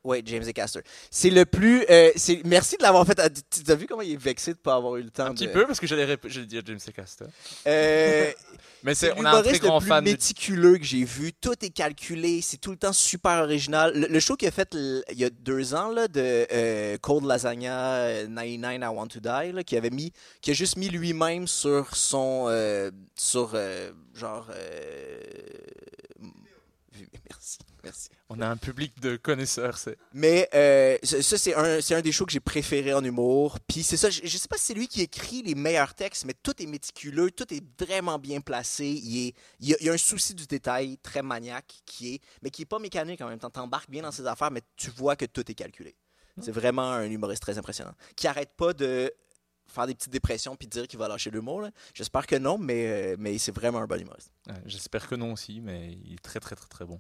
Ouais, James Acaster. C'est le plus. euh, c'est- merci de l'avoir fait. Ah, Tu as vu comment il est vexé de ne pas avoir eu le temps Un de- petit peu, parce que j'allais rép- dire James Caster. Euh, Mais c'est on a un très l'humoriste grand le plus fan de méticuleux que j'ai vu. Tout est calculé, c'est tout le temps super original. Le, le show qu'il a fait l- il y a deux ans là, de euh, Cold Lasagna euh, 99 I Want to Die, là, qui avait mis, qui a juste mis lui-même sur son, sur genre. Merci, merci. On a un public de connaisseurs. C'est... Mais euh, ça, c'est un, c'est un des shows que j'ai préféré en humour. Puis c'est ça, je, je sais pas si c'est lui qui écrit les meilleurs textes, mais tout est méticuleux, tout est vraiment bien placé. Il, est, il, y a, il y a un souci du détail très maniaque qui est, mais qui est pas mécanique en même temps. T'embarques bien dans ses affaires, mais tu vois que tout est calculé. C'est vraiment un humoriste très impressionnant. Qui arrête pas de faire des petites dépressions puis dire qu'il va lâcher l'humour. J'espère que non, mais, euh, mais c'est vraiment un bon humoriste. J'espère que non aussi, mais il est très très très très bon.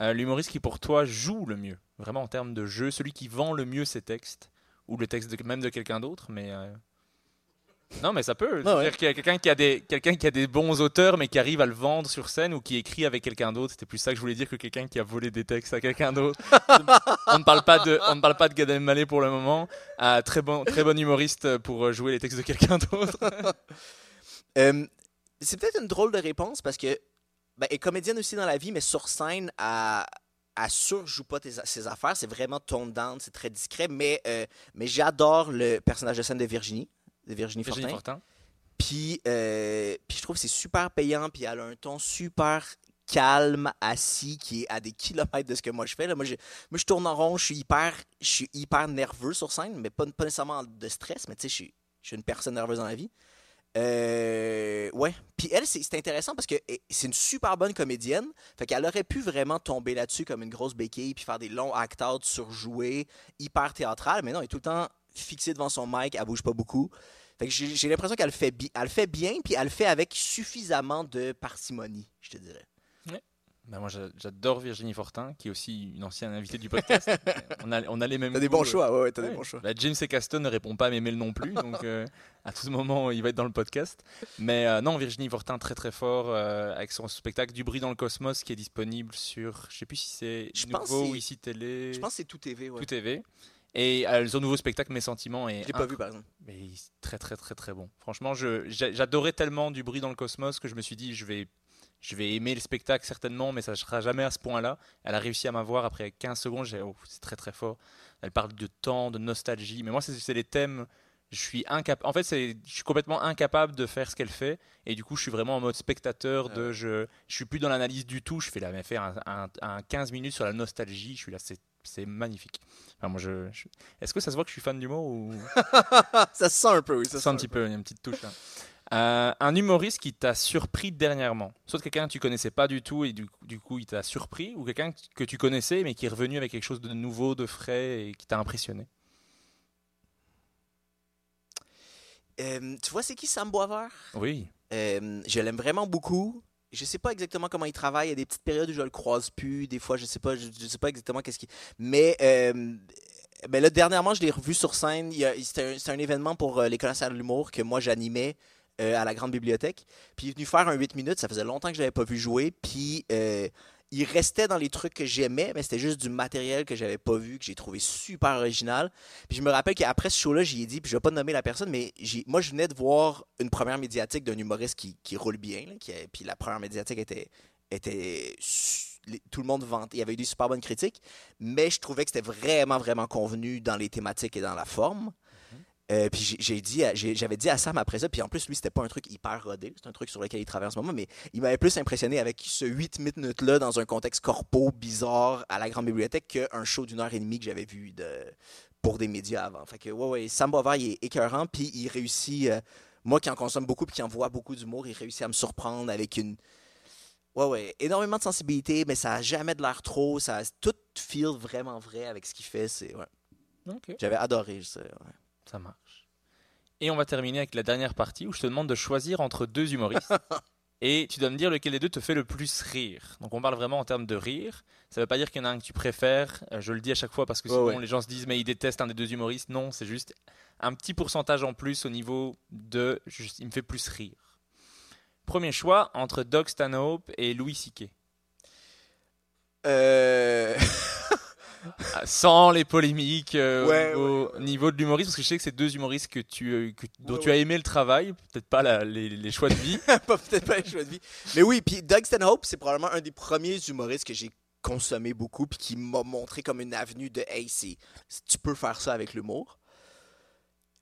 Euh, l'humoriste qui pour toi joue le mieux, vraiment en termes de jeu, celui qui vend le mieux ses textes, ou le texte même de quelqu'un d'autre, mais... euh, Non, mais ça peut. Ah ouais. C'est-à-dire qu'il y a quelqu'un qui, a des, quelqu'un qui a des bons auteurs, mais qui arrive à le vendre sur scène, ou qui écrit avec quelqu'un d'autre. C'était plus ça que je voulais dire que quelqu'un qui a volé des textes à quelqu'un d'autre. on, ne parle pas de, on ne parle pas de Gad Elmaleh pour le moment. Euh, très, bon, très bon humoriste pour euh, jouer les textes de quelqu'un d'autre. Euh, c'est peut-être une drôle de réponse parce que ben, est comédienne aussi dans la vie, mais sur scène, elle, elle surjoue pas tes- ses affaires. C'est vraiment toned down, c'est très discret. Mais, euh, mais j'adore le personnage de scène de Virginie, de Virginie, Virginie Fortin. Fortin. Puis, euh, puis je trouve que c'est super payant, puis elle a un ton super calme, assis, qui est à des kilomètres de ce que moi je fais. Là. Moi, je, moi, je tourne en rond, je suis hyper, je suis hyper nerveux sur scène, mais pas, pas nécessairement de stress, mais tu sais, je suis, je suis une personne nerveuse dans la vie. Euh, ouais. Puis elle, c'est intéressant parce que eh, c'est une super bonne comédienne. Fait qu'elle aurait pu vraiment tomber là-dessus comme une grosse béquille puis faire des longs act out surjoués, hyper théâtral. Mais non, elle est tout le temps fixée devant son mic, elle bouge pas beaucoup. Fait que j'ai l'impression qu'elle le fait, bi- elle le fait bien puis elle le fait avec suffisamment de parcimonie, je te dirais. Ben moi, j'a- j'adore Virginie Fortin, qui est aussi une ancienne invitée du podcast. on, a, on a les mêmes. T'as des bons euh, choix, ouais, ouais, t'as Ouais. des bons choix. Bah, James et Caston ne répond pas à mes mails non plus, donc euh, à tout moment il va être dans le podcast. Mais euh, non, Virginie Fortin très très fort euh, avec son spectacle Du bruit dans le cosmos qui est disponible sur, je sais plus si c'est Nouveau ou ici télé, Je pense que c'est tout TV, ouais. tout TV. Et euh, son nouveau spectacle Mes sentiments est Je l'ai pas vu par exemple. mais il est très très très très bon. Franchement, j'adorais tellement du bruit dans le cosmos que je me suis dit je vais je vais aimer le spectacle certainement, mais ça ne sera jamais à ce point-là. Elle a réussi à m'avoir après 15 secondes. J'ai oh, c'est très très fort. Elle parle de temps, de nostalgie. Mais moi, c'est les thèmes. Je suis incapable. En fait, je suis complètement incapable de faire ce qu'elle fait. Et du coup, je suis vraiment en mode spectateur. Ah De, je, je suis plus dans l'analyse du tout. Je fais la, faire un, un- un 15 minutes sur la nostalgie. Je suis là, c'est c'est magnifique. Enfin, moi, je, je- Est-ce que ça se voit que je suis fan d'humour ou? Ça se sent un peu, oui. Ça ça se sent un petit peu, il y a une petite touche là. Euh, un humoriste qui t'a surpris dernièrement, soit quelqu'un que tu connaissais pas du tout et du, du coup il t'a surpris, ou quelqu'un que tu connaissais mais qui est revenu avec quelque chose de nouveau, de frais et qui t'a impressionné? Euh, tu vois, c'est qui Sam Boisvert? Oui. Euh, je l'aime vraiment beaucoup. Je sais pas exactement comment il travaille. Il y a des petites périodes où je le croise plus. Des fois, je sais pas, je, sais pas exactement qu'est-ce qui. Mais, euh, ben là, dernièrement, je l'ai revu sur scène. C'était un, événement pour euh, les connaisseurs de l'humour que moi j'animais euh, à la grande bibliothèque. Puis il est venu faire un 8 minutes. Ça faisait longtemps que je l'avais pas vu jouer. Puis il restait dans les trucs que j'aimais, mais c'était juste du matériel que j'avais pas vu, que j'ai trouvé super original. Puis je me rappelle qu'après ce show-là, j'y ai dit, puis je vais pas nommer la personne, mais moi, je venais de voir une première médiatique d'un humoriste qui, roule bien. qui a- puis la première médiatique était, tout le monde vantait. Il y avait eu des super bonnes critiques, mais je trouvais que c'était vraiment, vraiment convenu dans les thématiques et dans la forme. Euh, puis j'ai- dit, j'avais dit à Sam après ça, puis en plus, lui, c'était pas un truc hyper rodé, c'est un truc sur lequel il travaille en ce moment, mais il m'avait plus impressionné avec ce 8 minutes-là dans un contexte corpo bizarre à la grande bibliothèque qu'un show d'une heure et demie que j'avais vu de, pour des médias avant. Fait que, ouais, ouais, Sam Boisvert, il est écœurant, puis il réussit, euh, moi qui en consomme beaucoup, puis qui en vois beaucoup d'humour, il réussit à me surprendre avec une. Ouais, ouais, énormément de sensibilité, mais ça a jamais de l'air trop, ça tout feel vraiment vrai avec ce qu'il fait. C'est, ouais. Ok. J'avais adoré. ça, ouais. Ça marche. Et on va terminer avec la dernière partie où je te demande de choisir entre deux humoristes. et tu dois me dire lequel des deux te fait le plus rire. Donc on parle vraiment en termes de rire. Ça veut pas dire qu'il y en a un que tu préfères. Euh, je le dis à chaque fois parce que sinon ouais. les gens se disent mais ils détestent un des deux humoristes. Non, c'est juste un petit pourcentage en plus au niveau de juste, il me fait plus rire. Premier choix entre Doug Stanhope et Louis. Euh... Ah, Sans les polémiques euh, Ouais, au niveau, ouais, ouais. niveau de l'humoriste, parce que je sais que c'est deux humoristes que tu, euh, que- dont Ouais, tu as aimé le travail, peut-être pas la- les, les choix de vie. peut-être pas les choix de vie. Mais oui, puis Doug Stanhope, c'est probablement un des premiers humoristes que j'ai consommé beaucoup puis qui m'a montré comme une avenue de hey, tu peux faire ça avec l'humour.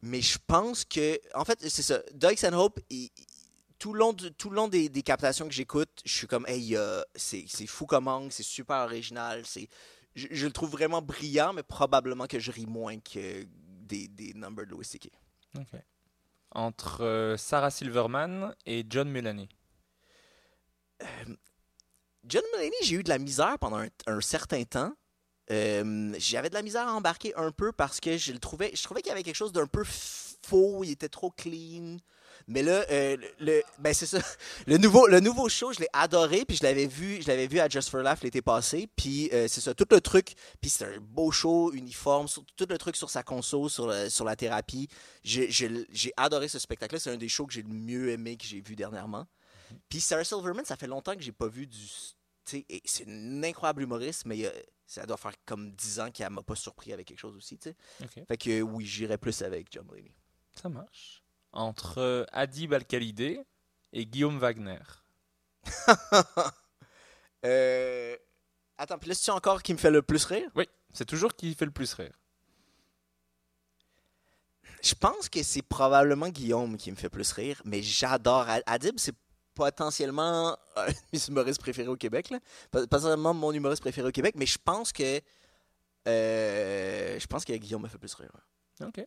Mais je pense que en fait, c'est ça. Doug Stanhope, il- tout le long, tout le long des, des captations que j'écoute, je suis comme hey, euh, c'est c'est fou comme angle, c'est super original, c'est je, je le trouve vraiment brillant, mais probablement que je ris moins que des, des numbers de Louis C.K. Entre euh, Sarah Silverman et John Mulaney. John Mulaney, j'ai eu de la misère pendant un, un certain temps. Euh, J'avais de la misère à embarquer un peu parce que je le trouvais, je trouvais qu'il y avait quelque chose d'un peu faux, il était trop clean. Mais là, euh, le, ben c'est ça. Le nouveau, le nouveau show, je l'ai adoré, puis je l'avais vu, je l'avais vu à Just for Laugh l'été passé, puis euh, c'est ça, tout le truc, puis c'est un beau show, uniforme, sur- tout le truc sur sa console, sur, le- sur la thérapie. J'ai j'ai- j'ai adoré ce spectacle-là, c'est un des shows que j'ai le mieux aimé que j'ai vu dernièrement. Puis Sarah Silverman, ça fait longtemps que j'ai pas vu du. et C'est une incroyable humoriste, mais euh, ça doit faire comme 10 ans qu'elle m'a pas surpris avec quelque chose aussi. tu sais. Ok. Fait que euh, oui, j'irais plus avec John Mulaney. Ça marche. Entre Adib Al-Khalidé et Guillaume Wagner. Euh, Attends, puis là, c'est encore qui me fait le plus rire? Oui, c'est toujours qui fait le plus rire. Je pense que c'est probablement Guillaume qui me fait plus rire, mais j'adore. Ad- Adib, c'est potentiellement un mes humoristes préférés au Québec. Là. Seulement mon humoriste préféré au Québec, mais je pense que. euh, je pense que Guillaume me fait plus rire. Ok.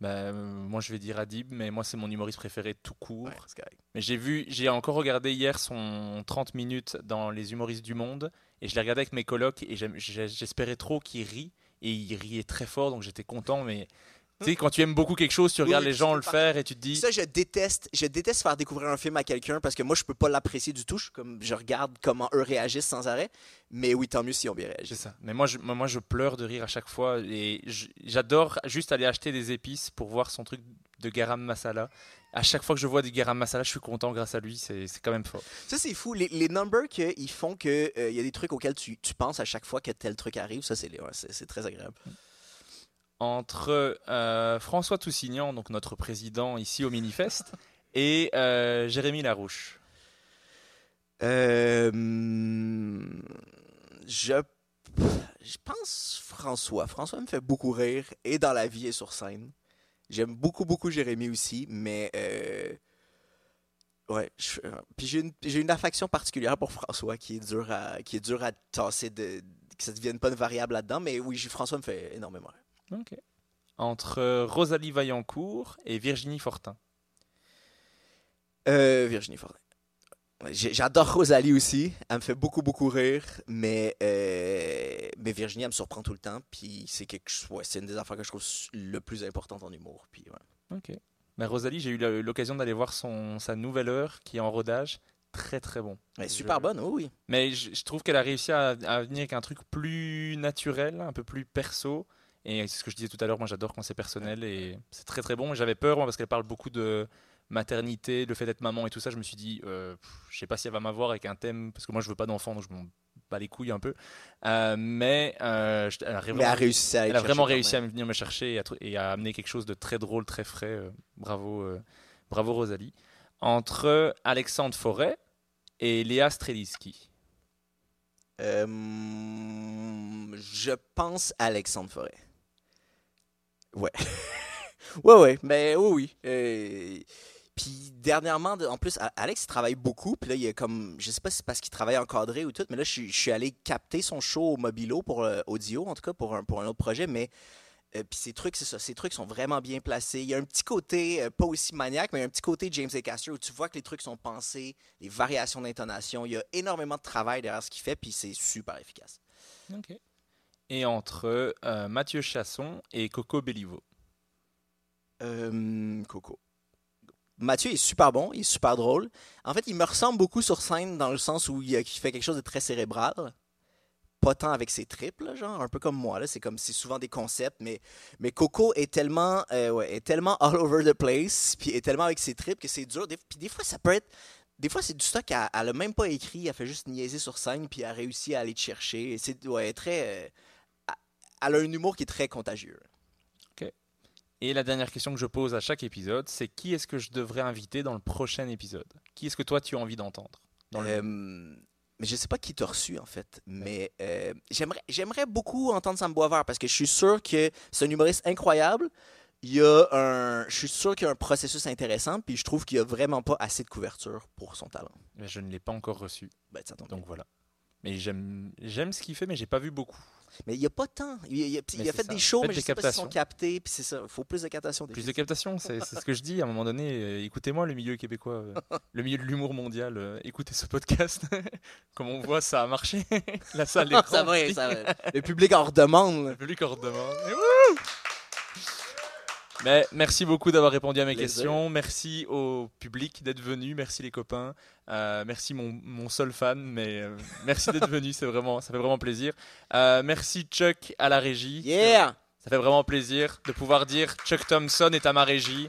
Bah, euh, moi, je vais dire Adib, mais moi, c'est mon humoriste préféré tout court. Ouais. Mais j'ai vu, j'ai encore regardé hier son 30 minutes dans Les humoristes du monde, et je l'ai regardé avec mes colocs, et j'espérais trop qu'il rit, et il riait très fort, donc j'étais content, mais tu sais, quand tu aimes beaucoup quelque chose, tu regardes oui, les gens le faire, et tu te dis, Ça, je déteste. Je déteste faire découvrir un film à quelqu'un parce que moi, je peux pas l'apprécier du tout. Je, comme, je regarde comment eux réagissent sans arrêt. Mais oui, tant mieux si on bien réagi. c'est ça. Mais moi je, moi, je pleure de rire à chaque fois, et j'adore juste aller acheter des épices pour voir son truc de garam masala. À chaque fois que je vois du garam masala, je suis content grâce à lui, c'est quand même fort. Ça, c'est fou. Les, les numbers qu'ils font qu'il y a des trucs auxquels tu, tu penses à chaque fois que tel truc arrive, ça, c'est ouais, très agréable. Entre euh, François Toussignan, donc notre président ici au Minifest, et euh, Jérémy Larouche. Euh, je, je pense François. François me fait beaucoup rire, et dans la vie et sur scène. J'aime beaucoup, beaucoup Jérémy aussi, mais... ouais, je- puis j'ai une, affection particulière pour François qui est dur à, qui est dur à tasser, de, que ça ne devienne pas une variable là-dedans, mais oui, François me fait énormément rire. Ok. Entre euh, Rosalie Vaillancourt et Virginie Fortin. Euh, Virginie Fortin. J'adore Rosalie aussi. Elle me fait beaucoup, beaucoup rire. Mais, euh, mais Virginie, elle me surprend tout le temps. Puis c'est quelque chose- ouais, c'est une des affaires que je trouve le plus important en humour. Puis, ouais. Ok. Mais Rosalie, j'ai eu l'occasion d'aller voir son, sa nouvelle heure qui est en rodage. Très très bon. Elle est Je- super bonne, oui, oui. Mais je, je trouve qu'elle a réussi à, à venir avec un truc plus naturel, un peu plus perso. Et c'est ce que je disais tout à l'heure, moi j'adore quand c'est personnel et c'est très très bon. J'avais peur moi, parce qu'elle parle beaucoup de maternité, le fait d'être maman et tout ça. Je me suis dit, euh, pff, je sais pas si elle va m'avoir avec un thème, parce que moi je veux pas d'enfant, donc je m'en bats les couilles un peu. Euh, mais euh, je- elle a vraiment, Mais elle a réussi à elle a vraiment réussi à venir me chercher et à, tr- et à amener quelque chose de très drôle, très frais. euh, bravo, bravo Rosalie. Entre Alexandre Forêt et Léa Streliski. Euh, je pense Alexandre Forêt. Ouais. ouais, ouais. Mais oui, oui. Euh, Puis dernièrement, de- en plus, Alex il travaille beaucoup. Puis là, il a comme, je sais pas si c'est parce qu'il travaille encadré ou tout, mais là, je suis, allé capter son show au Mobilo pour euh, audio, en tout cas pour un, pour un autre projet. Mais euh, puis ces trucs, c'est ça, ces trucs sont vraiment bien placés. Il y a un petit côté, euh, pas aussi maniaque, mais un petit côté James A. Caster où tu vois que les trucs sont pensés, les variations d'intonation. Il y a énormément de travail derrière ce qu'il fait, puis c'est super efficace. Ok. Et entre euh, Mathieu Chasson et Coco Bellivo. Euh, Coco. Mathieu est super bon, il est super drôle. En fait, il me ressemble beaucoup sur scène dans le sens où il, fait quelque chose de très cérébral. Pas tant avec ses tripes, là, genre, un peu comme moi. C'est comme c'est souvent des concepts, mais, mais Coco est tellement, euh, ouais, est tellement all over the place, puis est tellement avec ses tripes que c'est dur. Des, puis des fois, ça peut être. Des fois, c'est du stock qu'elle elle a même pas écrit, elle fait juste niaiser sur scène, puis elle a réussi à aller te chercher. C'est ouais, très. Elle a un humour qui est très contagieux. Et la dernière question que je pose à chaque épisode, c'est qui est-ce que je devrais inviter dans le prochain épisode? Qui est-ce que toi tu as envie d'entendre dans le... Euh, mais je sais pas qui t'a reçu en fait, mais euh, j'aimerais j'aimerais beaucoup entendre Sam Boisvert parce que je suis sûr que c'est un humoriste incroyable. Il y a un, je suis sûr qu'il y a un processus intéressant, puis je trouve qu'il y a vraiment pas assez de couverture pour son talent. Mais je ne l'ai pas encore reçu. Ben, Donc voilà. Mais j'aime j'aime ce qu'il fait, mais j'ai pas vu beaucoup. Mais il n'y a pas tant. Il, il a, il fait ça. des shows, Faites mais je des sais pas s'ils sont captés. Puis c'est ça. Il faut plus de captation. des Plus de captation, c'est ce que je dis à un moment donné. euh, Écoutez-moi le milieu québécois, euh, le milieu de l'humour mondial. euh, écoutez ce podcast. Comme on voit, ça a marché. La salle est ça va, ça va. Le public en redemande. Le public en redemande. Et Mais merci beaucoup d'avoir répondu à mes questions. Merci au public d'être venu. Merci les copains. Euh, merci mon, mon seul fan, mais euh, merci d'être venu. C'est vraiment, ça fait vraiment plaisir. Euh, merci Chuck à la régie. Yeah! Ça fait vraiment plaisir de pouvoir dire Chuck Thompson est à ma régie.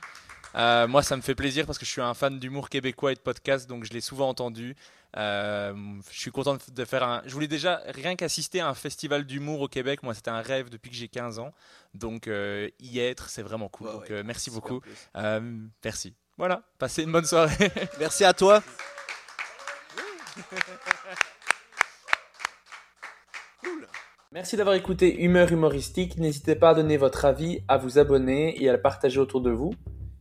Euh, moi, ça me fait plaisir parce que je suis un fan d'humour québécois et de podcast, donc je l'ai souvent entendu. Euh, je suis content de- faire un. Je voulais déjà rien qu'assister à un festival d'humour au Québec. Moi, c'était un rêve depuis que j'ai 15 ans. Donc, euh, y être, c'est vraiment cool. Ouais, donc, ouais. euh, merci beaucoup. Euh, merci. Voilà, passez une bonne soirée. Merci à toi. Merci d'avoir écouté Humeur humoristique. N'hésitez pas à donner votre avis, à vous abonner et à le partager autour de vous.